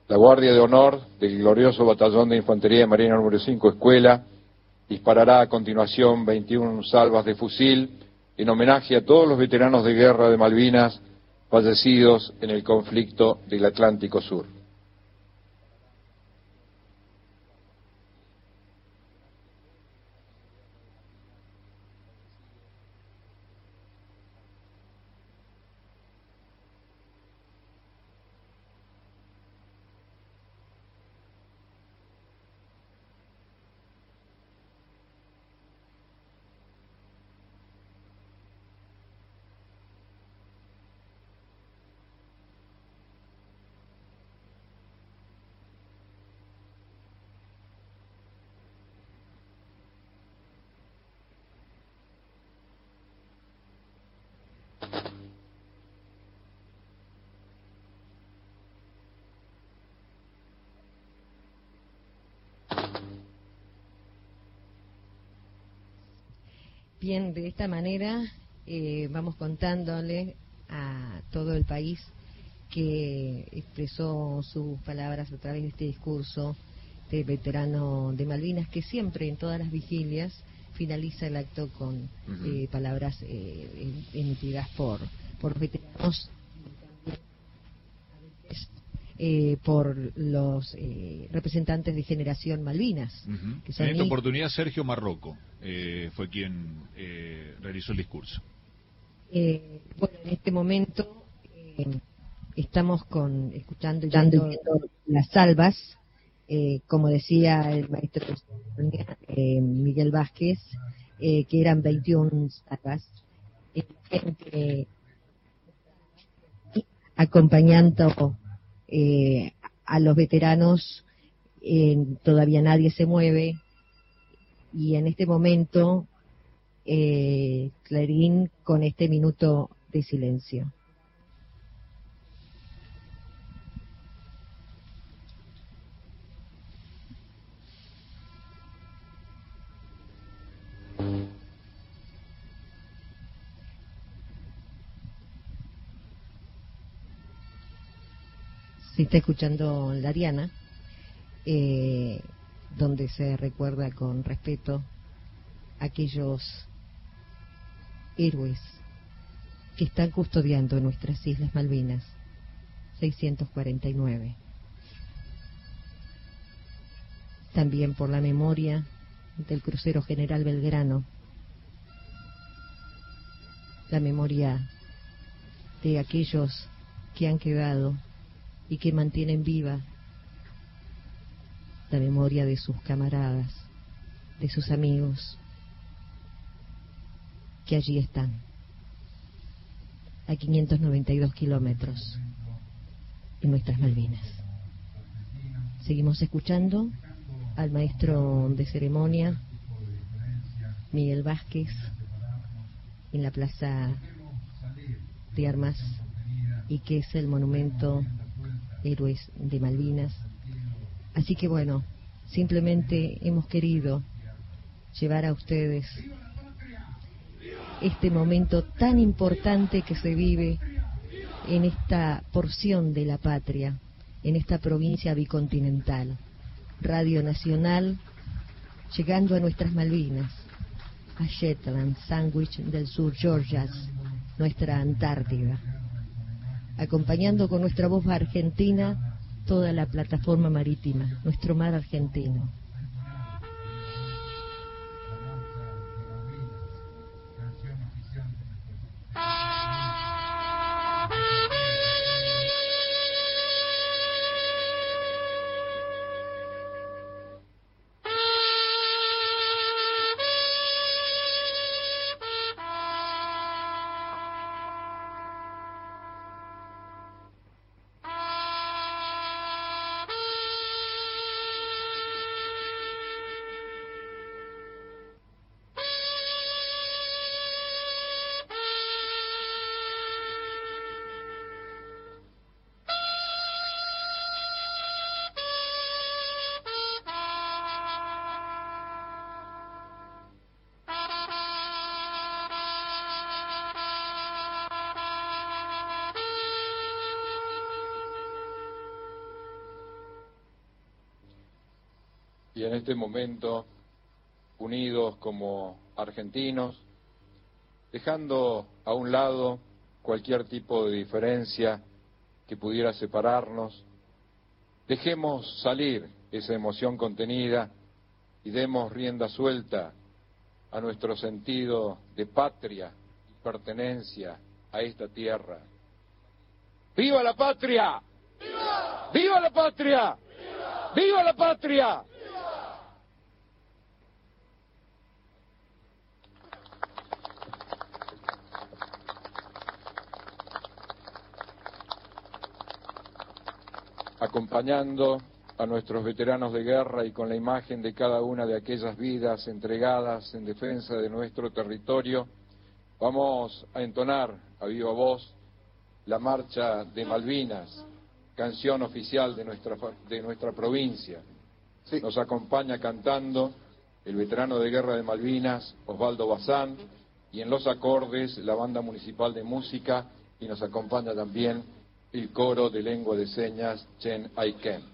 La Guardia de Honor del glorioso Batallón de Infantería de Marina número 5 Escuela disparará a continuación 21 salvas de fusil en homenaje a todos los veteranos de guerra de Malvinas fallecidos en el conflicto del Atlántico Sur. Bien, de esta manera eh, vamos contándole a todo el país que expresó sus palabras a través de este discurso de veterano de Malvinas, que siempre en todas las vigilias finaliza el acto con eh, palabras eh, em- emitidas por, por veteranos eh, por los eh, representantes de Generación Malvinas. Que son En esta oportunidad Sergio Marroco eh, fue quien eh, realizó el discurso. Eh, bueno, en este momento eh, estamos con escuchando y dando las salvas, eh, como decía el maestro eh, Miguel Vázquez, que eran 21 salvas, gente acompañando eh, a los veteranos, eh, todavía nadie se mueve y en este momento eh, Clarín con este minuto de silencio. Está escuchando la Diana, eh, donde se recuerda con respeto aquellos héroes que están custodiando nuestras Islas Malvinas 649. También por la memoria del crucero General Belgrano, la memoria de aquellos que han quedado y que mantienen viva la memoria de sus camaradas, de sus amigos, que allí están, a 592 kilómetros en nuestras Malvinas. Seguimos escuchando al maestro de ceremonia, Miguel Vázquez, en la Plaza de Armas, y que es el monumento Héroes de Malvinas. Así que bueno, simplemente hemos querido llevar a ustedes este momento tan importante que se vive en esta porción de la patria, en esta provincia bicontinental. Radio Nacional, llegando a nuestras Malvinas, a Shetland, Sandwich del Sur, Georgias, nuestra Antártida, acompañando con nuestra voz argentina toda la plataforma marítima, nuestro mar argentino. En este momento, unidos como argentinos, dejando a un lado cualquier tipo de diferencia que pudiera separarnos, dejemos salir esa emoción contenida y demos rienda suelta a nuestro sentido de patria y pertenencia a esta tierra. ¡Viva la patria! ¡Viva, la patria! ¡Viva la patria! Acompañando a nuestros veteranos de guerra y con la imagen de cada una de aquellas vidas entregadas en defensa de nuestro territorio, vamos a entonar a viva voz la marcha de Malvinas, canción oficial de nuestra, de nuestra provincia. Nos acompaña cantando el veterano de guerra de Malvinas, Osvaldo Bazán, y en los acordes la banda municipal de música y nos acompaña también el coro de lengua de señas Chen Aiken.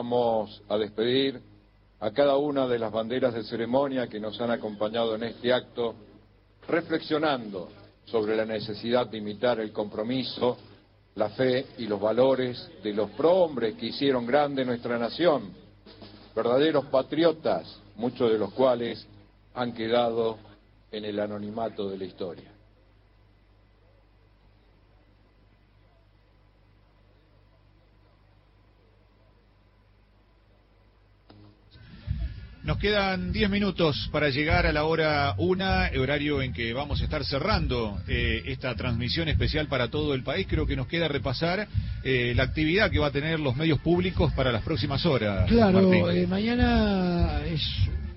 Vamos a despedir a cada una de las banderas de ceremonia que nos han acompañado en este acto, reflexionando sobre la necesidad de imitar el compromiso, la fe y los valores de los prohombres que hicieron grande nuestra nación, verdaderos patriotas, muchos de los cuales han quedado en el anonimato de la historia. Nos quedan 10 minutos para llegar a la hora una, horario en que vamos a estar cerrando eh, esta transmisión especial para todo el país. Creo que nos queda repasar eh, la actividad que va a tener los medios públicos para las próximas horas. Claro, eh, mañana es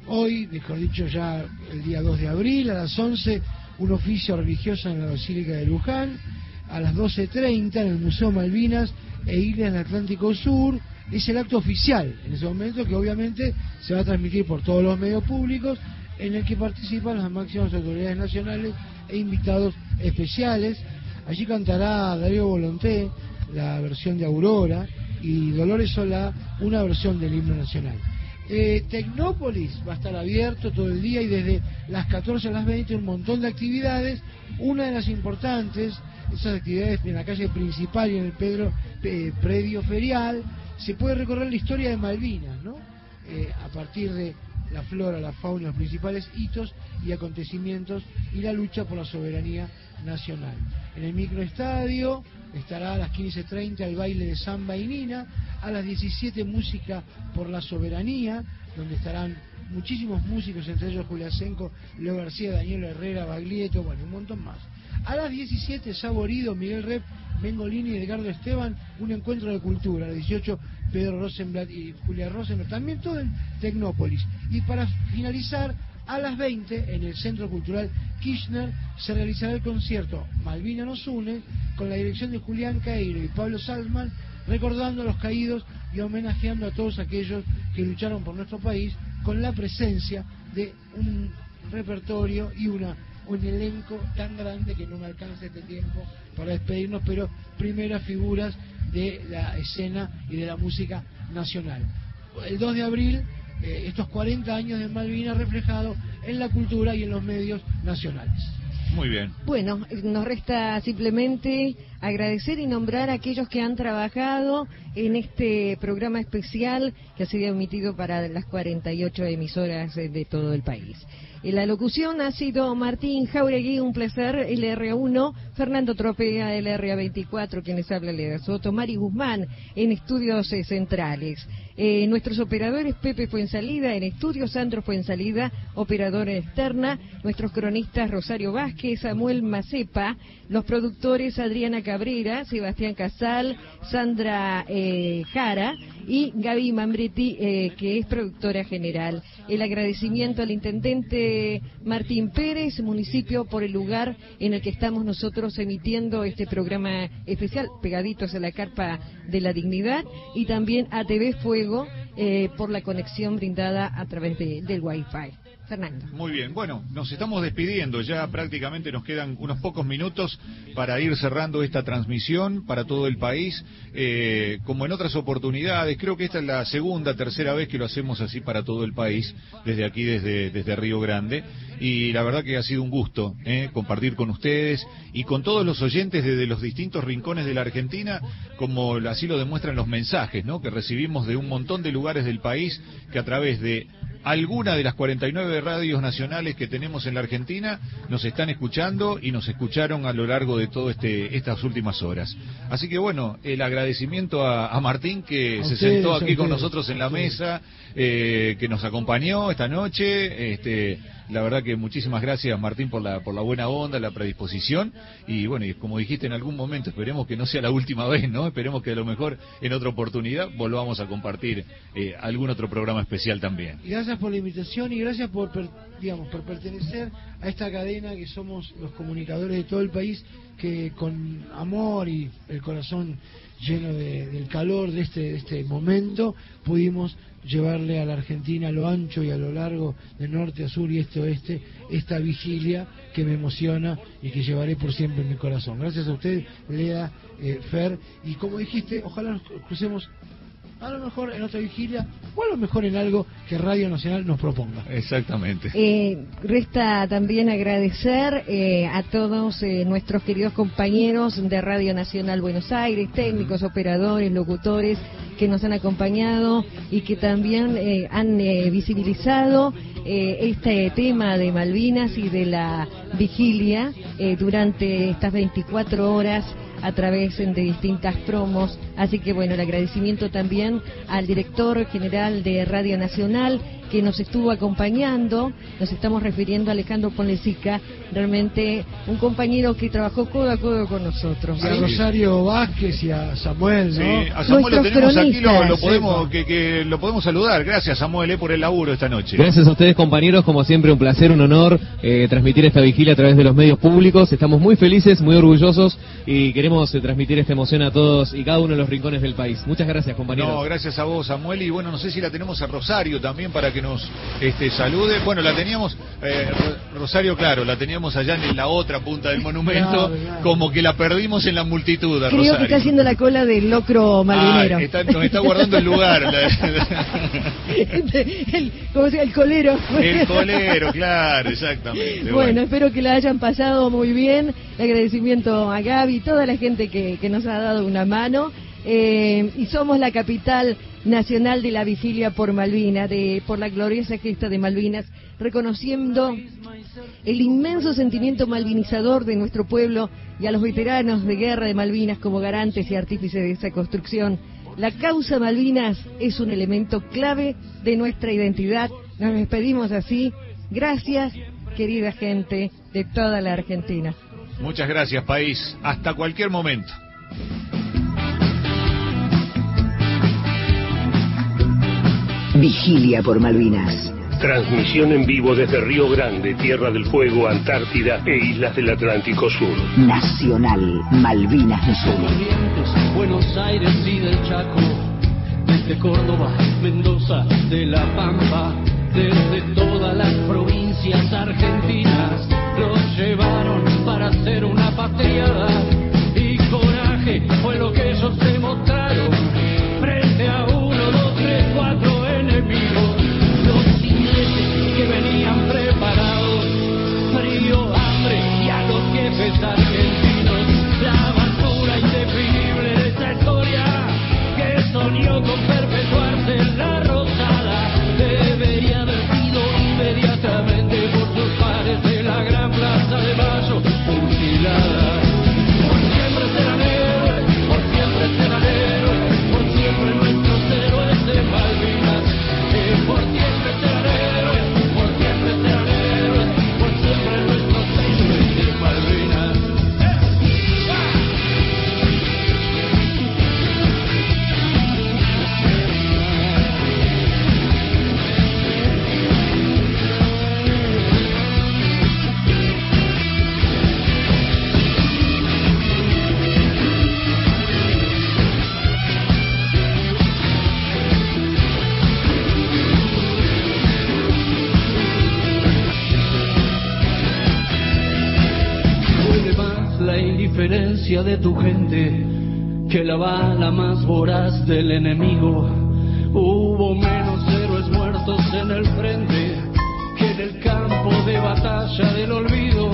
hoy, mejor dicho ya el día 2 de abril, a las 11, un oficio religioso en la Basílica de Luján, a las 12.30 en el Museo Malvinas e Islas del Atlántico Sur es el acto oficial en ese momento que obviamente se va a transmitir por todos los medios públicos en el que participan las máximas autoridades nacionales e invitados especiales. Allí cantará Darío Volonté la versión de Aurora y Dolores Solá una versión del himno nacional. Eh, Tecnópolis va a estar abierto todo el día y desde las 14 a las 20 un montón de actividades. Una de las importantes, esas actividades en la calle principal y en el Pedro eh, Predio Ferial, se puede recorrer la historia de Malvinas, ¿no? Eh, a partir de la flora, la fauna, los principales hitos y acontecimientos y la lucha por la soberanía nacional. En el microestadio estará a las 15.30 el baile de samba y nina, a las 17 música por la soberanía, donde estarán muchísimos músicos, entre ellos Julia Senco, Leo García, Daniel Herrera, Baglietto, bueno, un montón más. A las 17, Saborido, Miguel Rep, Bengolini y Edgardo Esteban, un encuentro de cultura. Las 18, Pedro Rosenblatt y Julia Rosenblatt, también todo en Tecnópolis. Y para finalizar, a las 20, en el Centro Cultural Kirchner, se realizará el concierto Malvina nos une, con la dirección de Julián Cairo y Pablo Salzman, recordando a los caídos y homenajeando a todos aquellos que lucharon por nuestro país con la presencia de un repertorio y una un elenco tan grande que no me alcanza este tiempo para despedirnos, pero primeras figuras de la escena y de la música nacional. El 2 de abril, eh, estos 40 años de Malvinas reflejados en la cultura y en los medios nacionales. Muy bien. Bueno, nos resta simplemente agradecer y nombrar a aquellos que han trabajado en este programa especial que ha sido emitido para las 48 emisoras de todo el país. En la locución ha sido Martín Jauregui, un placer, LR1, Fernando Tropea, LR24, quienes habla Leda Soto, Mari Guzmán, en estudios eh, centrales. Eh, nuestros operadores Pepe Fuensalida en estudios, Sandro Fuensalida, operador externa, nuestros cronistas Rosario Vázquez, Samuel Macepa, los productores Adriana Cabrera, Sebastián Casal, Sandra eh, Jara y Gaby Mambretti, eh, que es productora general. El agradecimiento al intendente Martín Pérez, municipio, por el lugar en el que estamos nosotros emitiendo este programa especial, pegaditos a la carpa de la dignidad, y también a TV Fuego eh, por la conexión brindada a través del Wi-Fi. Fernando. Muy bien, bueno, nos estamos despidiendo, ya prácticamente nos quedan unos pocos minutos para ir cerrando esta transmisión para todo el país, eh, como en otras oportunidades, creo que esta es la segunda, tercera vez que lo hacemos así para todo el país, desde aquí, desde, desde Río Grande, y la verdad que ha sido un gusto eh, compartir con ustedes y con todos los oyentes desde los distintos rincones de la Argentina, como así lo demuestran los mensajes ¿no? que recibimos de un montón de lugares del país que a través de alguna de las 49 radios nacionales que tenemos en la Argentina nos están escuchando y nos escucharon a lo largo de todas este, estas últimas horas. Así que bueno, el agradecimiento a, Martín que se sentó aquí con nosotros en la mesa, eh, que nos acompañó esta noche. Este, la verdad que muchísimas gracias Martín por la, por la buena onda, la predisposición y bueno, y como dijiste en algún momento, esperemos que no sea la última vez, ¿no? Esperemos que a lo mejor en otra oportunidad volvamos a compartir eh, algún otro programa especial también. Gracias por la invitación y gracias por, digamos, por pertenecer a esta cadena que somos los comunicadores de todo el país que con amor y el corazón lleno del calor de este, de este momento pudimos llevarle a la Argentina a lo ancho y a lo largo, de norte a sur y este a oeste, esta vigilia que me emociona y que llevaré por siempre en mi corazón. Gracias a usted, Lea, eh, Fer, y como dijiste, ojalá nos crucemos a lo mejor en otra vigilia o a lo mejor en algo que Radio Nacional nos proponga. Exactamente. Eh, resta también agradecer eh, a todos eh, nuestros queridos compañeros de Radio Nacional Buenos Aires, técnicos, operadores, locutores que nos han acompañado y que también han visibilizado este tema de Malvinas y de la vigilia durante estas 24 horas a través de distintas promos. Así que bueno, el agradecimiento también al director general de Radio Nacional que nos estuvo acompañando. Nos estamos refiriendo a Alejandro Ponlecica, realmente un compañero que trabajó codo a codo con nosotros. Y a Rosario Vázquez y a Samuel, ¿no? a Samuel lo tenemos aquí, lo, podemos, que, lo podemos saludar. Gracias, Samuel, eh, por el laburo esta noche. Gracias a ustedes, compañeros. Como siempre, un placer, un honor eh, transmitir esta vigilia a través de los medios públicos. Estamos muy felices, muy orgullosos y queremos eh, transmitir esta emoción a todos y cada uno de los rincones del país. Muchas gracias, compañeros. No, gracias a vos, Samuel. Y bueno, no sé si la tenemos a Rosario también para que nos este, salude. Bueno, la teníamos, eh, Rosario, claro, la teníamos allá en la otra punta del monumento, como que la perdimos en la multitud. Creo que está haciendo la cola del locro malinero. Ah, nos está guardando el lugar. el, ¿Cómo se llama? El colero. El colero, claro, exactamente. Bueno, espero que la hayan pasado muy bien. agradecimiento a Gaby, toda la gente que, que nos ha dado una mano. Eh, y somos la capital nacional de la vigilia por Malvinas, de, por la gloriosa gesta de Malvinas, reconociendo el inmenso sentimiento malvinizador de nuestro pueblo y a los veteranos de guerra de Malvinas como garantes y artífices de esa construcción. La causa Malvinas es un elemento clave de nuestra identidad. Nos despedimos así. Gracias, querida gente de toda la Argentina. Muchas gracias, país. Hasta cualquier momento. Vigilia por Malvinas. Transmisión en vivo desde Río Grande, Tierra del Fuego, Antártida e Islas del Atlántico Sur. Nacional, Malvinas nos une. Buenos Aires y del Chaco, desde Córdoba, Mendoza, de La Pampa, desde todas las provincias argentinas, los llevaron para hacer una patriada y coraje fue lo que ellos demostraron. argentinos, la basura indefinible de esta historia que soñó con indiferencia de tu gente que la bala más voraz del enemigo. Hubo menos héroes muertos en el frente que en el campo de batalla del olvido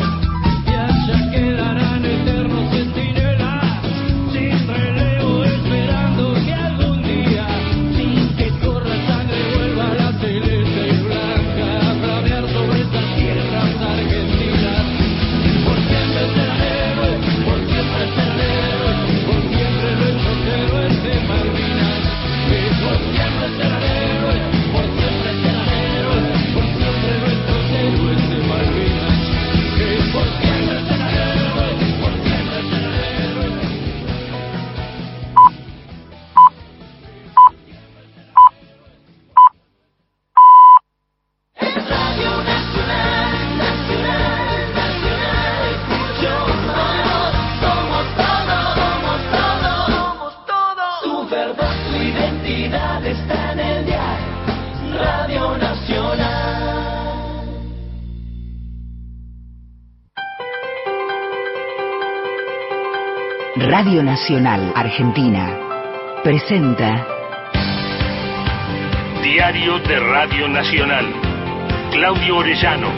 Radio Nacional Argentina presenta Diario de Radio Nacional. Claudio Orellano.